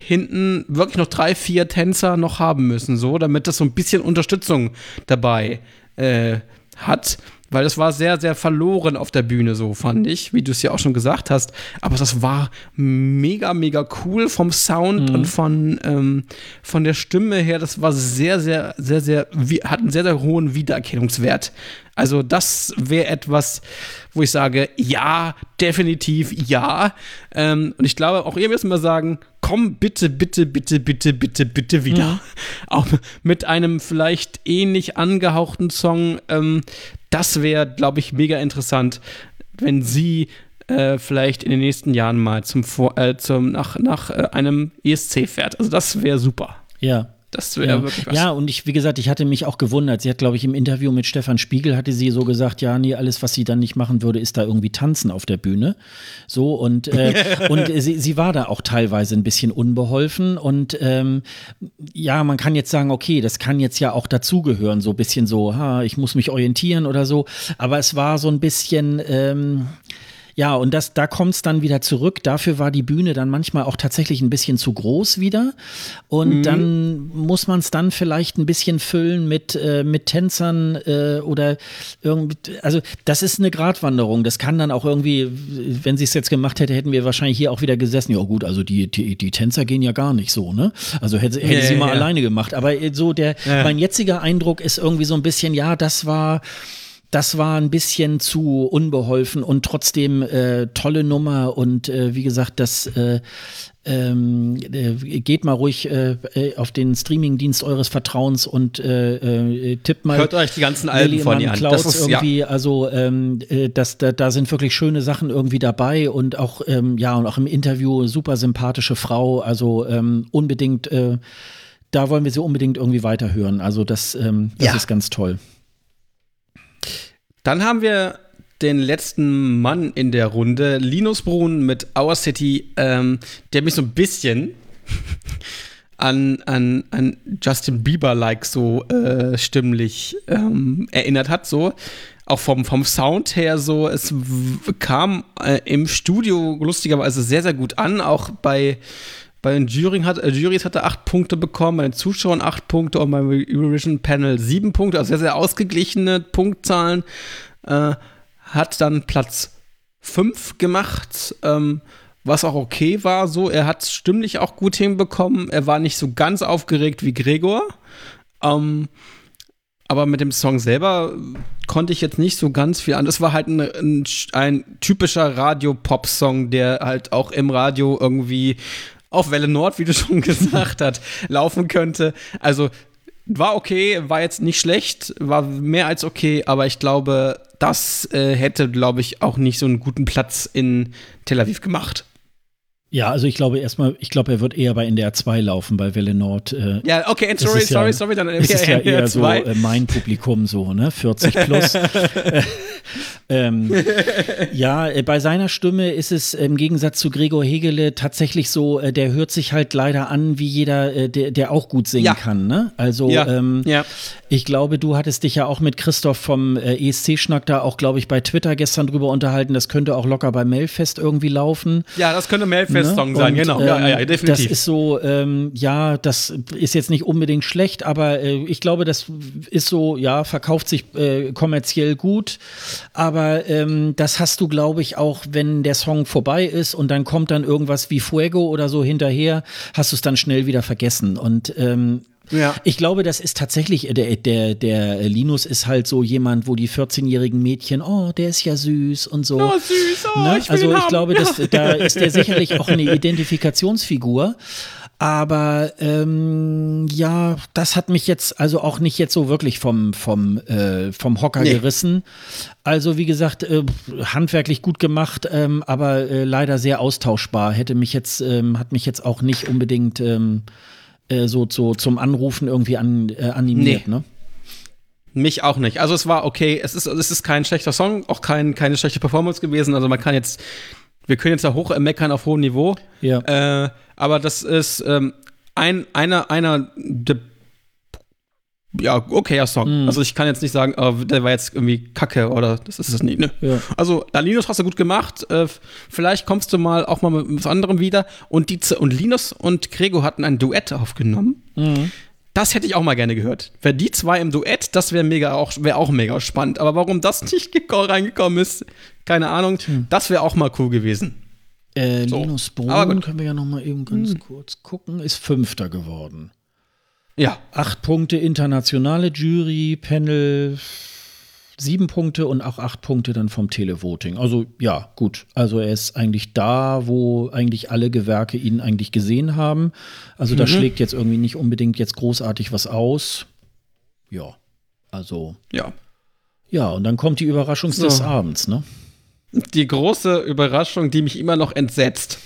hinten wirklich noch drei, vier Tänzer noch haben müssen, so, damit das so ein bisschen Unterstützung dabei äh, hat. Weil das war sehr, sehr verloren auf der Bühne, so fand ich, wie du es ja auch schon gesagt hast. Aber das war mega, mega cool vom Sound und von, ähm, von der Stimme her. Das war sehr, sehr, sehr, sehr, hat einen sehr, sehr hohen Wiedererkennungswert. Also, das wäre etwas, wo ich sage, ja, definitiv ja. Ähm, und ich glaube, auch ihr müsst mal sagen, komm bitte, bitte, bitte, bitte, bitte, bitte wieder. Auch mit einem vielleicht ähnlich angehauchten Song. Ähm, das wäre, glaube ich, mega interessant, wenn sie äh, vielleicht in den nächsten Jahren mal zum, Vor äh, zum nach, nach äh, einem ESC fährt. Also das wäre super. Ja. Das wäre Ja. wirklich was. ja, und ich, wie gesagt, ich hatte mich auch gewundert. Sie hat, glaube ich, im Interview mit Stefan Spiegel hatte sie so gesagt, ja, nee, alles, was sie dann nicht machen würde, ist da irgendwie tanzen auf der Bühne. So, und, äh, und sie, sie war da auch teilweise ein bisschen unbeholfen. Und ähm, ja, man kann jetzt sagen, okay, das kann jetzt ja auch dazugehören, so ein bisschen so, ha, ich muss mich orientieren oder so. Aber es war so ein bisschen. Ähm, ja, und das, da kommt es dann wieder zurück. Dafür war die Bühne dann manchmal auch tatsächlich ein bisschen zu groß wieder. Und dann muss man es dann vielleicht ein bisschen füllen mit, äh, mit Tänzern äh, oder irgendwie. Also, das ist eine Gratwanderung. Das kann dann auch irgendwie, wenn sie es jetzt gemacht hätte, hätten wir wahrscheinlich hier auch wieder gesessen. Ja, gut, also die, die, die Tänzer gehen ja gar nicht so, ne? Also hätte, hätte Ja, sie ja, mal ja. alleine gemacht. Aber äh, so der, mein jetziger Eindruck ist irgendwie so ein bisschen, ja, das war das war ein bisschen zu unbeholfen und trotzdem äh, tolle Nummer und äh, wie gesagt, das äh, ähm, äh, geht mal ruhig äh, äh, auf den Streamingdienst eures Vertrauens und äh, äh, tippt mal Hört euch die ganzen Alben Lily von ihr an. Klaus Das ist, ja. irgendwie, also ähm, äh, das, da, da sind wirklich schöne Sachen irgendwie dabei und auch ähm, ja und auch im Interview super sympathische Frau, also ähm, unbedingt äh, da wollen wir sie unbedingt irgendwie weiterhören. Also das, ähm, das Ja. ist ganz toll. Dann haben wir den letzten Mann in der Runde, Linus Brun mit Our City, ähm, der mich so ein bisschen an, an, an Justin Bieber-like so äh, stimmlich ähm, erinnert hat, so. Auch vom, vom Sound her so, es kam äh, im Studio lustigerweise sehr, sehr gut an, auch bei bei den Jury hat, äh, Jurys hat er acht Punkte bekommen, bei den Zuschauern acht Punkte und beim Eurovision Panel sieben Punkte, also sehr, sehr ausgeglichene Punktzahlen. Äh, hat dann Platz fünf gemacht, ähm, was auch okay war. So, er hat stimmlich auch gut hinbekommen. Er war nicht so ganz aufgeregt wie Gregor. Ähm, aber mit dem Song selber konnte ich jetzt nicht so ganz viel an. Das war halt ein, ein, ein typischer Radio-Pop-Song, der halt auch im Radio irgendwie auf Welle Nord, wie du schon gesagt hast, laufen könnte. Also war okay, war jetzt nicht schlecht, war mehr als okay, aber ich glaube, das äh, hätte, glaube ich, auch nicht so einen guten Platz in Tel Aviv gemacht. Ja, also ich glaube erstmal, ich glaube, er wird eher bei NDR 2 laufen, bei Welle Nord. Äh, ja, okay, sorry, sorry, ja, sorry, dann ist es ja eher so äh, mein Publikum so, ne, 40 plus. ähm, ja, äh, bei seiner Stimme ist es im Gegensatz zu Gregor Hegele tatsächlich so, äh, der hört sich halt leider an, wie jeder, äh, der, der auch gut singen ja. kann, ne? Also, ja. Ähm, ja. ich glaube, du hattest dich ja auch mit Christoph vom ESC-Schnack da auch, glaube ich, bei Twitter gestern drüber unterhalten. Das könnte auch locker bei Mailfest irgendwie laufen. Ja, das könnte Mailfest Song ne? sein, und, genau. ja, ja, ja, ähm, definitiv. Das ist so, ähm, ja, das ist jetzt nicht unbedingt schlecht, aber äh, ich glaube, das ist so, ja, verkauft sich äh, kommerziell gut. Aber ähm, das hast du, glaube ich, auch, wenn der Song vorbei ist und dann kommt dann irgendwas wie Fuego oder so hinterher, hast du es dann schnell wieder vergessen. Und ähm, ja. Ich glaube, das ist tatsächlich, der, der, der Linus ist halt so jemand, wo die 14-jährigen Mädchen, oh, der ist ja süß und so. Oh, süß, oh, ne? ich Also ich haben. glaube, das, da ist der sicherlich auch eine Identifikationsfigur. Aber ähm, ja, das hat mich jetzt also auch nicht jetzt so wirklich vom, vom, äh, vom Hocker nee. gerissen. Also wie gesagt, äh, handwerklich gut gemacht, ähm, aber äh, leider sehr austauschbar. Hätte mich jetzt, ähm, hat mich jetzt auch nicht unbedingt ähm, äh, so, so zum Anrufen irgendwie an, äh, animiert, nee. ne? Mich auch nicht. Also es war okay, es ist, es ist kein schlechter Song, auch kein, keine schlechte Performance gewesen. Also man kann jetzt, wir können jetzt da hoch meckern auf hohem Niveau. Ja. Äh, aber das ist ähm, ein, einer, einer der ja, okayer Song. Mhm. Also ich kann jetzt nicht sagen, oh, der war jetzt irgendwie kacke oder das ist es nicht. Ne? Ja. Also Linus hast du gut gemacht. Äh, vielleicht kommst du mal auch mal mit was anderem wieder. Und, die, und Linus und Gregor hatten ein Duett aufgenommen. Mhm. Das hätte ich auch mal gerne gehört. Wäre die zwei im Duett, das wäre mega auch, wär auch mega spannend. Aber warum das nicht reingekommen ist, keine Ahnung. Mhm. Das wäre auch mal cool gewesen. Äh, so. Linus Brun, können wir ja noch mal eben ganz mhm. kurz gucken, ist Fünfter geworden. Ja. Acht Punkte internationale Jury, Panel, sieben Punkte und auch acht Punkte dann vom Televoting. Also ja, gut. Also er ist eigentlich da, wo eigentlich alle Gewerke ihn eigentlich gesehen haben. Also mhm. da schlägt jetzt irgendwie nicht unbedingt jetzt großartig was aus. Ja, also. Ja. Ja, und dann kommt die Überraschung so. des Abends, ne? Die große Überraschung, die mich immer noch entsetzt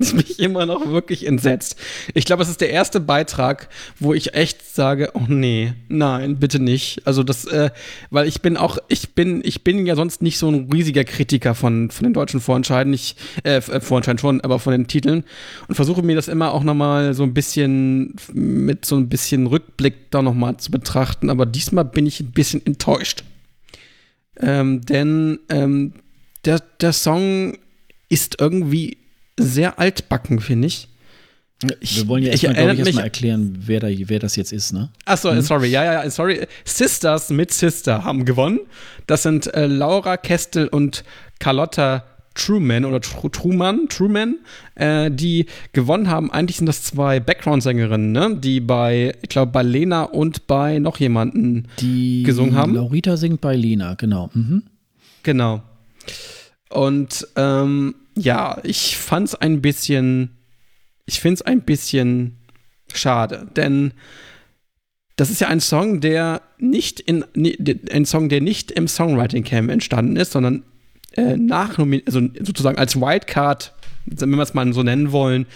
ist mich immer noch wirklich entsetzt. Ich glaube, es ist der erste Beitrag, wo ich echt sage, oh nee, nein, bitte nicht. Also das, äh, weil ich bin auch, ich bin, ich bin ja sonst nicht so ein riesiger Kritiker von, von den deutschen Vorentscheiden, ich, äh, äh Vorentscheiden schon, aber von den Titeln und versuche mir das immer auch nochmal so ein bisschen mit so ein bisschen Rückblick da nochmal zu betrachten. Aber diesmal bin ich ein bisschen enttäuscht. Ähm, denn ähm, der, der Song ist irgendwie sehr altbacken, finde ich. ich. Wir wollen ja erstmal, glaube ich, erstmal erklären, wer, da, wer das jetzt ist, ne? Achso, hm? sorry, ja, ja, sorry. Sisters mit Sister haben gewonnen. Das sind äh, Laura Kestel und Carlotta Truman oder Tr Truman, Truman, äh, die gewonnen haben. Eigentlich sind das zwei Background-Sängerinnen, ne? die bei, ich glaube, bei Lena und bei noch jemanden die gesungen haben. Laurita singt bei Lena, genau. Mhm. Genau. Und ähm, ja, ich fand's ein bisschen, ich find's ein bisschen schade, denn das ist ja ein Song, der nicht in, ein Song, der nicht im Songwriting Camp entstanden ist, sondern äh, nach, also sozusagen als Wildcard, wenn wir es mal so nennen wollen,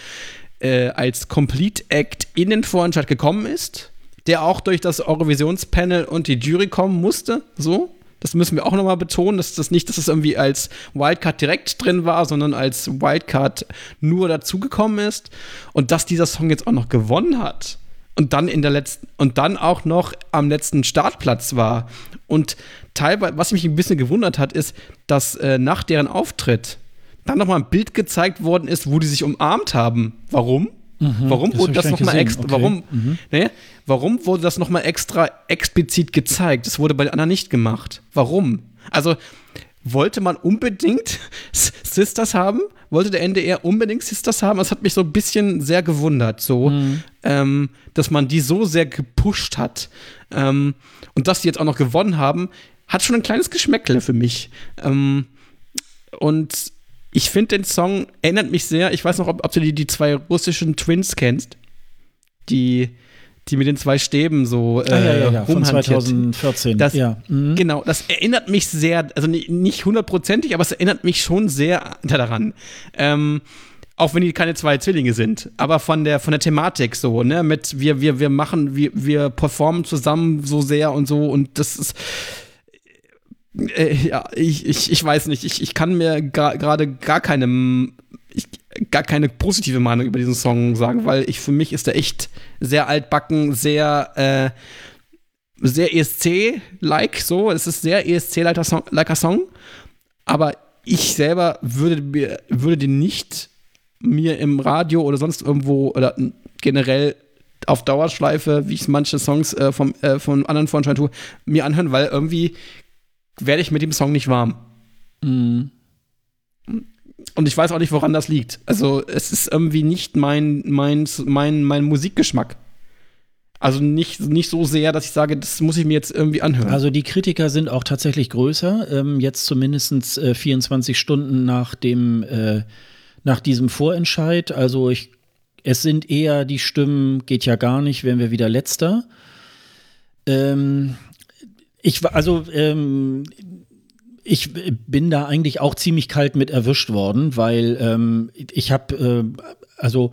äh, als Complete Act in den Vorentscheid gekommen ist, der auch durch das Eurovisionspanel und die Jury kommen musste, so. Das müssen wir auch nochmal betonen, dass das nicht, dass es irgendwie als Wildcard direkt drin war, sondern als Wildcard nur dazugekommen ist. Und dass dieser Song jetzt auch noch gewonnen hat. Und dann in der letzten, und dann auch noch am letzten Startplatz war. Und teilweise, was mich ein bisschen gewundert hat, ist, dass äh, nach deren Auftritt dann nochmal ein Bild gezeigt worden ist, wo die sich umarmt haben. Warum? Mhm, warum wurde das nochmal extra, okay. warum, mhm. ne, warum wurde das nochmal extra explizit gezeigt? Das wurde bei den anderen nicht gemacht. Warum? Also, wollte man unbedingt Sisters haben? Wollte der NDR unbedingt Sisters haben? Das hat mich so ein bisschen sehr gewundert, so, mhm. ähm, dass man die so sehr gepusht hat. Ähm, und dass die jetzt auch noch gewonnen haben, hat schon ein kleines Geschmäckle für mich. Ähm, und ich finde den Song erinnert mich sehr, ich weiß noch, ob, ob du die, die zwei russischen Twins kennst. Die, die mit den zwei Stäben so äh, ah, ja, ja, ja. Von 2014. Das, ja. Mhm. Genau, das erinnert mich sehr, also nicht hundertprozentig, aber es erinnert mich schon sehr daran. Ähm, Auch wenn die keine zwei Zwillinge sind, aber von der von der Thematik so, ne, mit wir wir wir machen wir wir performen zusammen so sehr und so und das ist äh, ja, ich, ich, ich weiß nicht, ich, ich kann mir gerade gar keine ich, gar keine positive Meinung über diesen Song sagen, weil ich für mich ist er echt sehr altbacken, sehr äh, sehr ESC-like, so. Es ist sehr ESC-liker Song, Song, aber ich selber würde, würde den nicht mir im Radio oder sonst irgendwo oder generell auf Dauerschleife, wie ich manche Songs äh, vom, äh, von anderen Freunden tue, mir anhören, weil irgendwie werde ich mit dem Song nicht warm. Mhm. Und ich weiß auch nicht, woran das liegt. Also, es ist irgendwie nicht mein, mein, mein, mein Musikgeschmack. Also nicht, nicht so sehr, dass ich sage, das muss ich mir jetzt irgendwie anhören. Also die Kritiker sind auch tatsächlich größer. Ähm, jetzt zumindest äh, 24 Stunden nach dem äh, nach diesem Vorentscheid. Also ich, es sind eher die Stimmen, geht ja gar nicht, wären wir wieder letzter. Ähm, ich also ähm, ich bin da eigentlich auch ziemlich kalt mit erwischt worden, weil ähm, ich habe äh, also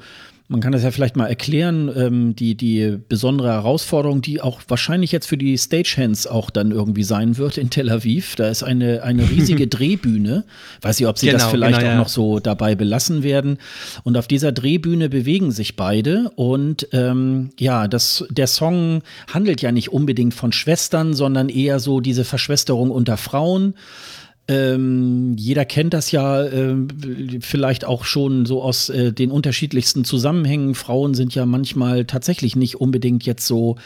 man kann das ja vielleicht mal erklären, ähm, die, die besondere Herausforderung, die auch wahrscheinlich jetzt für die Stagehands auch dann irgendwie sein wird in Tel Aviv. Da ist eine, eine riesige Drehbühne. Weiß nicht, ob sie genau, das vielleicht genau, ja. auch noch so dabei belassen werden. Und auf dieser Drehbühne bewegen sich beide. Und ähm, ja, das, der Song handelt ja nicht unbedingt von Schwestern, sondern eher so diese Verschwesterung unter Frauen. Ähm, jeder kennt das ja äh, vielleicht auch schon so aus äh, den unterschiedlichsten Zusammenhängen. Frauen sind ja manchmal tatsächlich nicht unbedingt jetzt so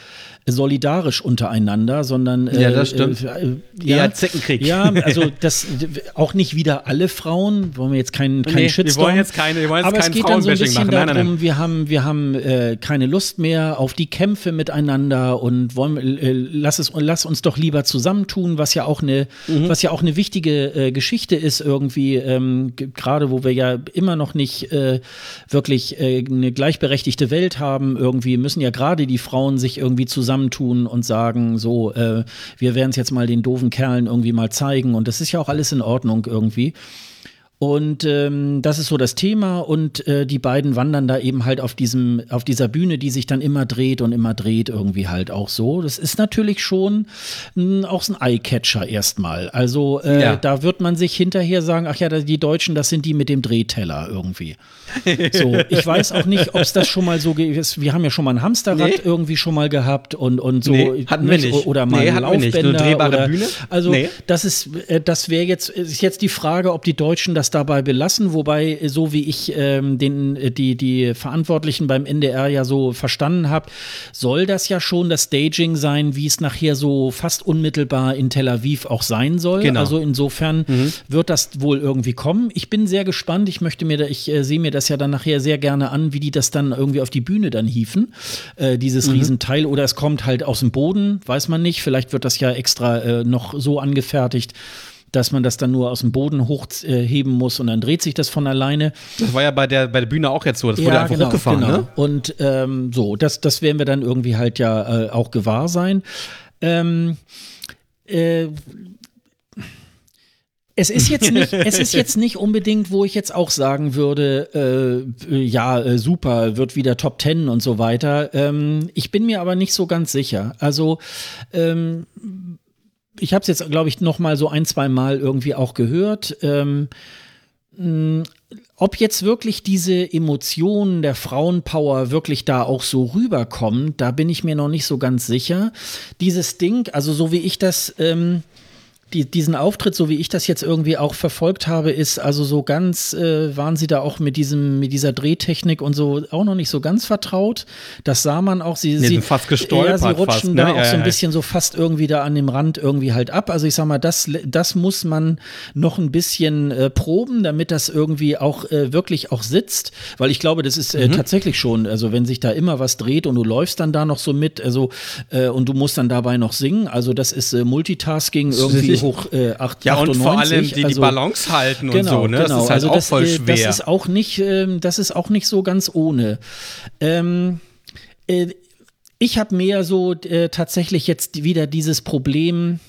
solidarisch untereinander, sondern äh, ja, das stimmt. Äh, ja, ja, Zeckenkrieg. Ja, also das auch nicht wieder alle Frauen, wollen wir jetzt keinen keinen nee, Shitstorm. Wir wollen jetzt keine, wir wollen jetzt aber es geht dann so ein bisschen nein, darum, nein, nein. wir haben wir haben äh, keine Lust mehr auf die Kämpfe miteinander und wollen äh, lass es lass uns doch lieber zusammentun, was ja auch eine mhm. was ja auch eine wichtige äh, Geschichte ist irgendwie ähm, gerade wo wir ja immer noch nicht äh, wirklich äh, eine gleichberechtigte Welt haben, irgendwie müssen ja gerade die Frauen sich irgendwie zusammen zusammentun und sagen, so, äh, wir werden es jetzt mal den doofen Kerlen irgendwie mal zeigen. Und das ist ja auch alles in Ordnung irgendwie. Und ähm, das ist so das Thema und äh, die beiden wandern da eben halt auf diesem, auf dieser Bühne, die sich dann immer dreht und immer dreht, irgendwie halt auch so. Das ist natürlich schon mh, auch so ein Eyecatcher erstmal. Also äh, ja. da wird man sich hinterher sagen, ach ja, die Deutschen, das sind die mit dem Drehteller irgendwie. so, ich weiß auch nicht, ob es das schon mal so ist. Wir haben ja schon mal ein Hamsterrad nee. irgendwie schon mal gehabt und, und so. Nee, hatten wir nicht. Oder mal nee, Laufbänder. Oder, Bühne? Also nee. das ist, äh, das wäre jetzt, ist jetzt die Frage, ob die Deutschen das das dabei belassen, wobei, so wie ich ähm, den, äh, die, die Verantwortlichen beim NDR ja so verstanden habe, soll das ja schon das Staging sein, wie es nachher so fast unmittelbar in Tel Aviv auch sein soll. Genau. Also insofern mhm. wird das wohl irgendwie kommen. Ich bin sehr gespannt. Ich möchte mir, da, ich äh, sehe mir das ja dann nachher sehr gerne an, wie die das dann irgendwie auf die Bühne dann hieven, äh, dieses mhm. Riesenteil. Oder es kommt halt aus dem Boden, weiß man nicht. Vielleicht wird das ja extra äh, noch so angefertigt dass man das dann nur aus dem Boden hochheben muss und dann dreht sich das von alleine. Das war ja bei der, bei der Bühne auch jetzt so, das wurde ja, einfach genau, hochgefahren, genau. ne? Und ähm, so, das, das werden wir dann irgendwie halt ja äh, auch gewahr sein. Ähm, äh, es ist jetzt nicht, es ist jetzt nicht unbedingt, wo ich jetzt auch sagen würde, äh, ja, äh, super, wird wieder Top Ten und so weiter. Ähm, ich bin mir aber nicht so ganz sicher. Also ähm, ich habe es jetzt, glaube ich, noch mal so ein, zwei Mal irgendwie auch gehört. Ähm, ob jetzt wirklich diese Emotionen der Frauenpower wirklich da auch so rüberkommen, da bin ich mir noch nicht so ganz sicher. Dieses Ding, also so wie ich das ähm, die, diesen Auftritt, so wie ich das jetzt irgendwie auch verfolgt habe, ist also so ganz, äh, waren sie da auch mit diesem, mit dieser Drehtechnik und so auch noch nicht so ganz vertraut. Das sah man auch. Sie, nee, sie fast gestolpert. Ja, sie rutschen fast, ne? da auch ja, so ein bisschen so fast irgendwie da an dem Rand irgendwie halt ab. Also ich sag mal, das, das muss man noch ein bisschen äh, proben, damit das irgendwie auch äh, wirklich auch sitzt. Weil ich glaube, das ist äh, mhm. tatsächlich schon, also wenn sich da immer was dreht und du läufst dann da noch so mit, also äh, und du musst dann dabei noch singen, also das ist äh, Multitasking irgendwie hoch äh, 8, Ja, 98. und vor allem die, also, die Balance halten genau, und so, ne? Genau. Das ist halt also auch das, voll äh, schwer. Das ist auch nicht, äh, das ist auch nicht so ganz ohne. Ähm, äh, ich habe mehr so äh, tatsächlich jetzt wieder dieses Problem,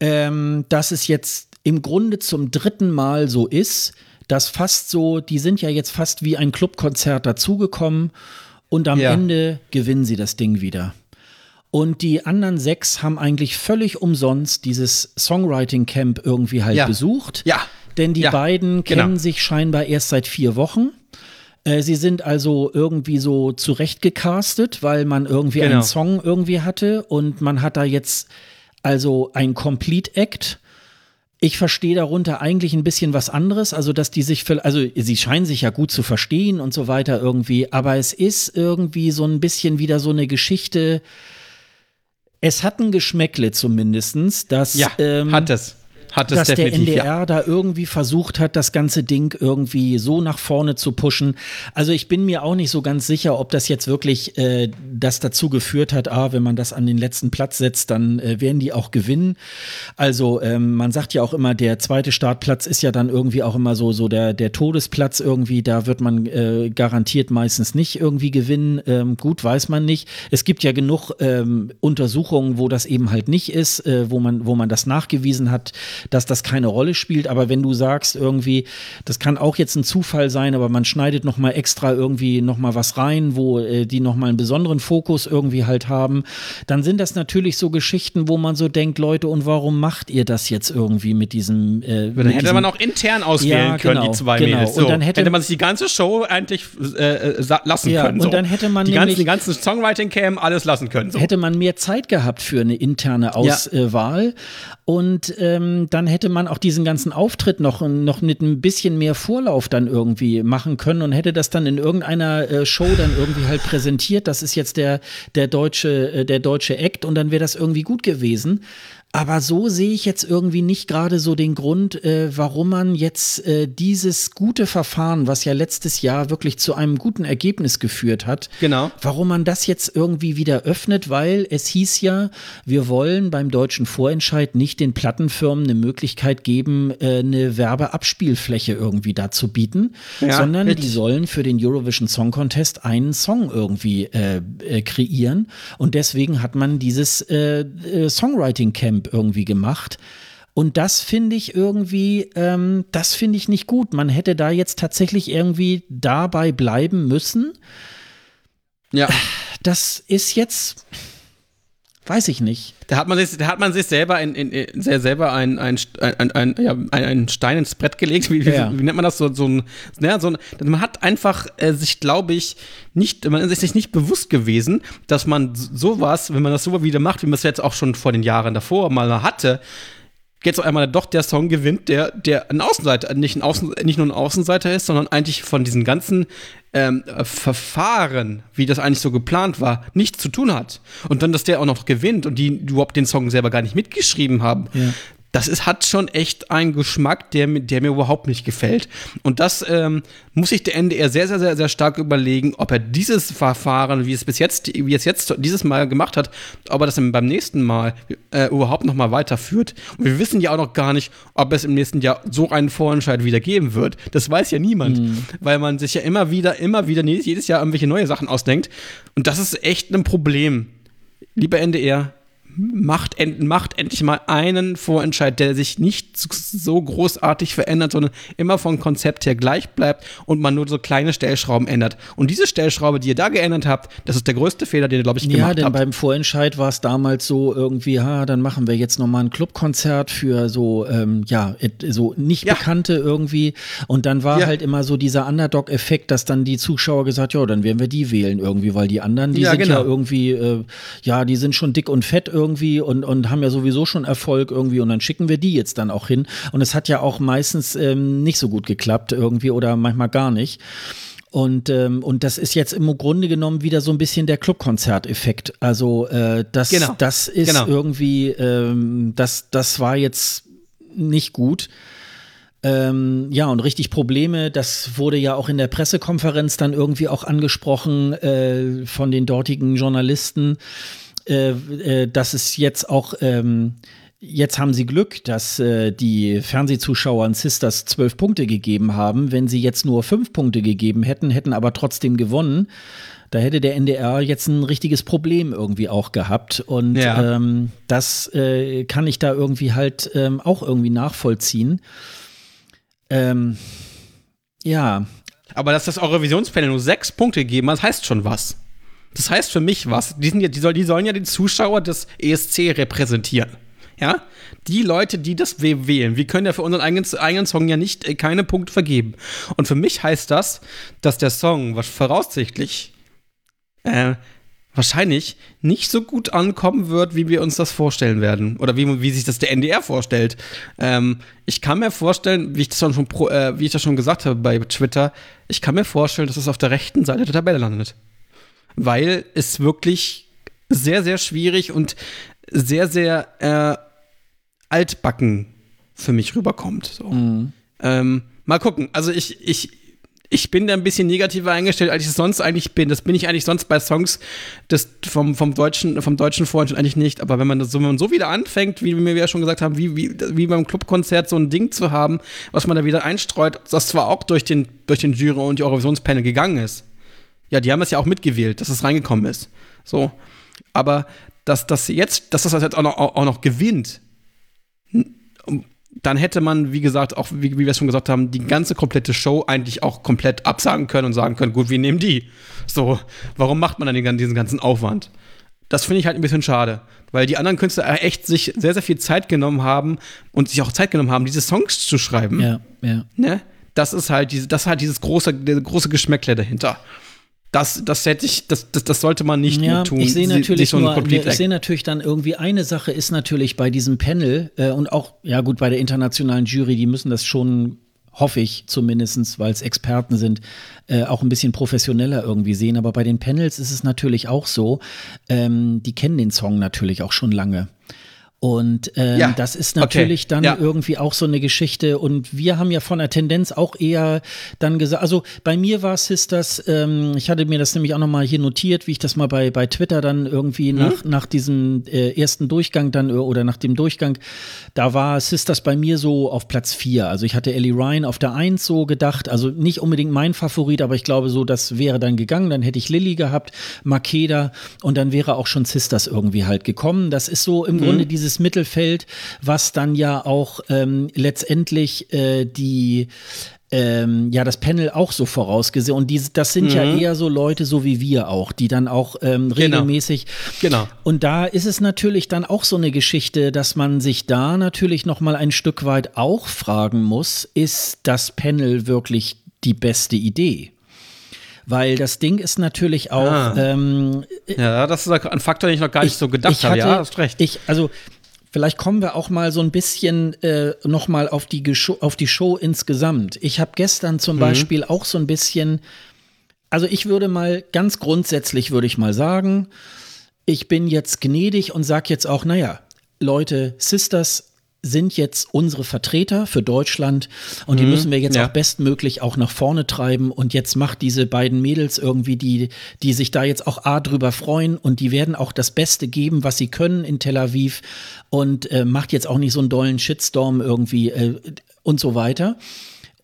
ähm, dass es jetzt im Grunde zum dritten Mal so ist, das fast so, die sind ja jetzt fast wie ein Clubkonzert dazugekommen und am ja. Ende gewinnen sie das Ding wieder. Und die anderen sechs haben eigentlich völlig umsonst dieses Songwriting Camp irgendwie halt ja. besucht. Ja. Denn die ja. beiden genau. kennen sich scheinbar erst seit vier Wochen. Äh, sie sind also irgendwie so zurechtgecastet, weil man irgendwie genau. einen Song irgendwie hatte und man hat da jetzt also ein Complete Act. Ich verstehe darunter eigentlich ein bisschen was anderes, also dass die sich, also sie scheinen sich ja gut zu verstehen und so weiter irgendwie, aber es ist irgendwie so ein bisschen wieder so eine Geschichte. Es hat ein Geschmäckle zumindestens, dass ja, ähm, hat es hat es dass der NDR ja. da irgendwie versucht hat, das ganze Ding irgendwie so nach vorne zu pushen. Also ich bin mir auch nicht so ganz sicher, ob das jetzt wirklich äh, das dazu geführt hat, ah, wenn man das an den letzten Platz setzt, dann äh, werden die auch gewinnen. Also ähm, man sagt ja auch immer, der zweite Startplatz ist ja dann irgendwie auch immer so, so der, der Todesplatz irgendwie, da wird man äh, garantiert meistens nicht irgendwie gewinnen. Ähm, gut, weiß man nicht. Es gibt ja genug ähm, Untersuchungen, wo das eben halt nicht ist, äh, wo man, wo man das nachgewiesen hat, dass das keine Rolle spielt. Aber wenn du sagst irgendwie, das kann auch jetzt ein Zufall sein, aber man schneidet noch mal extra irgendwie noch mal was rein, wo äh, die noch mal einen besonderen Fokus irgendwie halt haben, dann sind das natürlich so Geschichten, wo man so denkt, Leute, und warum macht ihr das jetzt irgendwie mit diesem? Äh, dann hätte diesem, man auch intern auswählen ja, können, genau, die zwei genau. Mädels. So, und dann hätte, hätte, man sich die ganze Show eigentlich äh, äh lassen ja, können. So. Und dann hätte man die, ganzen, die ganzen Songwriting-Cam alles lassen können. So. Hätte man mehr Zeit gehabt für eine interne Auswahl. Ja. Und ähm, dann hätte man auch diesen ganzen Auftritt noch, noch mit ein bisschen mehr Vorlauf dann irgendwie machen können und hätte das dann in irgendeiner äh, Show dann irgendwie halt präsentiert. Das ist jetzt der, der deutsche, äh, der deutsche Act und dann wäre das irgendwie gut gewesen. Aber so sehe ich jetzt irgendwie nicht gerade so den Grund, äh, warum man jetzt äh, dieses gute Verfahren, was ja letztes Jahr wirklich zu einem guten Ergebnis geführt hat, genau. warum man das jetzt irgendwie wieder öffnet, weil es hieß ja, wir wollen beim deutschen Vorentscheid nicht den Plattenfirmen eine Möglichkeit geben, äh, eine Werbeabspielfläche irgendwie dazu bieten, ja, sondern richtig. die sollen für den Eurovision Song Contest einen Song irgendwie äh, äh, kreieren. Und deswegen hat man dieses äh, äh, Songwriting Camp Camp irgendwie gemacht. Und das finde ich irgendwie, ähm, das finde ich nicht gut. Man hätte da jetzt tatsächlich irgendwie dabei bleiben müssen. Ja. Das ist jetzt, weiß ich nicht. Da hat man sich, da hat man sich selber, in, in, in sehr selber ein, ein, ein, ein, ja, ein, Stein ins Brett gelegt. Wie, ja. wie, wie, nennt man das? So, so ein, ja, so ein, man hat einfach äh, sich, glaube ich, nicht, man ist sich nicht bewusst gewesen, dass man sowas, wenn man das so wieder macht, wie man es jetzt auch schon vor den Jahren davor mal hatte, jetzt auf einmal doch der Song gewinnt, der, der ein Außenseiter, nicht, ein Außen, nicht nur ein Außenseiter ist, sondern eigentlich von diesen ganzen ähm, Verfahren, wie das eigentlich so geplant war, nichts zu tun hat. Und dann, dass der auch noch gewinnt und die überhaupt den Song selber gar nicht mitgeschrieben haben, ja das ist, hat schon echt einen Geschmack, der, der mir überhaupt nicht gefällt. Und das ähm, muss sich der NDR sehr, sehr, sehr, sehr stark überlegen, ob er dieses Verfahren, wie es bis jetzt, wie es jetzt dieses Mal gemacht hat, ob er das beim nächsten Mal äh, überhaupt noch mal weiterführt. Und wir wissen ja auch noch gar nicht, ob es im nächsten Jahr so einen Vorentscheid wieder geben wird. Das weiß ja niemand, mhm. weil man sich ja immer wieder, immer wieder jedes Jahr irgendwelche neue Sachen ausdenkt. Und das ist echt ein Problem. Lieber NDR, macht, end, macht endlich mal einen Vorentscheid, der sich nicht so großartig verändert, sondern immer vom Konzept her gleich bleibt und man nur so kleine Stellschrauben ändert. Und diese Stellschraube, die ihr da geändert habt, das ist der größte Fehler, den ihr, glaube ich, gemacht habt. Ja, denn beim Vorentscheid war es damals so irgendwie, ha, dann machen wir jetzt nochmal ein Clubkonzert für so, ähm, ja, so nicht ja. Bekannte irgendwie. Und dann war ja. halt immer so dieser Underdog-Effekt, dass dann die Zuschauer gesagt, ja, dann werden wir die wählen irgendwie, weil die anderen, die ja, sind genau. ja irgendwie, äh, ja, die sind schon dick und fett irgendwie irgendwie und, und haben ja sowieso schon Erfolg irgendwie und dann schicken wir die jetzt dann auch hin. Und es hat ja auch meistens ähm, nicht so gut geklappt irgendwie oder manchmal gar nicht. Und, ähm, und das ist jetzt im Grunde genommen wieder so ein bisschen der Clubkonzerteffekt. Also äh, das, genau. das ist genau. irgendwie, ähm, das, das war jetzt nicht gut. Ähm, ja, und richtig Probleme, das wurde ja auch in der Pressekonferenz dann irgendwie auch angesprochen äh, von den dortigen Journalisten äh, äh, dass es jetzt auch ähm, Jetzt haben sie Glück, dass äh, die Fernsehzuschauer an Sisters zwölf Punkte gegeben haben. Wenn sie jetzt nur fünf Punkte gegeben hätten, hätten aber trotzdem gewonnen, da hätte der NDR jetzt ein richtiges Problem irgendwie auch gehabt. Und ja. ähm, das äh, kann ich da irgendwie halt ähm, auch irgendwie nachvollziehen. Ähm, ja. Aber dass das Eurovisionspanel nur sechs Punkte gegeben hat, heißt schon was. Das heißt für mich was. Die, sind ja, die, soll, die sollen ja die Zuschauer des ESC repräsentieren. Ja? Die Leute, die das wählen, wir können ja für unseren eigenen, eigenen Song ja nicht äh, keine Punkte vergeben. Und für mich heißt das, dass der Song, was voraussichtlich äh, wahrscheinlich nicht so gut ankommen wird, wie wir uns das vorstellen werden. Oder wie, wie sich das der NDR vorstellt. Ähm, ich kann mir vorstellen, wie ich das schon, pro, äh, wie ich das schon gesagt habe bei Twitter, ich kann mir vorstellen, dass es auf der rechten Seite der Tabelle landet. Weil es wirklich sehr, sehr schwierig und sehr, sehr äh, altbacken für mich rüberkommt. So. Mhm. Ähm, mal gucken. Also ich, ich, ich bin da ein bisschen negativer eingestellt, als ich es sonst eigentlich bin. Das bin ich eigentlich sonst bei Songs des, vom, vom deutschen, vom deutschen Vorhinein eigentlich nicht. Aber wenn man das so, wenn man so wieder anfängt, wie wir ja schon gesagt haben, wie, wie, wie beim Clubkonzert so ein Ding zu haben, was man da wieder einstreut, das zwar auch durch den, durch den Jury und die Eurovisionspanel gegangen ist. Ja, die haben es ja auch mitgewählt, dass es reingekommen ist. So. Aber dass das jetzt, dass das jetzt auch noch, auch noch gewinnt, dann hätte man, wie gesagt, auch wie, wie wir es schon gesagt haben, die ganze komplette Show eigentlich auch komplett absagen können und sagen können, gut, wir nehmen die. So, warum macht man dann diesen ganzen Aufwand? Das finde ich halt ein bisschen schade, weil die anderen Künstler echt sich sehr, sehr viel Zeit genommen haben und sich auch Zeit genommen haben, diese Songs zu schreiben. Ja, ja. Ne? Das ist halt diese, das ist halt dieses große, große Geschmäckle dahinter das, das hätte ich, das, das, das sollte man nicht ja, tun. Ich sehe natürlich so nur, ich sehe natürlich dann irgendwie eine Sache ist natürlich bei diesem Panel äh, und auch, ja gut, bei der internationalen Jury, die müssen das schon hoffe ich zumindest, weil es Experten sind, äh, auch ein bisschen professioneller irgendwie sehen. Aber bei den Panels ist es natürlich auch so, ähm, die kennen den Song natürlich auch schon lange. Und ähm, ja. das ist natürlich okay. dann ja. irgendwie auch so eine Geschichte. Und wir haben ja von der Tendenz auch eher dann gesagt, also bei mir war Sisters, ähm, ich hatte mir das nämlich auch nochmal hier notiert, wie ich das mal bei, bei Twitter dann irgendwie mhm. nach, nach diesem äh, ersten Durchgang dann oder nach dem Durchgang, da war Sisters bei mir so auf Platz vier. Also ich hatte Ellie Ryan auf der Eins so gedacht, also nicht unbedingt mein Favorit, aber ich glaube so, das wäre dann gegangen. Dann hätte ich Lilly gehabt, Makeda und dann wäre auch schon Sisters irgendwie halt gekommen. Das ist so im mhm. Grunde dieses dieses Mittelfeld, was dann ja auch ähm, letztendlich äh, die ähm, ja das Panel auch so vorausgesehen. Und die, das sind mhm. ja eher so Leute, so wie wir auch, die dann auch ähm, genau. regelmäßig. Genau. genau. Und da ist es natürlich dann auch so eine Geschichte, dass man sich da natürlich noch mal ein Stück weit auch fragen muss: Ist das Panel wirklich die beste Idee? Weil das Ding ist natürlich auch. Ah. Ähm, ja, das ist ein Faktor, den ich noch gar nicht ich, so gedacht habe. Ja, hast recht. Ich, also Vielleicht kommen wir auch mal so ein bisschen äh, noch mal auf die, auf die Show insgesamt. Ich habe gestern zum mhm. Beispiel auch so ein bisschen, also ich würde mal ganz grundsätzlich würde ich mal sagen, ich bin jetzt gnädig und sage jetzt auch, naja, Leute, Sisters sind jetzt unsere Vertreter für Deutschland und die mhm, müssen wir jetzt ja. auch bestmöglich auch nach vorne treiben. Und jetzt macht diese beiden Mädels irgendwie, die, die sich da jetzt auch A drüber freuen und die werden auch das Beste geben, was sie können in Tel Aviv und äh, macht jetzt auch nicht so einen dollen Shitstorm irgendwie äh, und so weiter.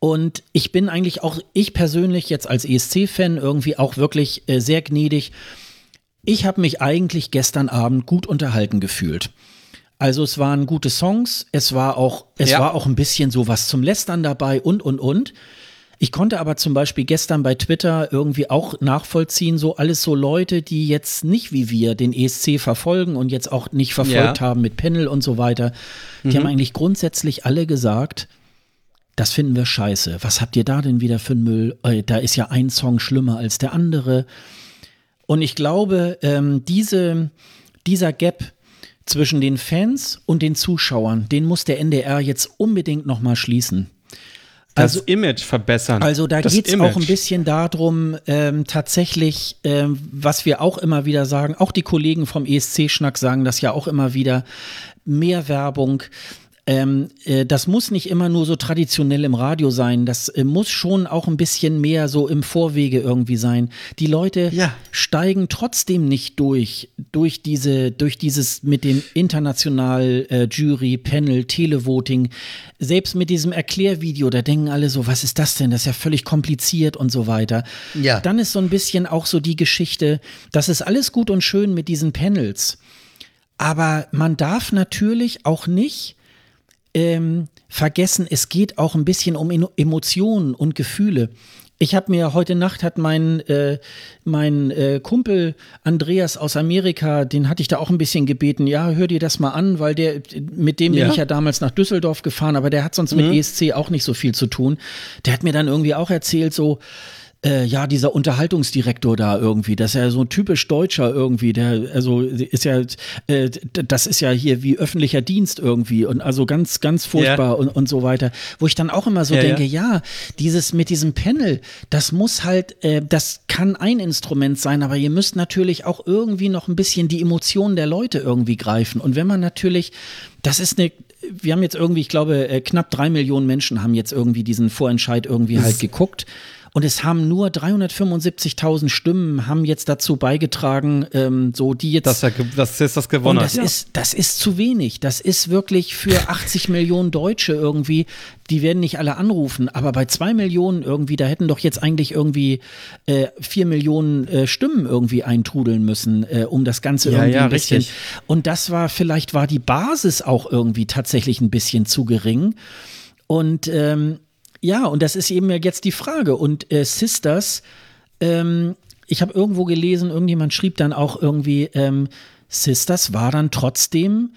Und ich bin eigentlich auch, ich persönlich jetzt als ESC-Fan irgendwie auch wirklich äh, sehr gnädig. Ich habe mich eigentlich gestern Abend gut unterhalten gefühlt. Also es waren gute Songs, es war auch, es ja. war auch ein bisschen so was zum Lästern dabei und und und. Ich konnte aber zum Beispiel gestern bei Twitter irgendwie auch nachvollziehen, so alles so Leute, die jetzt nicht wie wir den ESC verfolgen und jetzt auch nicht verfolgt ja. haben mit Panel und so weiter. Die mhm. haben eigentlich grundsätzlich alle gesagt, das finden wir scheiße. Was habt ihr da denn wieder für einen Müll? Äh, da ist ja ein Song schlimmer als der andere. Und ich glaube, ähm, diese, dieser Gap, zwischen den Fans und den Zuschauern, den muss der NDR jetzt unbedingt noch mal schließen. Das also, Image verbessern. Also da geht es auch ein bisschen darum, ähm, tatsächlich, ähm, was wir auch immer wieder sagen, auch die Kollegen vom ESC-Schnack sagen das ja auch immer wieder, mehr Werbung, ähm, äh, das muss nicht immer nur so traditionell im Radio sein. Das äh, muss schon auch ein bisschen mehr so im Vorwege irgendwie sein. Die Leute ja. steigen trotzdem nicht durch, durch diese, durch dieses mit dem international äh, Jury, Panel, Televoting. Selbst mit diesem Erklärvideo, da denken alle so, was ist das denn? Das ist ja völlig kompliziert und so weiter. Ja. Dann ist so ein bisschen auch so die Geschichte, das ist alles gut und schön mit diesen Panels. Aber man darf natürlich auch nicht ähm, vergessen, es geht auch ein bisschen um Emotionen und Gefühle. Ich habe mir heute Nacht hat mein, äh, mein äh, Kumpel Andreas aus Amerika, den hatte ich da auch ein bisschen gebeten, ja, hör dir das mal an, weil der, mit dem ja. bin ich ja damals nach Düsseldorf gefahren, aber der hat sonst mhm. mit ESC auch nicht so viel zu tun. Der hat mir dann irgendwie auch erzählt, so, äh, ja, dieser Unterhaltungsdirektor da irgendwie, das ist ja so ein typisch Deutscher irgendwie, der, also ist ja, äh, das ist ja hier wie öffentlicher Dienst irgendwie und also ganz, ganz furchtbar ja. und, und so weiter. Wo ich dann auch immer so ja, denke, ja. ja. dieses mit diesem Panel, das muss halt, äh, das kann ein Instrument sein, aber ihr müsst natürlich auch irgendwie noch ein bisschen die Emotionen der Leute irgendwie greifen. Und wenn man natürlich, das ist eine, wir haben jetzt irgendwie, ich glaube, äh, knapp drei Millionen Menschen haben jetzt irgendwie diesen Vorentscheid irgendwie halt geguckt. Und es haben nur 375.000 Stimmen haben jetzt dazu beigetragen, ähm, so die jetzt. Dass er, das ist das gewonnen und das hat. Ist, das ist zu wenig. Das ist wirklich für 80 Millionen Deutsche irgendwie. Die werden nicht alle anrufen, aber bei zwei Millionen irgendwie, da hätten doch jetzt eigentlich irgendwie äh, vier Millionen äh, Stimmen irgendwie eintrudeln müssen, äh, um das Ganze ja, irgendwie ja, ein bisschen. Richtig. Und das war, vielleicht war die Basis auch irgendwie tatsächlich ein bisschen zu gering. Und ähm, ja, und das ist eben jetzt die Frage. Und äh, Sisters, ähm, ich habe irgendwo gelesen, irgendjemand schrieb dann auch irgendwie, ähm, Sisters war dann trotzdem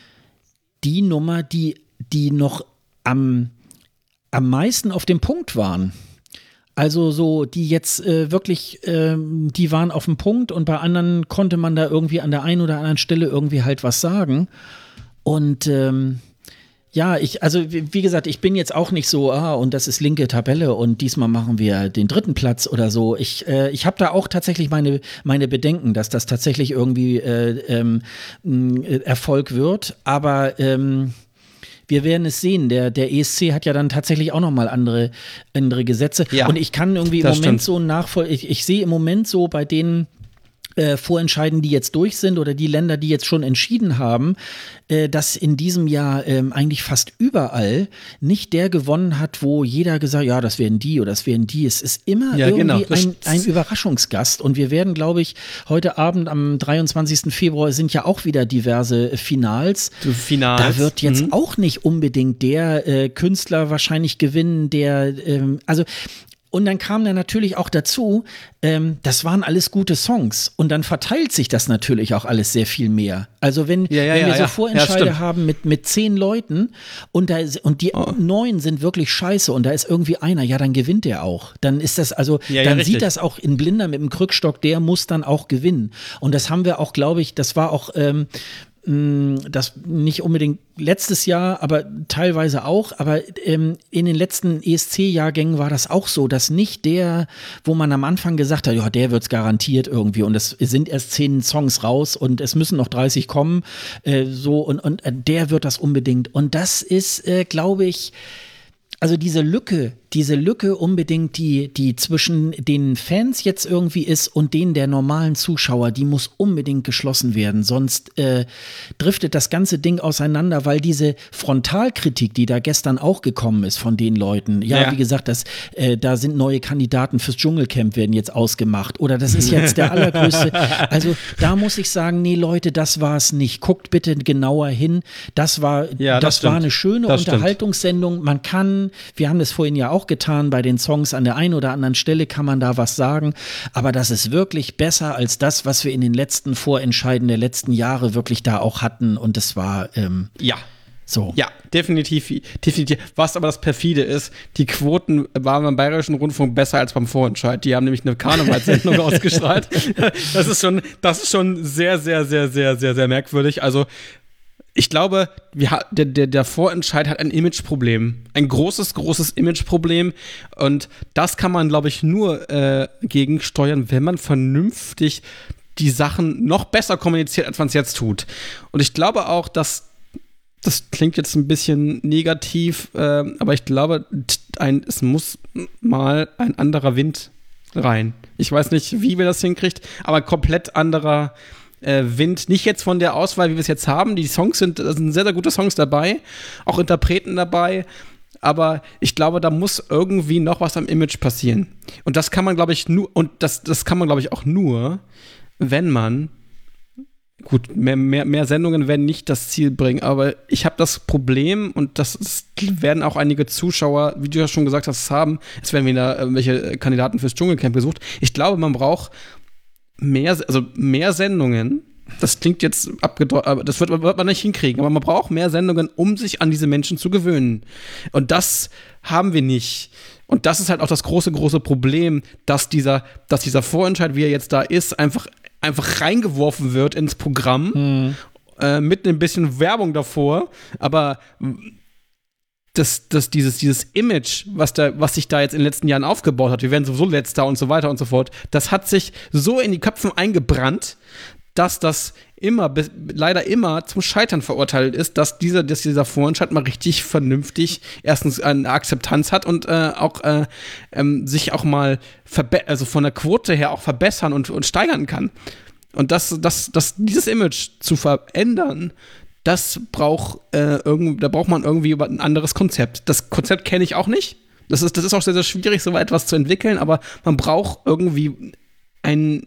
die Nummer, die, die noch am, am meisten auf dem Punkt waren. Also so, die jetzt äh, wirklich, ähm, die waren auf dem Punkt und bei anderen konnte man da irgendwie an der einen oder anderen Stelle irgendwie halt was sagen. Und ähm, ja, ich, also wie gesagt, ich bin jetzt auch nicht so, ah, und das ist linke Tabelle und diesmal machen wir den dritten Platz oder so. Ich, äh, ich habe da auch tatsächlich meine, meine Bedenken, dass das tatsächlich irgendwie äh, ähm, Erfolg wird. Aber ähm, wir werden es sehen. Der, der ESC hat ja dann tatsächlich auch nochmal andere, andere Gesetze. Ja, und ich kann irgendwie im Moment stimmt. so nachvoll, ich, ich sehe im Moment so bei denen, äh, vorentscheiden, die jetzt durch sind oder die Länder, die jetzt schon entschieden haben, äh, dass in diesem Jahr ähm, eigentlich fast überall nicht der gewonnen hat, wo jeder gesagt, ja, das wären die oder das wären die. Es ist immer ja, irgendwie genau. ein, ein, Überraschungsgast. Und wir werden, glaube ich, heute Abend am 23. Februar sind ja auch wieder diverse Finals. Finals. Da wird jetzt mhm. auch nicht unbedingt der äh, Künstler wahrscheinlich gewinnen, der, ähm, also und dann kam dann natürlich auch dazu, ähm, das waren alles gute Songs. Und dann verteilt sich das natürlich auch alles sehr viel mehr. Also wenn, ja, ja, wenn wir ja, so Vorentscheide haben mit, mit zehn Leuten und, da, und die oh. neun sind wirklich scheiße und da ist irgendwie einer, ja, dann gewinnt der auch. Dann ist das, also, dann sieht das auch in Blinder mit dem Krückstock, der muss dann auch gewinnen. Und das haben wir auch, glaube ich, das war auch ähm, das nicht unbedingt letztes Jahr, aber teilweise auch. Aber ähm, in den letzten ESC-Jahrgängen war das auch so, dass nicht der, wo man am Anfang gesagt hat, ja, der wird es garantiert irgendwie und es sind erst zehn Songs raus und es müssen noch 30 kommen, äh, so und, und äh, der wird das unbedingt. Und das ist, äh, glaube ich, also diese Lücke, diese Lücke unbedingt, die, die zwischen den Fans jetzt irgendwie ist und denen der normalen Zuschauer, die muss unbedingt geschlossen werden. Sonst äh, driftet das ganze Ding auseinander, weil diese Frontalkritik, die da gestern auch gekommen ist von den Leuten, ja, ja. wie gesagt, das, äh, da sind neue Kandidaten fürs Dschungelcamp werden jetzt ausgemacht oder das ist jetzt der allergrößte. Also da muss ich sagen, nee, Leute, das war es nicht. Guckt bitte genauer hin. Das war, ja, das, das war eine schöne das Unterhaltungssendung. Man kann, wir haben das vorhin ja auch getan. Bei den Songs an der einen oder anderen Stelle kann man da was sagen. Aber das ist wirklich besser als das, was wir in den letzten Vorentscheiden der letzten Jahre wirklich da auch hatten. Und es war, ähm, ja. So. Ja, definitiv, definitiv. Was aber das perfide ist, die Quoten waren beim Bayerischen Rundfunk besser als beim Vorentscheid. Die haben nämlich eine Karnevalssendung ausgestrahlt. Das ist schon, das ist schon sehr, sehr, sehr, sehr, sehr, sehr merkwürdig. Also ich glaube, der, der, der Vorentscheid hat ein Imageproblem. Ein großes, großes Imageproblem. Und das kann man, glaube ich, nur äh, gegensteuern, wenn man vernünftig die Sachen noch besser kommuniziert, als man es jetzt tut. Und ich glaube auch, dass das klingt jetzt ein bisschen negativ, äh, aber ich glaube, ein, es muss mal ein anderer Wind rein. Ich weiß nicht, wie wir das hinkriegt, aber komplett anderer äh, Wind. Nicht jetzt von der Auswahl, wie wir es jetzt haben. Die Songs sind, sind sehr, sehr gute Songs dabei, auch Interpreten dabei. Aber ich glaube, da muss irgendwie noch was am Image passieren. Und das kann man, glaube ich, nur, und das, das kann man, glaube ich, auch nur, wenn man gut, mehr, mehr, mehr Sendungen werden nicht das Ziel bringen, aber ich habe das Problem und das ist, werden auch einige Zuschauer, wie du ja schon gesagt hast, haben. Es werden wieder irgendwelche Kandidaten fürs Dschungelcamp gesucht. Ich glaube, man braucht mehr, also mehr Sendungen. Das klingt jetzt abgedeutet, aber das wird, wird, man nicht hinkriegen. Aber man braucht mehr Sendungen, um sich an diese Menschen zu gewöhnen. Und das haben wir nicht. Und das ist halt auch das große, große Problem, dass dieser, dass dieser Vorentscheid, wie er jetzt da ist, einfach einfach reingeworfen wird ins Programm mhm. äh, mit ein bisschen Werbung davor, aber das, das, dieses, dieses Image, was, da, was sich da jetzt in den letzten Jahren aufgebaut hat, wir werden sowieso letzter und so weiter und so fort, das hat sich so in die Köpfen eingebrannt, dass das immer, leider immer zum Scheitern verurteilt ist, dass dieser, dass dieser Vorentscheid mal richtig vernünftig erstens eine Akzeptanz hat und äh, auch äh, ähm, sich auch mal also von der Quote her auch verbessern und, und steigern kann. Und das, das, das, dieses Image zu verändern, das braucht, äh, irgend, da braucht man irgendwie ein anderes Konzept. Das Konzept kenne ich auch nicht. Das ist, das ist auch sehr, sehr schwierig, so etwas zu entwickeln, aber man braucht irgendwie ein,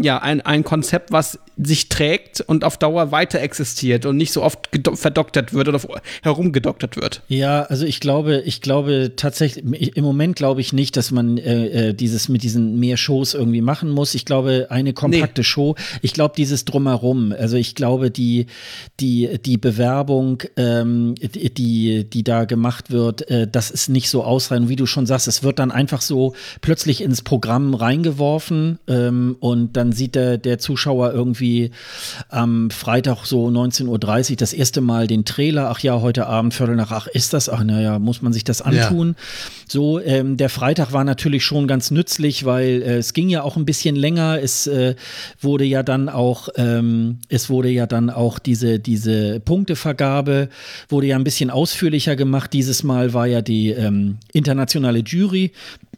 ja, ein, ein Konzept, was sich trägt und auf Dauer weiter existiert und nicht so oft verdoktert wird oder herumgedoktert wird. Ja, also ich glaube, ich glaube tatsächlich, im Moment glaube ich nicht, dass man äh, äh, dieses mit diesen mehr Shows irgendwie machen muss. Ich glaube, eine kompakte nee. Show, ich glaube, dieses Drumherum, also ich glaube, die, die, die Bewerbung, ähm, die, die da gemacht wird, äh, das ist nicht so ausreichend. Wie du schon sagst, es wird dann einfach so plötzlich ins Programm reingeworfen ähm, und dann dann sieht der, der Zuschauer irgendwie am Freitag so 19.30 Uhr das erste Mal den Trailer. Ach ja, heute Abend Viertel nach acht ist das. Ach naja, muss man sich das antun. Ja. So, ähm, der Freitag war natürlich schon ganz nützlich, weil äh, es ging ja auch ein bisschen länger. Es äh, wurde ja dann auch, ähm, es wurde ja dann auch diese, diese Punktevergabe wurde ja ein bisschen ausführlicher gemacht. Dieses Mal war ja die ähm, internationale Jury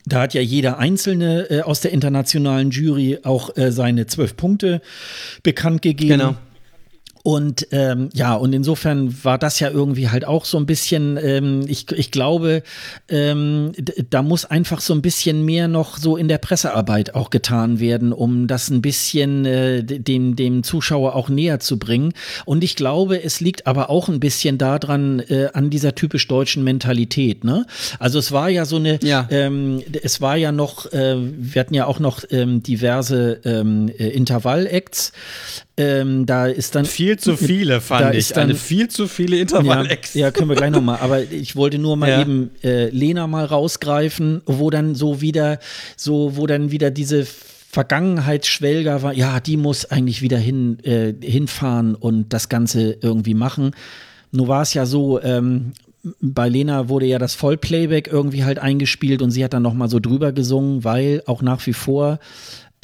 da hat ja jeder Einzelne äh, aus der internationalen Jury auch äh, seine zwölf Punkte bekannt gegeben. Genau. Und ähm, ja, und insofern war das ja irgendwie halt auch so ein bisschen, ähm, ich, ich glaube, ähm, da muss einfach so ein bisschen mehr noch so in der Pressearbeit auch getan werden, um das ein bisschen äh, dem, dem Zuschauer auch näher zu bringen. Und ich glaube, es liegt aber auch ein bisschen daran, äh, an dieser typisch deutschen Mentalität. Ne? Also es war ja so eine, ja. Ähm, es war ja noch, äh, wir hatten ja auch noch ähm, diverse ähm, äh, Intervall-Acts. Ähm, da ist dann viel zu viele fand ich dann, eine viel zu viele intervall ja, ja, können wir gleich noch mal. Aber ich wollte nur mal ja. eben äh, Lena mal rausgreifen, wo dann so wieder so, wo dann wieder diese Vergangenheitsschwelger war. Ja, die muss eigentlich wieder hin äh, hinfahren und das Ganze irgendwie machen. Nur war es ja so, ähm, bei Lena wurde ja das Vollplayback irgendwie halt eingespielt und sie hat dann noch mal so drüber gesungen, weil auch nach wie vor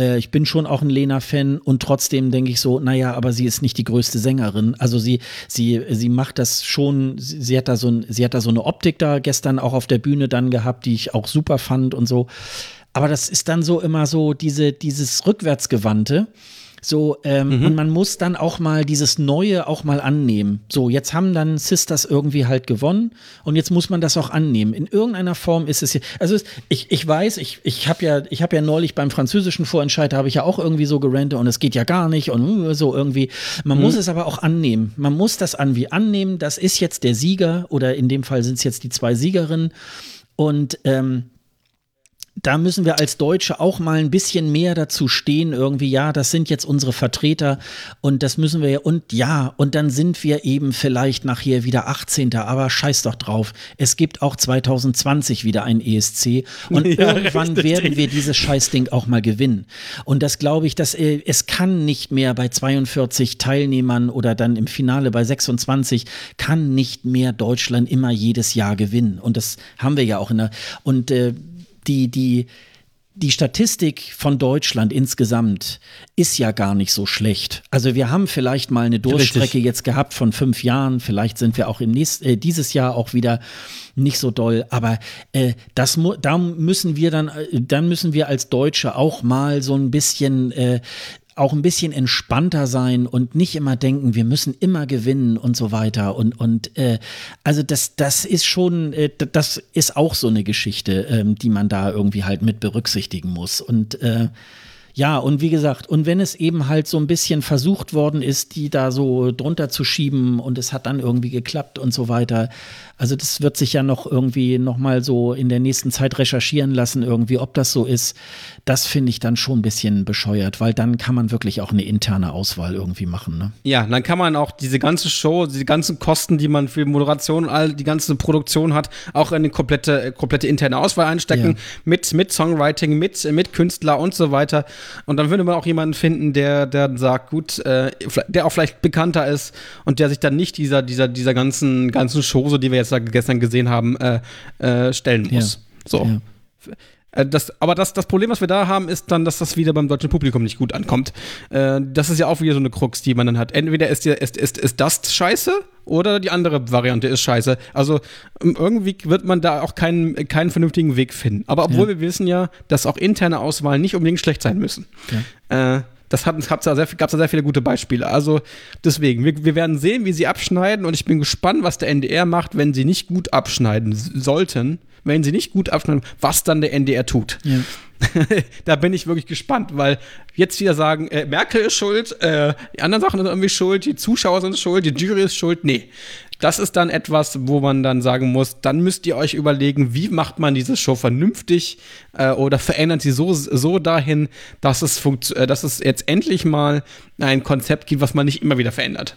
äh, ich bin schon auch ein Lena-Fan und trotzdem denke ich so, naja, aber sie ist nicht die größte Sängerin. Also sie, sie, sie macht das schon, sie, hat da so ein, sie hat da so eine Optik da gestern auch auf der Bühne dann gehabt, die ich auch super fand und so. Aber das ist dann so immer so diese, dieses Rückwärtsgewandte. So, ähm, mhm. und man muss dann auch mal dieses Neue auch mal annehmen. So, jetzt haben dann Sisters irgendwie halt gewonnen und jetzt muss man das auch annehmen. In irgendeiner Form ist es hier. Also ich, ich weiß, ich, ich habe ja, ich habe ja neulich beim französischen Vorentscheid, habe ich ja auch irgendwie so gerantet und es geht ja gar nicht und uh, so irgendwie. Man mhm. muss es aber auch annehmen. Man muss das irgendwie annehmen. Das ist jetzt der Sieger oder in dem Fall sind es jetzt die zwei Siegerinnen. Und ähm, da müssen wir als Deutsche auch mal ein bisschen mehr dazu stehen, irgendwie, ja, das sind jetzt unsere Vertreter und das müssen wir ja, und ja, und dann sind wir eben vielleicht nachher wieder 18. Aber scheiß doch drauf. Es gibt auch 2020 wieder ein ESC und ja, irgendwann richtig. werden wir dieses Scheißding auch mal gewinnen. Und das glaube ich, dass äh, es kann nicht mehr bei 42 Teilnehmern oder dann im Finale bei 26 kann nicht mehr Deutschland immer jedes Jahr gewinnen. Und das haben wir ja auch in der, und äh, die, die, die Statistik von Deutschland insgesamt ist ja gar nicht so schlecht. Also wir haben vielleicht mal eine Durchstrecke Richtig. jetzt gehabt von fünf Jahren. Vielleicht sind wir auch im nächsten, äh, dieses Jahr auch wieder nicht so doll. Aber äh, das da müssen wir dann, äh, dann müssen wir als Deutsche auch mal so ein bisschen äh, auch ein bisschen entspannter sein und nicht immer denken, wir müssen immer gewinnen und so weiter. Und, und äh, also das, das ist schon, äh, das ist auch so eine Geschichte, ähm, die man da irgendwie halt mit berücksichtigen muss. Und äh, Ja, und wie gesagt, und wenn es eben halt so ein bisschen versucht worden ist, die da so drunter zu schieben und es hat dann irgendwie geklappt und so weiter. Also das wird sich ja noch irgendwie noch mal so in der nächsten Zeit recherchieren lassen irgendwie, ob das so ist. Das finde ich dann schon ein bisschen bescheuert, weil dann kann man wirklich auch eine interne Auswahl irgendwie machen. Ne? Ja, dann kann man auch diese ganze Show, die ganzen Kosten, die man für Moderation und all die ganze Produktion hat, auch in eine komplette, komplette interne Auswahl einstecken, ja. mit, mit Songwriting, mit, mit Künstler und so weiter. Und dann würde man auch jemanden finden, der, der sagt, gut, äh, der auch vielleicht bekannter ist und der sich dann nicht dieser, dieser, dieser ganzen, ganzen Chose, die wir jetzt gestern gesehen haben, äh, äh, stellen muss. Ja. So. Ja. Äh, das, aber das, das Problem, was wir da haben, ist dann, dass das wieder beim deutschen Publikum nicht gut ankommt. Äh, das ist ja auch wieder so eine Krux, die man dann hat. Entweder ist, die, ist, ist, ist das scheiße oder die andere Variante ist scheiße. Also ähm, irgendwie wird man da auch keinen, keinen vernünftigen Weg finden. Aber obwohl ja. wir wissen ja, dass auch interne Auswahlen nicht unbedingt schlecht sein müssen. Ja. Äh, das hat, gab es da, sehr, da sehr viele gute Beispiele. Also deswegen, wir, wir werden sehen, wie sie abschneiden und ich bin gespannt, was der NDR macht, wenn sie nicht gut abschneiden sollten wenn sie nicht gut abschneiden, was dann der NDR tut. Ja. da bin ich wirklich gespannt, weil jetzt wieder sagen, äh, Merkel ist schuld, äh, die anderen Sachen sind irgendwie schuld, die Zuschauer sind schuld, die Jury ist schuld. Nee. Das ist dann etwas, wo man dann sagen muss, dann müsst ihr euch überlegen, wie macht man diese Show vernünftig äh, oder verändert sie so, so dahin, dass es, äh, dass es jetzt endlich mal ein Konzept gibt, was man nicht immer wieder verändert.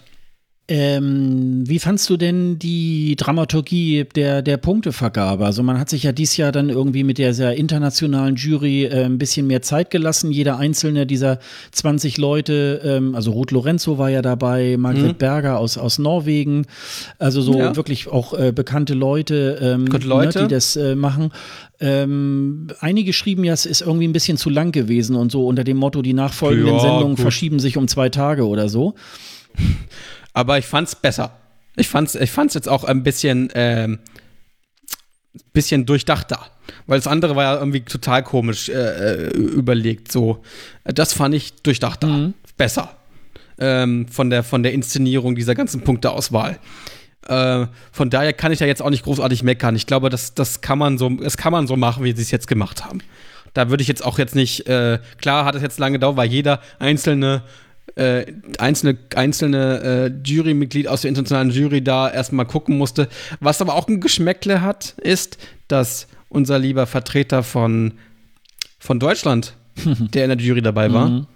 Ähm, wie fandst du denn die Dramaturgie der, der Punktevergabe? Also man hat sich ja dieses Jahr dann irgendwie mit der sehr internationalen Jury äh, ein bisschen mehr Zeit gelassen. Jeder einzelne dieser 20 Leute, ähm, also Ruth Lorenzo war ja dabei, Margret mhm. Berger aus, aus Norwegen, also so ja. wirklich auch äh, bekannte Leute, ähm, Leute. Ne, die das äh, machen. Ähm, einige schrieben ja, es ist irgendwie ein bisschen zu lang gewesen und so unter dem Motto, die nachfolgenden ja, Sendungen gut. verschieben sich um zwei Tage oder so aber ich fand's besser. Ich fand's, ich fand's jetzt auch ein bisschen, ähm, bisschen durchdachter. Weil das andere war ja irgendwie total komisch äh, äh überlegt. So, das fand ich durchdachter. Mhm. Besser. Ähm, von, der, von der Inszenierung dieser ganzen Punkteauswahl. Äh, von daher kann ich ja jetzt auch nicht großartig meckern. Ich glaube, das, das, kann, man so, das kann man so machen, wie sie es jetzt gemacht haben. Da würde ich jetzt auch jetzt nicht, äh, klar hat es jetzt lange gedauert, weil jeder einzelne äh, einzelne, einzelne äh, Jurymitglied aus der internationalen Jury da erstmal gucken musste. Was aber auch ein Geschmäckle hat, ist, dass unser lieber Vertreter von, von Deutschland, der in der Jury dabei war, mhm.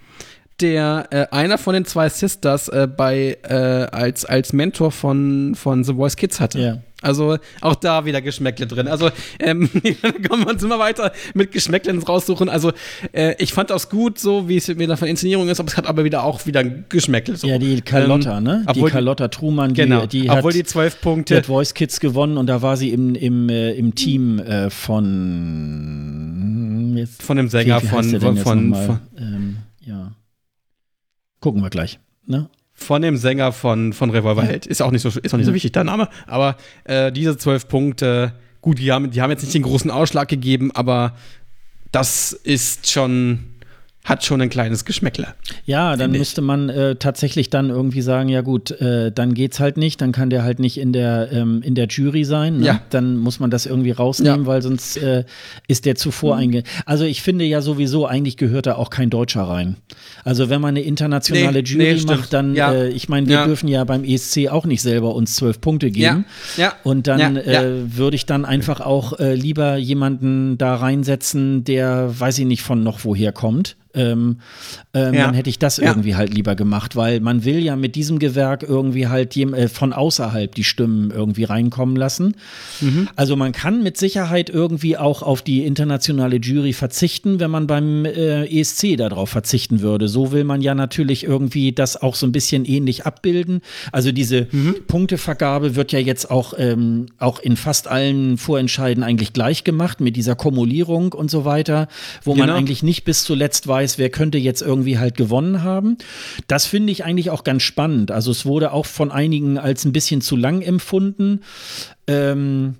der äh, einer von den zwei Sisters äh, bei, äh, als, als Mentor von, von The Voice Kids hatte. Ja. Also auch da wieder Geschmäckle drin. Also ähm, kommen wir uns immer weiter mit Geschmäcklen raussuchen. Also äh, ich fand das gut, so wie es wieder von Inszenierung ist, aber es hat aber wieder auch wieder Geschmäckle. So. Ja, die Carlotta, ähm, ne? Die Carlotta Truman, die, genau, die obwohl hat, die zwölf Punkte. Die hat Voice Kids gewonnen und da war sie im, im, äh, im Team äh, von jetzt, von dem Sänger wie, wie von, von, von, von ähm, ja. Gucken wir gleich. Ne? Von dem Sänger von, von Revolverheld. Ist auch nicht so, ist auch nicht so wichtig, der Name. Aber äh, diese zwölf Punkte, gut, die haben, die haben jetzt nicht den großen Ausschlag gegeben, aber das ist schon hat schon ein kleines Geschmäckle. Ja, dann müsste man äh, tatsächlich dann irgendwie sagen, ja gut, äh, dann geht's halt nicht, dann kann der halt nicht in der, ähm, in der Jury sein. Ne? Ja. Dann muss man das irgendwie rausnehmen, ja. weil sonst äh, ist der zuvor mhm. einge... Also ich finde ja sowieso, eigentlich gehört da auch kein Deutscher rein. Also wenn man eine internationale nee, Jury nee, macht, dann, ja. Äh, ich meine, wir ja. dürfen ja beim ESC auch nicht selber uns zwölf Punkte geben. Ja. Und dann äh, würde ich dann einfach auch äh, lieber jemanden da reinsetzen, der, weiß ich nicht, von noch woher kommt ähm, ähm, ja. dann hätte ich das ja. irgendwie halt lieber gemacht, weil man will ja mit diesem Gewerk irgendwie halt äh, von außerhalb die Stimmen irgendwie reinkommen lassen. Mhm. Also man kann mit Sicherheit irgendwie auch auf die internationale Jury verzichten, wenn man beim äh, ESC darauf verzichten würde. So will man ja natürlich irgendwie das auch so ein bisschen ähnlich abbilden. Also diese mhm. Punktevergabe wird ja jetzt auch, ähm, auch in fast allen Vorentscheiden eigentlich gleich gemacht mit dieser Kumulierung und so weiter, wo genau. man eigentlich nicht bis zuletzt weiß, weiß, wer könnte jetzt irgendwie halt gewonnen haben. Das finde ich eigentlich auch ganz spannend. Also es wurde auch von einigen als ein bisschen zu lang empfunden. Ähm,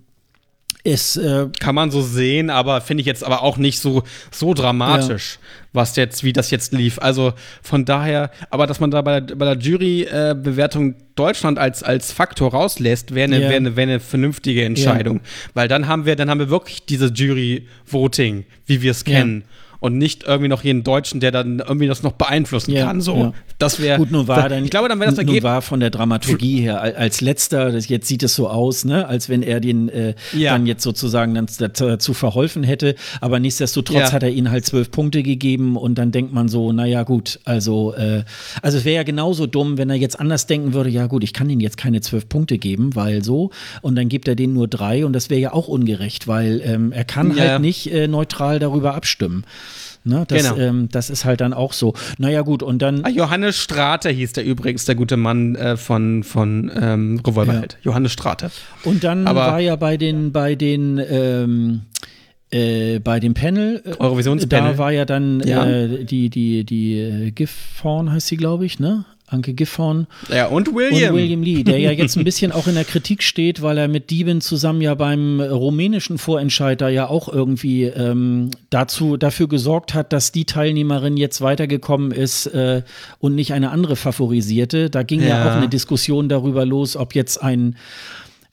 es, äh, Kann man so sehen, aber finde ich jetzt aber auch nicht so, so dramatisch, ja. was jetzt, wie das jetzt lief. Also von daher, aber dass man da bei der, bei der Jurybewertung äh, Deutschland als, als Faktor rauslässt, wäre eine, ja. wär eine, wär eine vernünftige Entscheidung. Ja. Weil dann haben wir, dann haben wir wirklich diese Jury-Voting, wie wir es kennen. Und nicht irgendwie noch jeden Deutschen, der dann irgendwie das noch beeinflussen Ja, kann. So, ja. das wäre. Gut, nun war dann, Ich glaube, dann wäre das Ergebnis. war von der Dramaturgie her al- als letzter, das, jetzt sieht es so aus, ne, als wenn er den äh, Ja. dann jetzt sozusagen dann dazu verholfen hätte. Aber nichtsdestotrotz Ja. hat er ihnen halt zwölf Punkte gegeben und dann denkt man so, naja gut, also, äh, also es wäre ja genauso dumm, wenn er jetzt anders denken würde, ja gut, ich kann ihnen jetzt keine zwölf Punkte geben, weil so, und dann gibt er denen nur drei und das wäre ja auch ungerecht, weil ähm, er kann halt nicht äh, neutral darüber abstimmen. Ne, das, Genau. ähm, das ist halt dann auch so. Naja, gut, und dann. Ah, Johannes Strate hieß der übrigens, der gute Mann äh, von, von ähm, Revolverheld. Johannes Strate. Und dann Aber- war ja bei den, bei den, ähm, äh, bei dem Panel, äh, Eurovisionspanel. da war ja dann Ja. äh, die, die, die äh, Gifhorn heißt sie, glaube ich, ne? Anke Gifhorn Ja, und und William. William Lee, der ja jetzt ein bisschen auch in der Kritik steht, weil er mit Dieben zusammen ja beim rumänischen Vorentscheid da ja auch irgendwie ähm, dazu, dafür gesorgt hat, dass die Teilnehmerin jetzt weitergekommen ist äh, und nicht eine andere favorisierte. Da ging ja. Ja. auch eine Diskussion darüber los, ob jetzt ein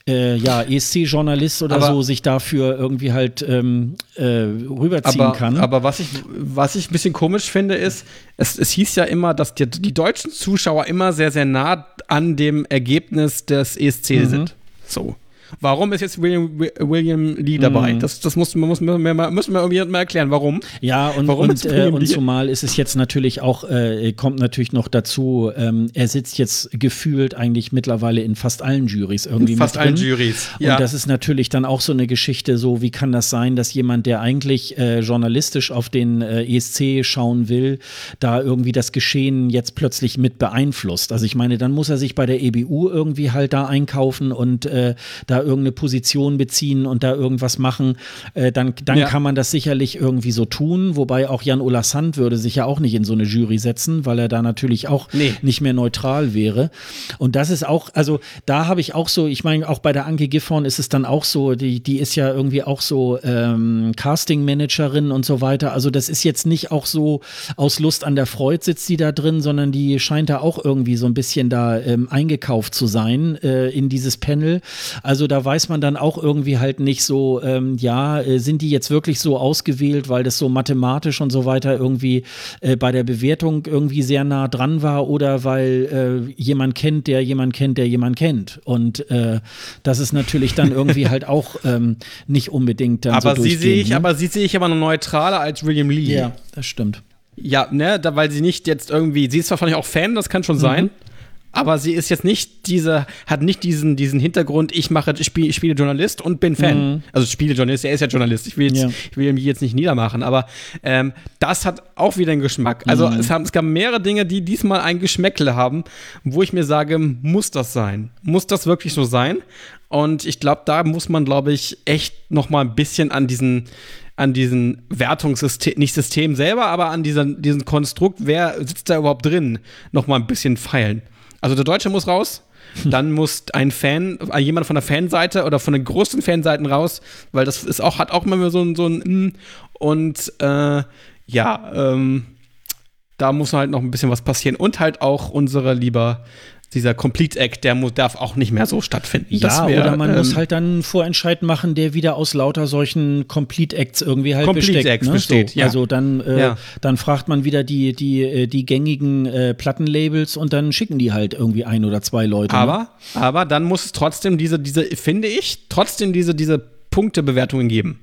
äh, ja, ESC-Journalist oder Aber- so sich dafür irgendwie halt ähm, äh, rüberziehen aber, kann. aber was ich, was ich ein bisschen komisch finde, ist, es, es hieß ja immer, dass die, die deutschen Zuschauer immer sehr, sehr nah an dem Ergebnis des ESC Mhm. sind. So. Warum ist jetzt William, William Lee dabei? Mhm. Das, das muss, man muss, müssen wir mal- müssen wir irgendwie mal erklären, warum. Ja, und, Warum und, äh, und zumal ist es jetzt natürlich auch, äh, kommt natürlich noch dazu, ähm, er sitzt jetzt gefühlt eigentlich mittlerweile in fast allen Juries irgendwie Fast mit drin. allen Juries. Und das ist natürlich dann auch so eine Geschichte, so wie kann das sein, dass jemand, der eigentlich äh, journalistisch auf den äh, ESC schauen will, da irgendwie das Geschehen jetzt plötzlich mit beeinflusst. Also ich meine, dann muss er sich bei der EBU irgendwie halt da einkaufen und äh, da irgendeine Position beziehen und da irgendwas machen. Äh, dann dann Ja. kann man das sicherlich irgendwie so tun, wobei auch Jan Ola Sand würde sich ja auch nicht in so eine Jury setzen, weil er da natürlich auch Nee. nicht mehr neutral wäre. Und das ist auch, also da habe ich auch so, ich meine, auch bei der Anke Giffhorn ist es dann auch so, die, die ist ja irgendwie auch so ähm, Casting-Managerin und so weiter. Also das ist jetzt nicht auch so aus Lust an der Freude sitzt die da drin, sondern die scheint da auch irgendwie so ein bisschen da ähm, eingekauft zu sein äh, in dieses Panel. Also da weiß man dann auch irgendwie halt nicht so, ähm, ja, äh, sind die jetzt wirklich so ausgewählt, weil das so mathematisch und so weiter irgendwie äh, bei der Bewertung irgendwie sehr nah dran war oder weil äh, jemand kennt, der jemand kennt, der jemand kennt. Und äh, das ist natürlich dann irgendwie halt auch ähm, nicht unbedingt dann aber so sie sehe ich, ne? aber sie sehe ich aber noch neutraler als William Lee. Ja, das stimmt. Ja, ne, da, weil sie nicht jetzt irgendwie, sie ist zwar vielleicht auch Fan, das kann Mhm. schon sein, aber sie ist jetzt nicht diese, hat nicht diesen, diesen Hintergrund, ich mache, ich spiele, spiele Journalist und bin Fan. Also spiele Journalist, er ist ja Journalist, ich will jetzt, Mhm. Ja. ich will ihn jetzt nicht niedermachen, aber ähm, das hat auch wieder einen Geschmack. Also Mhm. es, haben, es gab mehrere Dinge, die diesmal ein Geschmäckle haben, wo ich mir sage, muss das sein? Muss das wirklich so sein? Und ich glaube, da muss man, glaube ich, echt noch mal ein bisschen an diesen an diesen Wertungssystem, nicht System selber, aber an diesen, diesen Konstrukt, wer sitzt da überhaupt drin, noch mal ein bisschen feilen. Also der Deutsche muss raus, dann muss ein Fan, äh, jemand von der Fanseite oder von den großen Fanseiten raus, weil das ist auch, hat auch immer so ein, so ein und äh, ja, ähm, da muss halt noch ein bisschen was passieren. Und halt auch unsere lieber, dieser Complete Act, der darf auch nicht mehr so stattfinden. Das Ja, wär, oder man muss ähm, halt dann einen Vorentscheid machen, der wieder aus lauter solchen Complete Acts irgendwie halt Complete besteckt. Acts ne? besteht, so. ja. Also dann, äh, Ja. dann fragt man wieder die, die, äh, die gängigen äh, Plattenlabels und dann schicken die halt irgendwie ein oder zwei Leute. ne? Aber, aber dann muss es trotzdem diese, diese, finde ich, trotzdem diese, diese Punktebewertungen geben.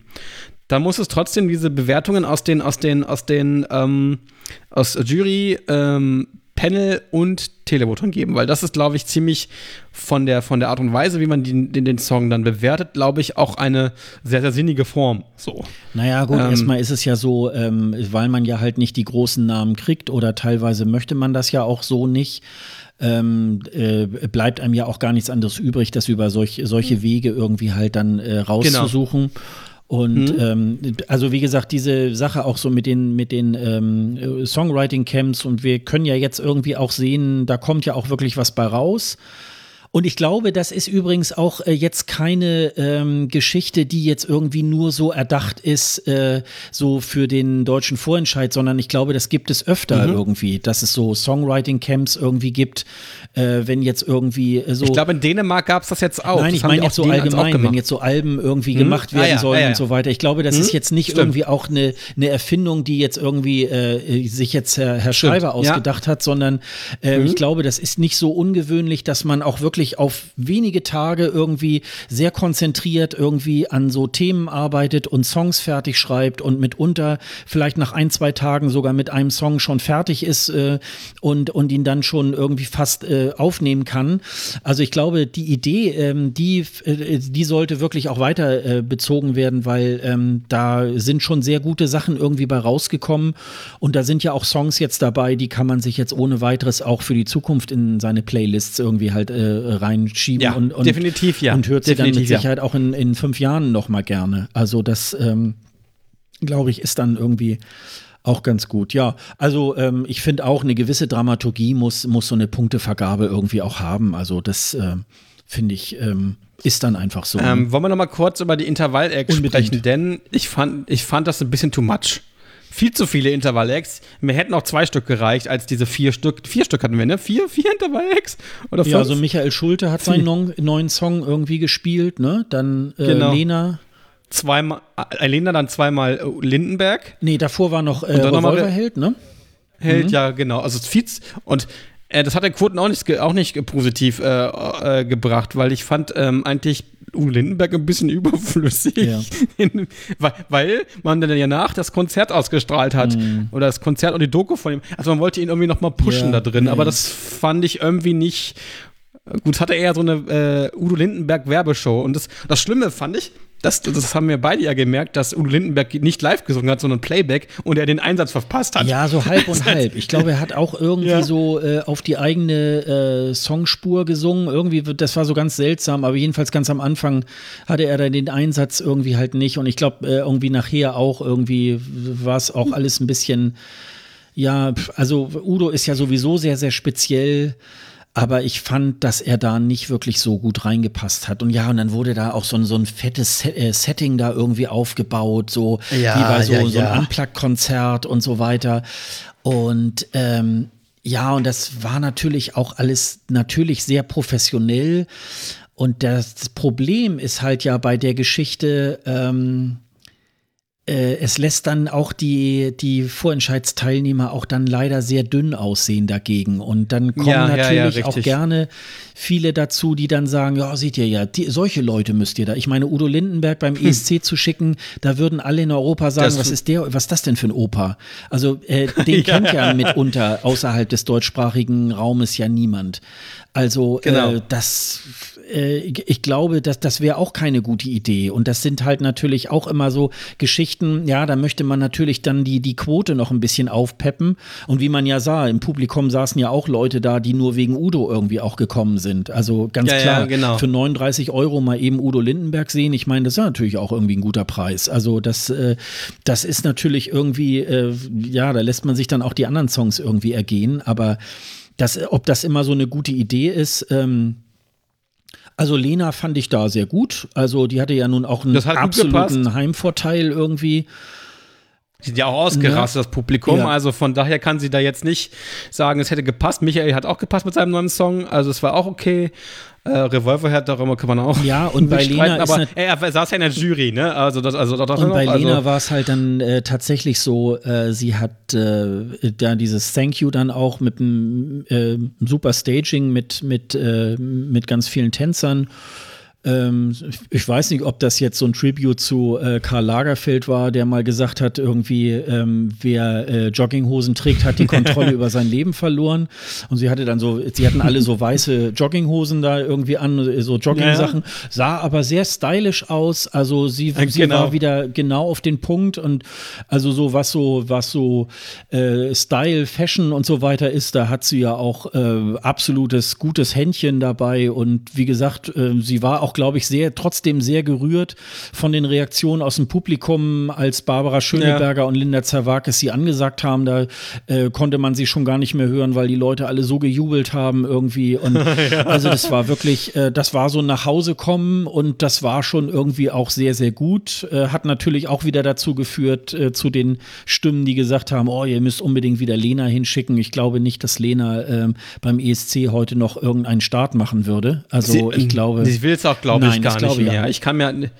Da muss es trotzdem diese Bewertungen aus den, aus den, aus den, ähm, aus Jury, ähm, Panel und Televoton geben, weil das ist, glaube ich, ziemlich von der, von der Art und Weise, wie man den, den, den Song dann bewertet, glaube ich, auch eine sehr, sehr sinnige Form. So. Naja, gut, Ähm, erstmal ist es ja so, ähm, weil man ja halt nicht die großen Namen kriegt oder teilweise möchte man das ja auch so nicht. Ähm, äh, bleibt einem ja auch gar nichts anderes übrig, das über solch, solche Wege irgendwie halt dann äh, rauszusuchen. Und ähm, also wie gesagt, diese Sache auch so mit den, mit den ähm, Songwriting-Camps und wir können ja jetzt irgendwie auch sehen, da kommt ja auch wirklich was bei raus. Und ich glaube, das ist übrigens auch äh, jetzt keine ähm, Geschichte, die jetzt irgendwie nur so erdacht ist, äh, so für den deutschen Vorentscheid, sondern ich glaube, das gibt es öfter mhm. irgendwie, dass es so Songwriting-Camps irgendwie gibt, äh, wenn jetzt irgendwie äh, so. Ich glaube, in Dänemark gab es das jetzt auch. Nein, das ich meine jetzt so allgemein, wenn jetzt so Alben irgendwie mhm. gemacht werden ah, ja, sollen ah, ja. und so weiter. Ich glaube, das mhm. ist jetzt nicht Stimmt. irgendwie auch eine, eine Erfindung, die jetzt irgendwie äh, sich jetzt Herr, Herr Schreiber ausgedacht ja. hat, sondern äh, mhm. ich glaube, das ist nicht so ungewöhnlich, dass man auch wirklich auf wenige Tage irgendwie sehr konzentriert irgendwie an so Themen arbeitet und Songs fertig schreibt und mitunter vielleicht nach ein, zwei Tagen sogar mit einem Song schon fertig ist äh, und, und ihn dann schon irgendwie fast äh, aufnehmen kann. Also ich glaube, die Idee, ähm, die, äh, die sollte wirklich auch weiter äh, bezogen werden, weil ähm, da sind schon sehr gute Sachen irgendwie bei rausgekommen und da sind ja auch Songs jetzt dabei, die kann man sich jetzt ohne weiteres auch für die Zukunft in seine Playlists irgendwie halt äh, reinschieben ja, und, und, definitiv, ja. und hört sie dann mit Sicherheit ja. auch in, in fünf Jahren noch mal gerne. Also das, ähm, glaube ich, ist dann irgendwie auch ganz gut, ja. Also ähm, ich finde auch, eine gewisse Dramaturgie muss, muss so eine Punktevergabe irgendwie auch haben. Also das äh, finde ich, ähm, ist dann einfach so. Ähm, wollen wir noch mal kurz über die Intervall-Acts sprechen? Denn ich fand, ich fand das ein bisschen too much viel zu viele Intervall-Acts. Mir hätten auch zwei Stück gereicht, als diese vier Stück. Vier Stück hatten wir, ne? Vier, vier Intervall-Acts? Oder fünf? Ja, also Michael Schulte hat seinen neuen Song irgendwie gespielt, ne? Dann äh, genau. Lena. Zweimal, äh, Lena dann zweimal äh, Lindenberg. Nee, davor war noch äh, Revolverheld, ne? Held, mhm. ja, genau. Also Fietz und äh, das hat der Quoten auch nicht, auch nicht positiv äh, äh, gebracht, weil ich fand ähm, eigentlich Uwe Lindenberg ein bisschen überflüssig, ja. in, weil, weil, man dann ja nach das Konzert ausgestrahlt hat mhm. oder das Konzert und die Doku von ihm. Also man wollte ihn irgendwie noch mal pushen ja, da drin, nee. aber das fand ich irgendwie nicht. Gut, hatte eher so eine äh, Udo Lindenberg Werbeshow und das, das Schlimme fand ich, das, das haben wir beide ja gemerkt, dass Udo Lindenberg nicht live gesungen hat, sondern Playback und er den Einsatz verpasst hat. Ja, so halb und halb. Ich glaube, er hat auch irgendwie ja. so äh, auf die eigene äh, Songspur gesungen. Irgendwie, das war so ganz seltsam, aber jedenfalls ganz am Anfang hatte er dann den Einsatz irgendwie halt nicht. Und ich glaube, äh, irgendwie nachher auch irgendwie war es auch alles ein bisschen, ja, also Udo ist ja sowieso sehr, sehr speziell. Aber ich fand, dass er da nicht wirklich so gut reingepasst hat. Und ja, und dann wurde da auch so ein, so ein fettes äh, Setting da irgendwie aufgebaut, so ja, wie bei so, ja, so ein Unplugged-Konzert und so weiter. Und ähm, ja, und das war natürlich auch alles natürlich sehr professionell. Und das Problem ist halt ja bei der Geschichte, ähm, äh, es lässt dann auch die, die Vorentscheidsteilnehmer auch dann leider sehr dünn aussehen dagegen. Und dann kommen ja, natürlich ja, ja, auch gerne viele dazu, die dann sagen, ja, seht ihr ja, die, solche Leute müsst ihr da. Ich meine, Udo Lindenberg beim hm. ESC zu schicken, da würden alle in Europa sagen, das was ist der, was ist das denn für ein Opa? Also äh, den kennt ja mitunter außerhalb des deutschsprachigen Raumes ja niemand. Also genau. äh, das äh, ich glaube, dass das wäre auch keine gute Idee. Und das sind halt natürlich auch immer so Geschichten, ja, da möchte man natürlich dann die, die Quote noch ein bisschen aufpeppen. Und wie man ja sah, im Publikum saßen ja auch Leute da, die nur wegen Udo irgendwie auch gekommen sind. Also ganz ja, klar, ja, genau. für 39 Euro mal eben Udo Lindenberg sehen, ich meine, das ist ja natürlich auch irgendwie ein guter Preis. Also das, äh, das ist natürlich irgendwie, äh, ja, da lässt man sich dann auch die anderen Songs irgendwie ergehen. Aber das, ob das immer so eine gute Idee ist, ähm, also Lena fand ich da sehr gut. Also die hatte ja nun auch einen absoluten Heimvorteil irgendwie. Die sind ja auch ausgerastet, ja. das Publikum. Ja. Also von daher kann sie da jetzt nicht sagen, es hätte gepasst. Michael hat auch gepasst mit seinem neuen Song. Also es war auch okay. Äh, Revolverherd, darüber kann man auch. Ja, und bei Lena. Aber er, er saß ja in der Jury, ne? Also, das, also, das und bei also Lena war es halt dann äh, tatsächlich so, äh, sie hat äh, da dieses Thank You dann auch mit einem äh, super Staging mit, mit, äh, mit ganz vielen Tänzern. Ähm, ich weiß nicht, ob das jetzt so ein Tribute zu äh, Karl Lagerfeld war, der mal gesagt hat, irgendwie, ähm, wer äh, Jogginghosen trägt, hat die Kontrolle über sein Leben verloren. Und sie hatte dann so, sie hatten alle so weiße Jogginghosen da irgendwie an, so Jogging-Sachen, ja, sah aber sehr stylisch aus. Also sie, ja, sie genau. war wieder genau auf den Punkt und also so was so, was so äh, Style, Fashion und so weiter ist, da hat sie ja auch äh, absolutes gutes Händchen dabei und wie gesagt, äh, sie war auch glaube ich, sehr, trotzdem sehr gerührt von den Reaktionen aus dem Publikum, als Barbara Schöneberger ja. und Linda Zerwakis sie angesagt haben. Da äh, konnte man sie schon gar nicht mehr hören, weil die Leute alle so gejubelt haben irgendwie. Und ja. also das war wirklich, äh, das war so ein nach Hause kommen und das war schon irgendwie auch sehr, sehr gut. Äh, hat natürlich auch wieder dazu geführt, äh, zu den Stimmen, die gesagt haben, oh, ihr müsst unbedingt wieder Lena hinschicken. Ich glaube nicht, dass Lena ähm, beim ESC heute noch irgendeinen Start machen würde. Also sie, ich glaube. Sie will es auch, glaube ich, gar nicht mehr. Ich kann mir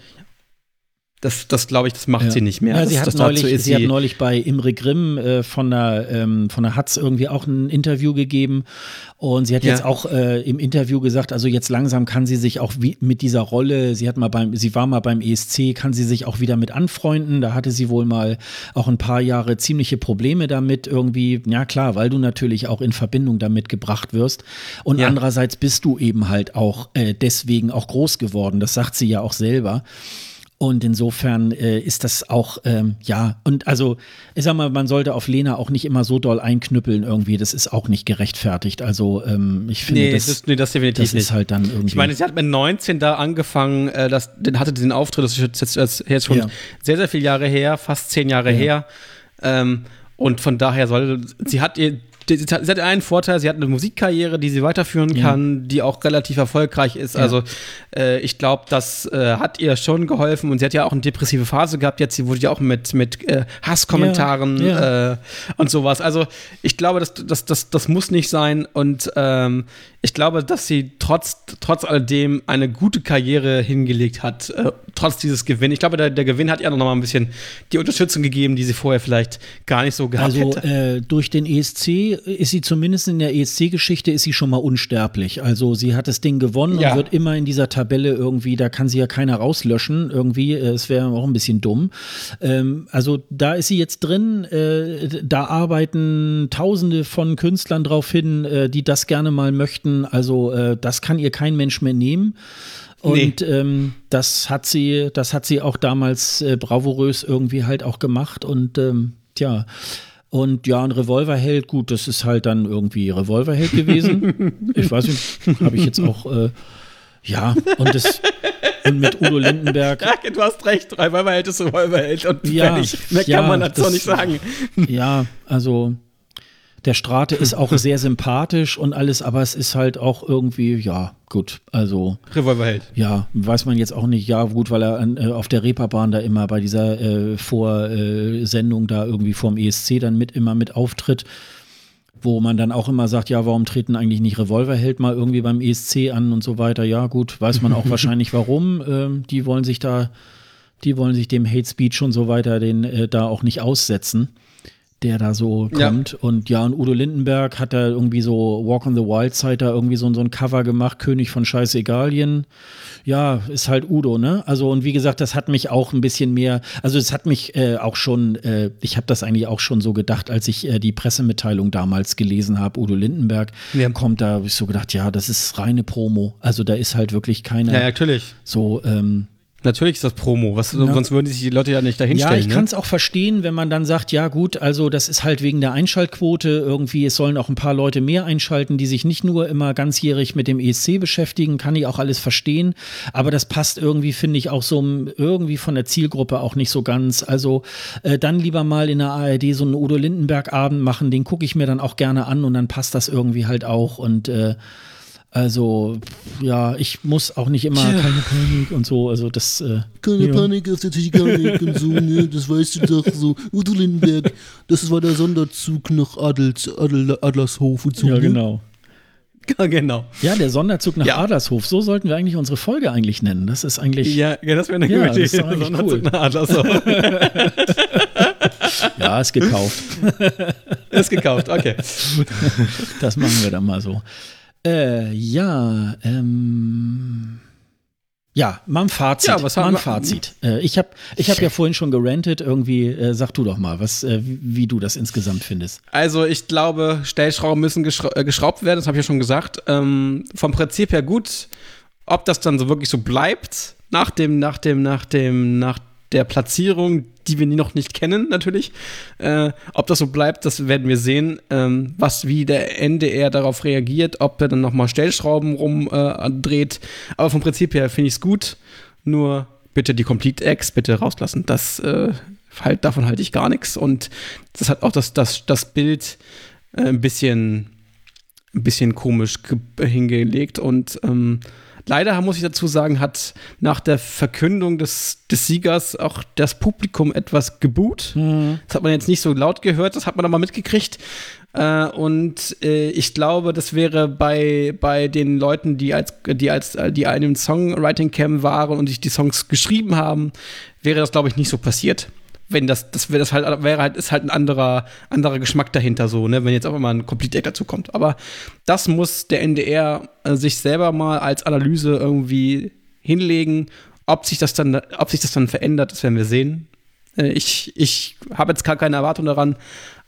das, das glaube ich, das macht ja. sie nicht mehr. Ja, sie, das, hat, neulich, sie, sie hat neulich bei Imre Grimm äh, von der, ähm, von der Hatz irgendwie auch ein Interview gegeben. Und sie hat ja. jetzt auch äh, im Interview gesagt, also jetzt langsam kann sie sich auch wie, mit dieser Rolle, sie hat mal beim, sie war mal beim ESC, kann sie sich auch wieder mit anfreunden. Da hatte sie wohl mal auch ein paar Jahre ziemliche Probleme damit irgendwie. Ja klar, weil du natürlich auch in Verbindung damit gebracht wirst. Und andererseits bist du eben halt auch äh, deswegen auch groß geworden. Das sagt sie ja auch selber. Und insofern äh, ist das auch, ähm, ja, und also, ich sag mal, man sollte auf Lena auch nicht immer so doll einknüppeln irgendwie. Das ist auch nicht gerechtfertigt. Also, ähm, ich finde, nee, das, ist, nee, das definitiv das ist halt dann irgendwie. Ich meine, sie hat mit 19 da angefangen, äh, das, hatte diesen Auftritt, das ist jetzt, jetzt, jetzt schon ja. sehr, sehr viele Jahre her, fast zehn Jahre ja. her. Ähm, und von daher soll, sie hat ihr sie hat einen Vorteil, sie hat eine Musikkarriere, die sie weiterführen kann, ja. die auch relativ erfolgreich ist. Ja. Also äh, ich glaube, das äh, hat ihr schon geholfen und sie hat ja auch eine depressive Phase gehabt. Jetzt sie wurde ja auch mit, mit äh, Hasskommentaren ja. Äh, und sowas. Also ich glaube, das, das, das, das muss nicht sein und ähm, ich glaube, dass sie trotz, trotz alledem eine gute Karriere hingelegt hat, äh, trotz dieses Gewinns. Ich glaube, der, der Gewinn hat ihr noch mal ein bisschen die Unterstützung gegeben, die sie vorher vielleicht gar nicht so gehabt also, hätte. Also äh, durch den ESC ist sie zumindest in der ESC-Geschichte ist sie schon mal unsterblich. Also sie hat das Ding gewonnen ja. und wird immer in dieser Tabelle irgendwie, da kann sie ja keiner rauslöschen irgendwie. Äh, es wäre auch ein bisschen dumm. Ähm, also da ist sie jetzt drin. Äh, da arbeiten Tausende von Künstlern drauf hin, äh, die das gerne mal möchten also äh, das kann ihr kein Mensch mehr nehmen. Und nee. ähm, das hat sie, das hat sie auch damals äh, bravourös irgendwie halt auch gemacht. Und ähm, tja, und ja, ein Revolverheld, gut, das ist halt dann irgendwie Revolverheld gewesen. ich weiß nicht, habe ich jetzt auch, äh, ja, und das, und mit Udo Lindenberg. Ja, du hast recht, Revolverheld ist Revolverheld und ja, fertig. Mehr ja, kann man dazu das, nicht sagen. Ja, also der Strate ist auch sehr sympathisch und alles, aber es ist halt auch irgendwie, ja, gut. Also. Revolverheld. Ja, weiß man jetzt auch nicht. Ja, gut, weil er an, äh, auf der Reeperbahn da immer bei dieser äh, Vorsendung da irgendwie vorm ESC dann mit immer mit auftritt. Wo man dann auch immer sagt, ja, warum treten eigentlich nicht Revolverheld mal irgendwie beim ESC an und so weiter. Ja, gut, weiß man auch wahrscheinlich warum. Ähm, die wollen sich da, die wollen sich dem Hate Speech und so weiter den äh, da auch nicht aussetzen der da so kommt. Ja. Und ja, und Udo Lindenberg hat da irgendwie so Walk on the Wild Side da irgendwie so, so ein Cover gemacht, König von Scheißegalien. Ja, ist halt Udo, ne? Also, und wie gesagt, das hat mich auch ein bisschen mehr, also es hat mich äh, auch schon, äh, ich habe das eigentlich auch schon so gedacht, als ich äh, die Pressemitteilung damals gelesen habe, Udo Lindenberg ja. kommt da, habe ich so gedacht, ja, das ist reine Promo. Also da ist halt wirklich keine. Ja, natürlich. So, ähm, Natürlich ist das Promo, was, ja. sonst würden sich die Leute ja nicht dahinstellen. Ja, ich ne? kann es auch verstehen, wenn man dann sagt, ja gut, also das ist halt wegen der Einschaltquote irgendwie, es sollen auch ein paar Leute mehr einschalten, die sich nicht nur immer ganzjährig mit dem ESC beschäftigen, kann ich auch alles verstehen, aber das passt irgendwie, finde ich, auch so irgendwie von der Zielgruppe auch nicht so ganz. Also äh, dann lieber mal in der ARD so einen Udo Lindenberg-Abend machen, den gucke ich mir dann auch gerne an und dann passt das irgendwie halt auch und äh, also, ja, ich muss auch nicht immer Tja. keine Panik und so. Also, das. Äh, keine ja. Panik natürlich gar nicht und so, ne? Das weißt du doch so. Udo Lindenberg, das war der Sonderzug nach Adels, Adel, Adlershof und so. Ja, ne? genau. Ja, genau. Ja, der Sonderzug nach ja. Adlershof. So sollten wir eigentlich unsere Folge eigentlich nennen. Das ist eigentlich. Ja, ja das wäre eine ja, gute Idee. Sonderzug cool. nach Adlershof. ja, ist gekauft. ist gekauft, okay. Das machen wir dann mal so. Äh, ja, ähm. Ja, mal ein Fazit. Ja, was mal ein Fazit. Äh, ich habe ich hab ja vorhin schon gerantet. Irgendwie, äh, sag du doch mal, was, äh, wie, wie, du das insgesamt findest. Also, ich glaube, Stellschrauben müssen geschra äh, geschraubt werden, das habe ich ja schon gesagt. Ähm, vom Prinzip her gut. Ob das dann so wirklich so bleibt, nach dem, nach dem, nach dem, nach der Platzierung, die wir noch nicht kennen, natürlich. Äh, ob das so bleibt, das werden wir sehen. Ähm, was, wie der NDR darauf reagiert, ob er dann nochmal Stellschrauben rumdreht. Äh, Aber vom Prinzip her finde ich es gut. Nur bitte die Complete X bitte rauslassen. Das, äh, halt, davon halte ich gar nichts. Und das hat auch das, das, das Bild äh, ein bisschen, ein bisschen komisch hingelegt. Und ähm, Leider muss ich dazu sagen, hat nach der Verkündung des, des Siegers auch das Publikum etwas geboot. Mhm. Das hat man jetzt nicht so laut gehört, das hat man aber mitgekriegt. Äh, und äh, ich glaube, das wäre bei, bei den Leuten, die als, die als, die einem Songwriting Camp waren und sich die Songs geschrieben haben, wäre das, glaube ich, nicht so passiert wenn das, das wäre das halt, wäre halt, ist halt ein anderer, anderer Geschmack dahinter so, ne, wenn jetzt auch mal ein Complete Deck dazu kommt. Aber das muss der NDR äh, sich selber mal als Analyse irgendwie hinlegen. Ob sich das dann, ob sich das dann verändert, das werden wir sehen. Äh, ich, ich habe jetzt gar keine Erwartung daran,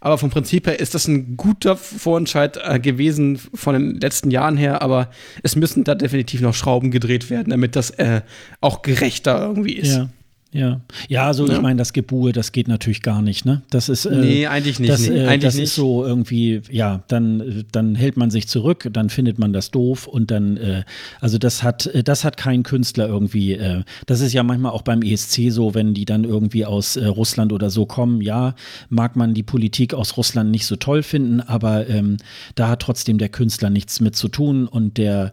aber vom Prinzip her ist das ein guter Vorentscheid äh, gewesen von den letzten Jahren her, aber es müssen da definitiv noch Schrauben gedreht werden, damit das äh, auch gerechter irgendwie ist. Ja. Ja, ja, also ja. ich meine, das Gebue, das geht natürlich gar nicht, ne? Das ist äh, nee, eigentlich nicht. Das, nee, äh, eigentlich das nicht. ist so irgendwie, ja, dann dann hält man sich zurück, dann findet man das doof und dann, äh, also das hat äh, das hat kein Künstler irgendwie. Äh, das ist ja manchmal auch beim ESC so, wenn die dann irgendwie aus äh, Russland oder so kommen. Ja, mag man die Politik aus Russland nicht so toll finden, aber ähm, da hat trotzdem der Künstler nichts mit zu tun und der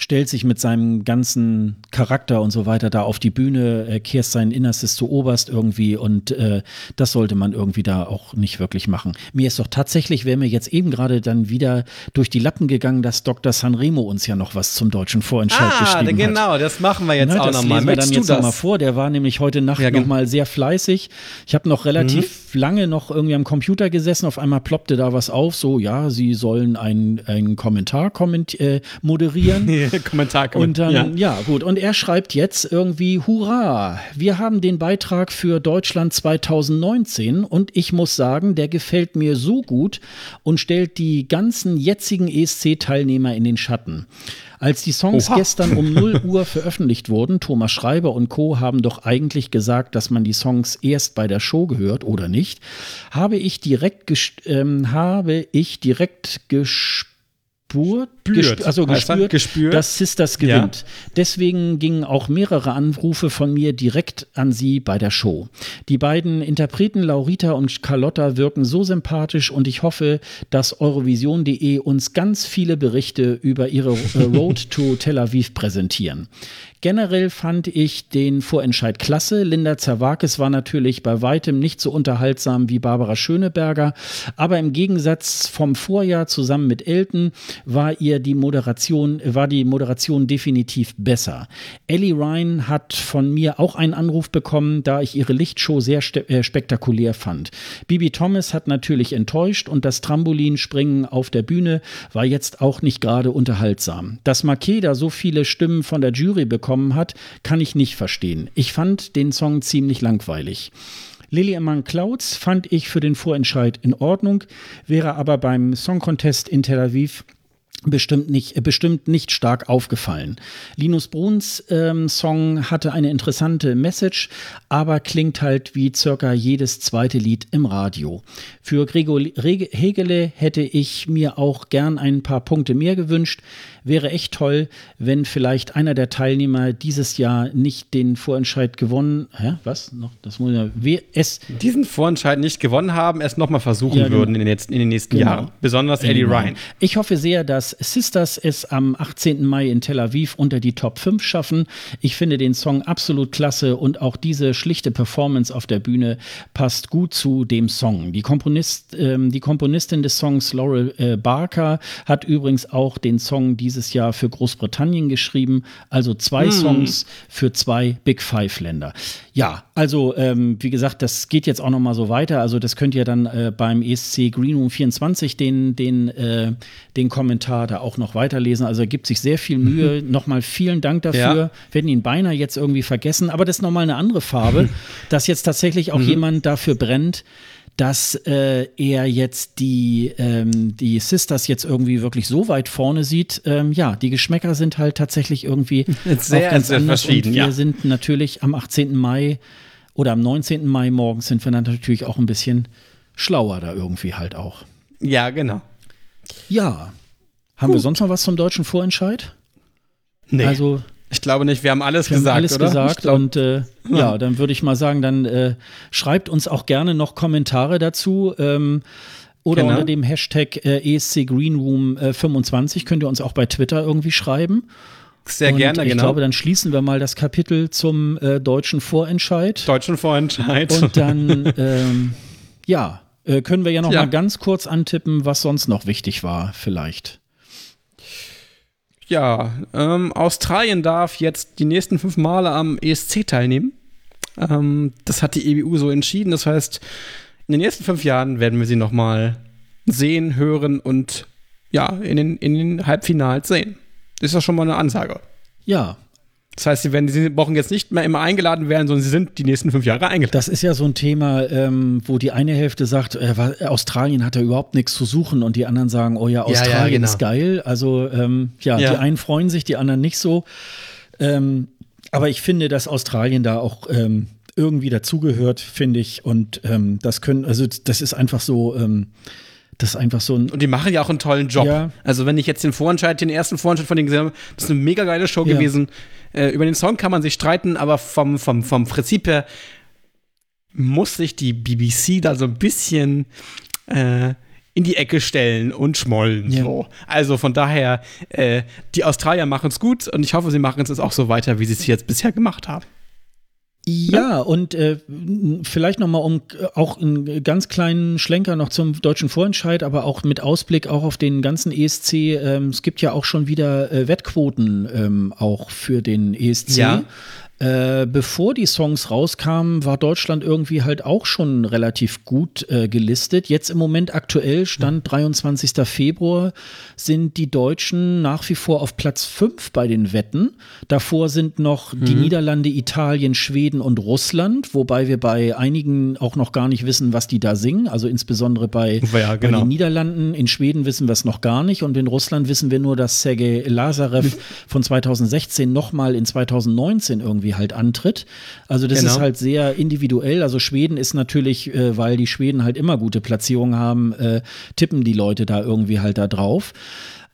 stellt sich mit seinem ganzen Charakter und so weiter da auf die Bühne, äh, kehrt sein Innerstes zu Oberst irgendwie und äh, das sollte man irgendwie da auch nicht wirklich machen. Mir ist doch tatsächlich, wäre mir jetzt eben gerade dann wieder durch die Lappen gegangen, dass Dr. Sanremo uns ja noch was zum deutschen Vorentscheid ah, geschrieben genau, hat. das machen wir jetzt Na, auch nochmal. Das wir dann jetzt nochmal vor. Der war nämlich heute Nacht Ja, nochmal sehr fleißig. Ich habe noch relativ lange noch irgendwie am Computer gesessen. Auf einmal ploppte da was auf. So, ja, Sie sollen einen, einen Kommentar komment äh, moderieren. Kommentar, Und dann, ja. ja. gut. Und er schreibt jetzt irgendwie, hurra, wir haben den Beitrag für Deutschland 2019 und ich muss sagen, der gefällt mir so gut und stellt die ganzen jetzigen ESC-Teilnehmer in den Schatten. Als die Songs Oha. gestern um 0 Uhr veröffentlicht wurden, Thomas Schreiber und Co. haben doch eigentlich gesagt, dass man die Songs erst bei der Show gehört oder nicht, habe ich direkt, ähm, habe ich direkt gespürt, Gespürt. gesp- also gespürt, Gespürt? dass Sisters gewinnt. Deswegen gingen auch mehrere Anrufe von mir direkt an sie bei der Show. Die beiden Interpreten Laurita und Carlotta wirken so sympathisch und ich hoffe, dass Eurovision.de uns ganz viele Berichte über ihre äh, Road to Tel Aviv präsentieren. Generell fand ich den Vorentscheid klasse. Linda Zerwakis war natürlich bei weitem nicht so unterhaltsam wie Barbara Schöneberger, aber im Gegensatz vom Vorjahr zusammen mit Elton war ihr die Moderation, war die Moderation definitiv besser. Ellie Ryan hat von mir auch einen Anruf bekommen, da ich ihre Lichtshow sehr äh, spektakulär fand. Bibi Thomas hat natürlich enttäuscht und das Trampolinspringen auf der Bühne war jetzt auch nicht gerade unterhaltsam. Dass Makeda so viele Stimmen von der Jury bekommen hat, kann ich nicht verstehen. Ich fand den Song ziemlich langweilig. Lily Among Clouds fand ich für den Vorentscheid in Ordnung, wäre aber beim Song Contest in Tel Aviv bestimmt nicht, äh, bestimmt nicht stark aufgefallen. Linus Bruns ähm, Song hatte eine interessante Message, aber klingt halt wie circa jedes zweite Lied im Radio. Für Gregor Hegele hätte ich mir auch gern ein paar Punkte mehr gewünscht. Wäre echt toll, wenn vielleicht einer der Teilnehmer dieses Jahr nicht den Vorentscheid gewonnen, hä, was noch? Das muss ja, es diesen Vorentscheid nicht gewonnen haben, es nochmal versuchen Ja, genau. würden in den, jetzt, in den nächsten Genau. Jahren. Besonders Eddie Ryan. Ich hoffe sehr, dass Sisters es am 18. Mai in Tel Aviv unter die Top 5 schaffen. Ich finde den Song absolut klasse und auch diese schlichte Performance auf der Bühne passt gut zu dem Song. Die, Komponist, ähm, die Komponistin des Songs, Laurel äh, Barker, hat übrigens auch den Song dieses Jahr für Großbritannien geschrieben. Also zwei Songs für zwei Big Five-Länder. Ja, also ähm, wie gesagt, das geht jetzt auch noch mal so weiter. Also das könnt ihr dann äh, beim ESC Green Room 24 den, den, äh, den Kommentar da auch noch weiterlesen. Also er gibt sich sehr viel Mühe. Nochmal vielen Dank dafür. Ja. Wir hätten ihn beinahe jetzt irgendwie vergessen, aber das ist nochmal eine andere Farbe, dass jetzt tatsächlich auch jemand dafür brennt, dass äh, er jetzt die, ähm, die Sisters jetzt irgendwie wirklich so weit vorne sieht. Ähm, ja, die Geschmäcker sind halt tatsächlich irgendwie Sehr, ganz sehr anders. verschieden, Und wir ja. sind natürlich am 18. Mai oder am 19. Mai morgens sind wir dann natürlich auch ein bisschen schlauer da irgendwie halt auch. Ja, genau. Ja. Haben wir sonst noch was zum deutschen Vorentscheid? Nee. Also ich glaube nicht, wir haben alles wir haben gesagt, alles oder? gesagt Ich glaub- und äh, ja, dann würde ich mal sagen, dann äh, schreibt uns auch gerne noch Kommentare dazu. Ähm, oder Genau. unter dem Hashtag äh, ESC Greenroom äh, 25 könnt ihr uns auch bei Twitter irgendwie schreiben. sehr und gerne, ich genau. glaube, dann schließen wir mal das Kapitel zum äh, deutschen Vorentscheid. Deutschen Vorentscheid. Und dann, ähm, ja, äh, können wir ja noch Ja. mal ganz kurz antippen, was sonst noch wichtig war, vielleicht. Ja, ähm, Australien darf jetzt die nächsten fünf Male am ESC teilnehmen. Ähm, das hat die EBU so entschieden. Das heißt, in den nächsten fünf Jahren werden wir sie noch mal sehen, hören und ja, in den, in den Halbfinals sehen. Ist das schon mal eine Ansage. Ja, Das heißt, sie werden diese Wochen jetzt nicht mehr immer eingeladen werden, sondern sie sind die nächsten fünf Jahre eingeladen. das ist ja so ein Thema, ähm, wo die eine Hälfte sagt, äh, Australien hat ja überhaupt nichts zu suchen und die anderen sagen, oh ja, Ja, ja, Australien genau. ist geil. Also ähm, ja, Ja. die einen freuen sich, die anderen nicht so. Ähm, aber ich finde, dass Australien da auch ähm, irgendwie dazugehört, finde ich. Und ähm, das können, also das ist einfach so, ähm, das ist einfach so ein Und die machen ja auch einen tollen Job. Ja. Also, wenn ich jetzt den Vorentscheid, den ersten Vorentscheid von denen gesehen habe, das ist eine mega geile Show Ja. gewesen. Äh, über den Song kann man sich streiten, aber vom, vom, vom Prinzip her muss sich die BBC da so ein bisschen äh, in die Ecke stellen und schmollen. Ja. So. Also von daher, äh, die Australier machen es gut und ich hoffe, sie machen es jetzt auch so weiter, wie sie es jetzt bisher gemacht haben. Ja, und äh, vielleicht noch mal um äh, auch einen ganz kleinen Schlenker noch zum deutschen Vorentscheid, aber auch mit Ausblick auch auf den ganzen ESC. Ähm, es gibt ja auch schon wieder äh, Wettquoten ähm, auch für den ESC. Ja. Äh, bevor die Songs rauskamen, war Deutschland irgendwie halt auch schon relativ gut äh, gelistet. Jetzt im Moment aktuell, Stand 23. Februar, sind die Deutschen nach wie vor auf Platz 5 bei den Wetten. Davor sind noch die Niederlande, Italien, Schweden und Russland, wobei wir bei einigen auch noch gar nicht wissen, was die da singen. Also insbesondere bei, Ja, bei genau. den Niederlanden, in Schweden wissen wir es noch gar nicht und in Russland wissen wir nur, dass Sergei Lazarev von 2016 nochmal in 2019 irgendwie halt antritt. Also das Genau. ist halt sehr individuell. Also Schweden ist natürlich, äh, weil die Schweden halt immer gute Platzierungen haben, äh, tippen die Leute da irgendwie halt da drauf.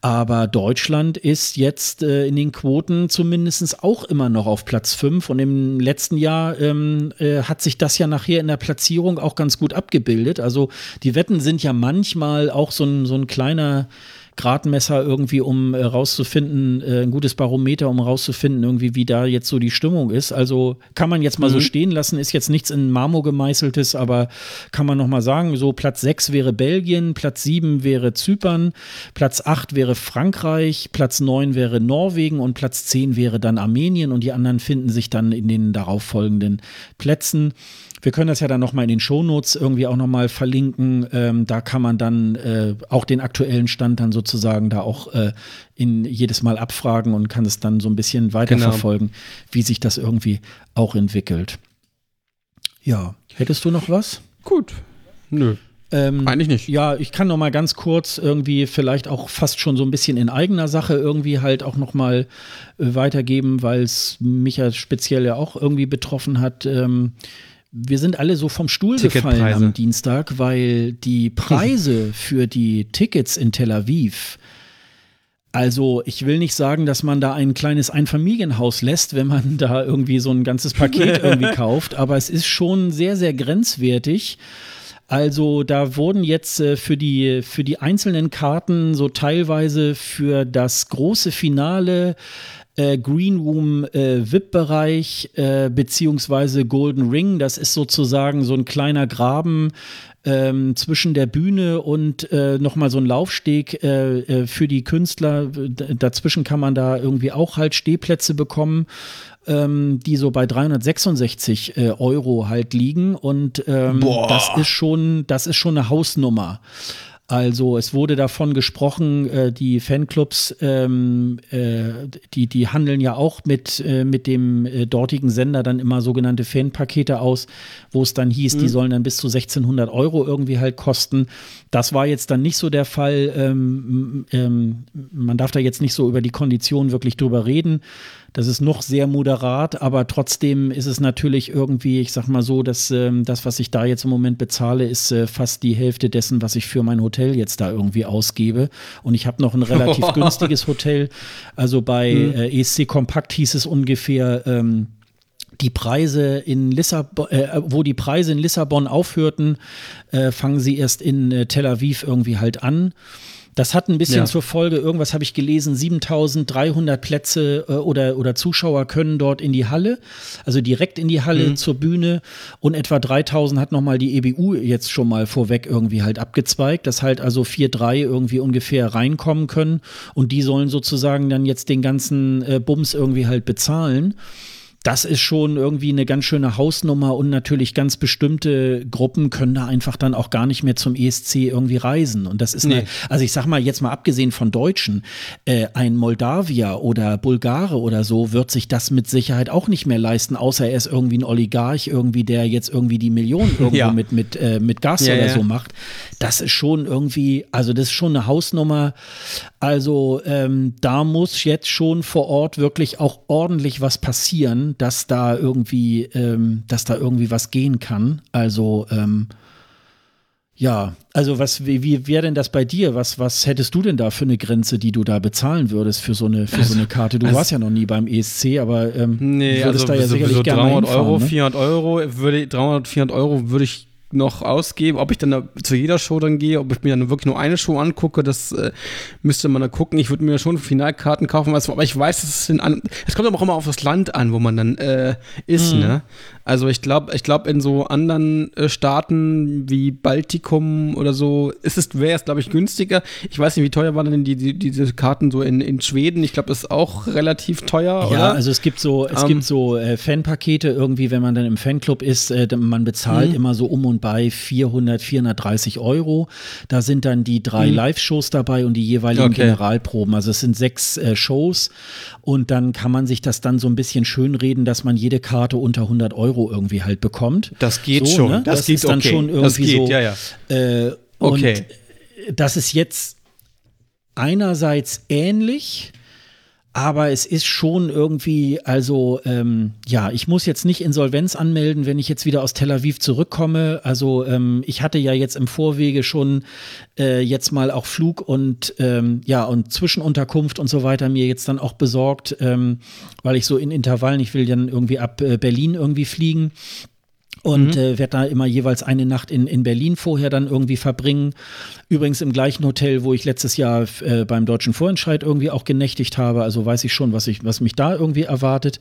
Aber Deutschland ist jetzt äh, in den Quoten zumindest auch immer noch auf Platz 5. Und im letzten Jahr ähm, äh, hat sich das ja nachher in der Platzierung auch ganz gut abgebildet. Also die Wetten sind ja manchmal auch so ein, so ein kleiner Gradmesser irgendwie, um äh, rauszufinden, äh, ein gutes Barometer, um rauszufinden, irgendwie, wie da jetzt so die Stimmung ist. Also kann man jetzt mal so stehen lassen, ist jetzt nichts in Marmor gemeißeltes, aber kann man noch mal sagen, so Platz 6 wäre Belgien, Platz 7 wäre Zypern, Platz 8 wäre Frankreich, Platz 9 wäre Norwegen und Platz 10 wäre dann Armenien und die anderen finden sich dann in den darauffolgenden Plätzen. Wir können das ja dann nochmal in den Shownotes irgendwie auch nochmal verlinken. Ähm, da kann man dann äh, auch den aktuellen Stand dann sozusagen da auch äh, in jedes Mal abfragen und kann es dann so ein bisschen weiterverfolgen, wie sich das irgendwie auch entwickelt. Ja, hättest du noch was? Gut. Nö, Ähm, eigentlich nicht. ja, ich kann noch mal ganz kurz irgendwie vielleicht auch fast schon so ein bisschen in eigener Sache irgendwie halt auch noch mal äh, weitergeben, weil es mich ja speziell ja auch irgendwie betroffen hat. Ähm, wir sind alle so vom Stuhl gefallen am Dienstag, weil die Preise für die Tickets in Tel Aviv also, ich will nicht sagen, dass man da ein kleines Einfamilienhaus lässt, wenn man da irgendwie so ein ganzes Paket irgendwie kauft, aber es ist schon sehr, sehr grenzwertig. Also da wurden jetzt äh, für, die, für die einzelnen Karten so teilweise für das große Finale äh, Green Room äh, VIP-Bereich äh, beziehungsweise Golden Ring, das ist sozusagen so ein kleiner Graben ähm, zwischen der Bühne und äh, nochmal so ein Laufsteg äh, äh, für die Künstler. Dazwischen kann man da irgendwie auch halt Stehplätze bekommen, ähm, die so bei 366 äh, Euro halt liegen. Und ähm, das ist schon, das ist schon eine Hausnummer. Also es wurde davon gesprochen, äh, die Fanclubs, ähm, äh, die, die handeln ja auch mit, äh, mit dem äh, dortigen Sender dann immer sogenannte Fanpakete aus, wo es dann hieß, mhm. die sollen dann bis zu 1600 Euro irgendwie halt kosten. Das war jetzt dann nicht so der Fall. Ähm, ähm, man darf da jetzt nicht so über die Konditionen wirklich drüber reden. Das ist noch sehr moderat, aber trotzdem ist es natürlich irgendwie, ich sag mal so, dass ähm, das, was ich da jetzt im Moment bezahle, ist äh, fast die Hälfte dessen, was ich für mein Hotel jetzt da irgendwie ausgebe. Und ich habe noch ein relativ günstiges Hotel. Also bei hm. äh, ESC Kompakt hieß es ungefähr, ähm, die Preise in Lissabon, äh, wo die Preise in Lissabon aufhörten, äh, fangen sie erst in äh, Tel Aviv irgendwie halt an. Das hat ein bisschen ja. zur Folge, irgendwas habe ich gelesen, 7300 Plätze äh, oder, oder Zuschauer können dort in die Halle, also direkt in die Halle mhm. zur Bühne und etwa 3000 hat nochmal die EBU jetzt schon mal vorweg irgendwie halt abgezweigt, dass halt also 4-3 irgendwie ungefähr reinkommen können und die sollen sozusagen dann jetzt den ganzen äh, Bums irgendwie halt bezahlen das ist schon irgendwie eine ganz schöne Hausnummer und natürlich ganz bestimmte Gruppen können da einfach dann auch gar nicht mehr zum ESC irgendwie reisen. Und das ist, nee. eine, also ich sag mal, jetzt mal abgesehen von Deutschen, äh, ein Moldawier oder Bulgare oder so wird sich das mit Sicherheit auch nicht mehr leisten, außer er ist irgendwie ein Oligarch, irgendwie, der jetzt irgendwie die Millionen irgendwo ja. mit, mit, äh, mit Gas ja, oder ja. so macht. Das ist schon irgendwie, also das ist schon eine Hausnummer. Also ähm, da muss jetzt schon vor Ort wirklich auch ordentlich was passieren, dass da irgendwie, ähm, dass da irgendwie was gehen kann. Also ähm, ja, also was, wie, wie wäre denn das bei dir? Was, was hättest du denn da für eine Grenze, die du da bezahlen würdest für so eine, für also, so eine Karte? Du also, warst ja noch nie beim ESC, aber ähm, nee, würdest also, da ja sicherlich so 300 gerne Euro, ne? 400 Euro, würde 300, 400 Euro würde ich noch ausgebe. Ob ich dann da zu jeder Show dann gehe, ob ich mir dann wirklich nur eine Show angucke, das äh, müsste man dann gucken. Ich würde mir schon Finalkarten kaufen, aber ich weiß, es an, es kommt aber auch immer auf das Land an, wo man dann äh, ist, mhm. ne? Also ich glaube, ich glaube in so anderen äh, Staaten wie Baltikum oder so ist es wäre es glaube ich günstiger. Ich weiß nicht, wie teuer waren denn die, die diese Karten so in, in Schweden? Ich glaube, das ist auch relativ teuer. Ja, oder? also es gibt so es um, gibt so äh, Fanpakete irgendwie, wenn man dann im Fanclub ist, äh, man bezahlt mhm. immer so um und bei 400 430 Euro. Da sind dann die drei mhm. Live-Shows dabei und die jeweiligen okay. Generalproben. Also es sind sechs äh, Shows und dann kann man sich das dann so ein bisschen schönreden, dass man jede Karte unter 100 Euro Euro irgendwie halt bekommt. Das geht so, schon. Ne? Das, das ist dann okay. schon irgendwie das geht, so. Ja, ja. Äh, okay. das ist jetzt einerseits ähnlich, aber es ist schon irgendwie, also ähm, ja, ich muss jetzt nicht Insolvenz anmelden, wenn ich jetzt wieder aus Tel Aviv zurückkomme. Also ähm, ich hatte ja jetzt im Vorwege schon äh, jetzt mal auch Flug und ähm, ja und Zwischenunterkunft und so weiter mir jetzt dann auch besorgt, ähm, weil ich so in Intervallen, ich will dann irgendwie ab äh, Berlin irgendwie fliegen und mhm. äh, werde da immer jeweils eine Nacht in, in Berlin vorher dann irgendwie verbringen. Übrigens im gleichen Hotel, wo ich letztes Jahr äh, beim Deutschen Vorentscheid irgendwie auch genächtigt habe. Also weiß ich schon, was, ich, was mich da irgendwie erwartet.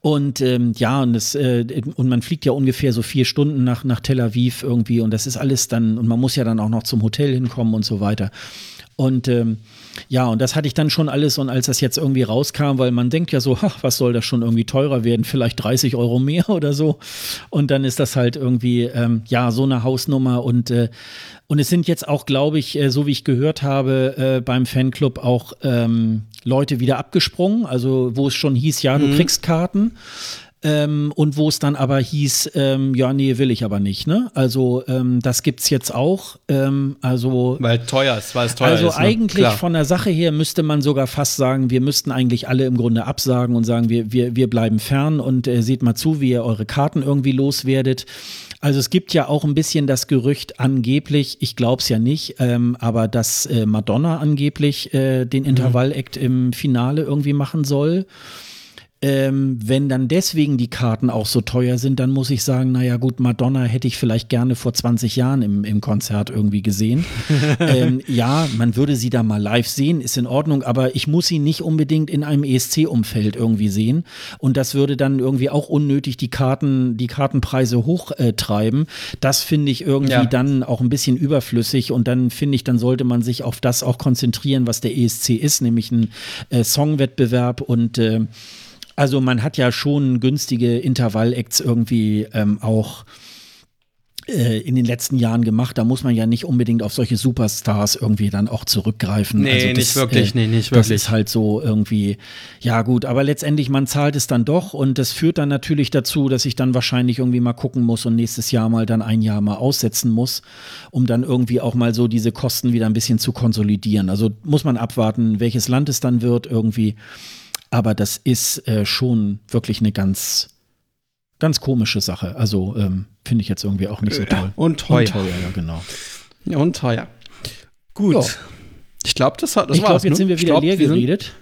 Und ähm, ja, und, das, äh, und man fliegt ja ungefähr so vier Stunden nach, nach Tel Aviv irgendwie und das ist alles dann, und man muss ja dann auch noch zum Hotel hinkommen und so weiter. Und ähm, ja, und das hatte ich dann schon alles und als das jetzt irgendwie rauskam, weil man denkt ja so, ach, was soll das schon irgendwie teurer werden, vielleicht 30 Euro mehr oder so. Und dann ist das halt irgendwie, ähm, ja, so eine Hausnummer und, äh, und es sind jetzt auch, glaube ich, äh, so wie ich gehört habe, äh, beim Fanclub auch ähm, Leute wieder abgesprungen, also wo es schon hieß, ja, du mhm. kriegst Karten. Ähm, und wo es dann aber hieß, ähm, ja, nee, will ich aber nicht. Ne? Also ähm, das es jetzt auch. Ähm, also weil teuer ist, weil es teuer also ist. Also eigentlich ne? von der Sache her müsste man sogar fast sagen, wir müssten eigentlich alle im Grunde absagen und sagen, wir, wir, wir bleiben fern und äh, seht mal zu, wie ihr eure Karten irgendwie loswerdet. Also es gibt ja auch ein bisschen das Gerücht angeblich, ich glaube es ja nicht, ähm, aber dass äh, Madonna angeblich äh, den mhm. Intervall-Act im Finale irgendwie machen soll. Ähm, wenn dann deswegen die Karten auch so teuer sind, dann muss ich sagen, naja gut, Madonna hätte ich vielleicht gerne vor 20 Jahren im, im Konzert irgendwie gesehen. ähm, ja, man würde sie da mal live sehen, ist in Ordnung, aber ich muss sie nicht unbedingt in einem ESC-Umfeld irgendwie sehen. Und das würde dann irgendwie auch unnötig die Karten, die Kartenpreise hochtreiben. Äh, das finde ich irgendwie ja. dann auch ein bisschen überflüssig und dann finde ich, dann sollte man sich auf das auch konzentrieren, was der ESC ist, nämlich ein äh, Songwettbewerb und äh, also man hat ja schon günstige Intervall-Acts irgendwie ähm, auch äh, in den letzten Jahren gemacht. Da muss man ja nicht unbedingt auf solche Superstars irgendwie dann auch zurückgreifen. Nee, also nicht wirklich, nee, nicht Das wirklich. ist halt so irgendwie, ja gut, aber letztendlich, man zahlt es dann doch und das führt dann natürlich dazu, dass ich dann wahrscheinlich irgendwie mal gucken muss und nächstes Jahr mal dann ein Jahr mal aussetzen muss, um dann irgendwie auch mal so diese Kosten wieder ein bisschen zu konsolidieren. Also muss man abwarten, welches Land es dann wird irgendwie. Aber das ist äh, schon wirklich eine ganz, ganz komische Sache. Also ähm, finde ich jetzt irgendwie auch nicht so toll. Und teuer. Und teuer, ja, genau. Ja, und teuer. Gut. Ja. Ich glaube, das, hat- das ich war's. glaube, jetzt ne? sind wir wieder glaub, leer wir sind-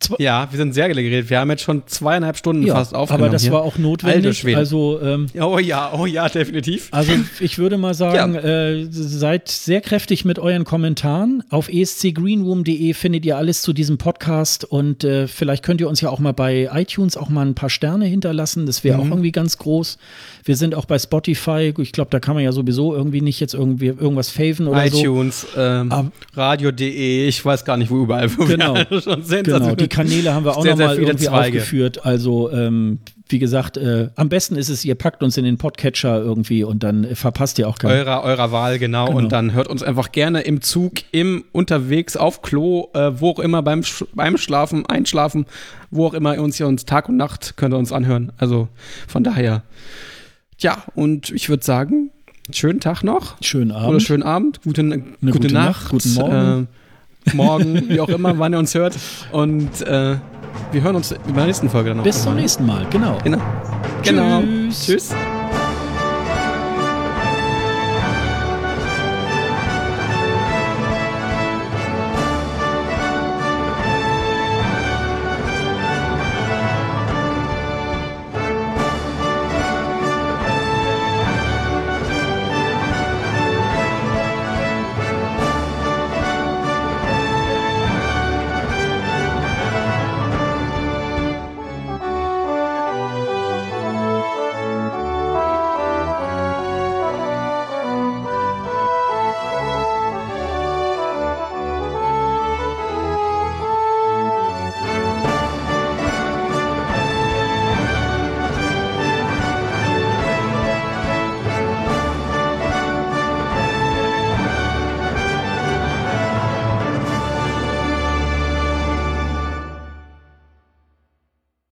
geredet. Ja, wir sind sehr geredet. Wir haben jetzt schon zweieinhalb Stunden Ja, fast aufgenommen. aber das hier. war auch notwendig. Also ähm, Oh ja, oh ja, definitiv. Also ich würde mal sagen, äh, seid sehr kräftig mit euren Kommentaren. Auf escgreenroom.de findet ihr alles zu diesem Podcast und äh, vielleicht könnt ihr uns ja auch mal bei iTunes auch mal ein paar Sterne hinterlassen. Das wäre auch irgendwie ganz groß. Wir sind auch bei Spotify. Ich glaube, da kann man ja sowieso irgendwie nicht jetzt irgendwie irgendwas faven oder so. iTunes, ähm, Aber- Radio.de, ich weiß gar nicht, wo überall. Wo Genau. wir schon sind. Genau, Also, die Kanäle haben wir auch nochmal irgendwie Zweige. aufgeführt. Also, ähm, wie gesagt, äh, am besten ist es, ihr packt uns in den Podcatcher irgendwie und dann äh, verpasst ihr auch keinen. Eurer, eurer Wahl, genau. Genau. Und dann hört uns einfach gerne im Zug, im unterwegs, auf Klo, äh, wo auch immer, beim, Sch beim Schlafen, Einschlafen, wo auch immer ihr uns hier uns Tag und Nacht könnt ihr uns anhören. Also von daher. Ja, und ich würde sagen, schönen Tag noch. Schönen Abend. Oder schönen Abend, gute, gute, gute Nacht, Nacht, guten Morgen. Äh, morgen, wie auch immer, wann ihr uns hört. Und äh, wir hören uns in der nächsten Folge dann noch. Bis zum nächsten Mal. Genau. Genau. Genau. Tschüss. Tschüss.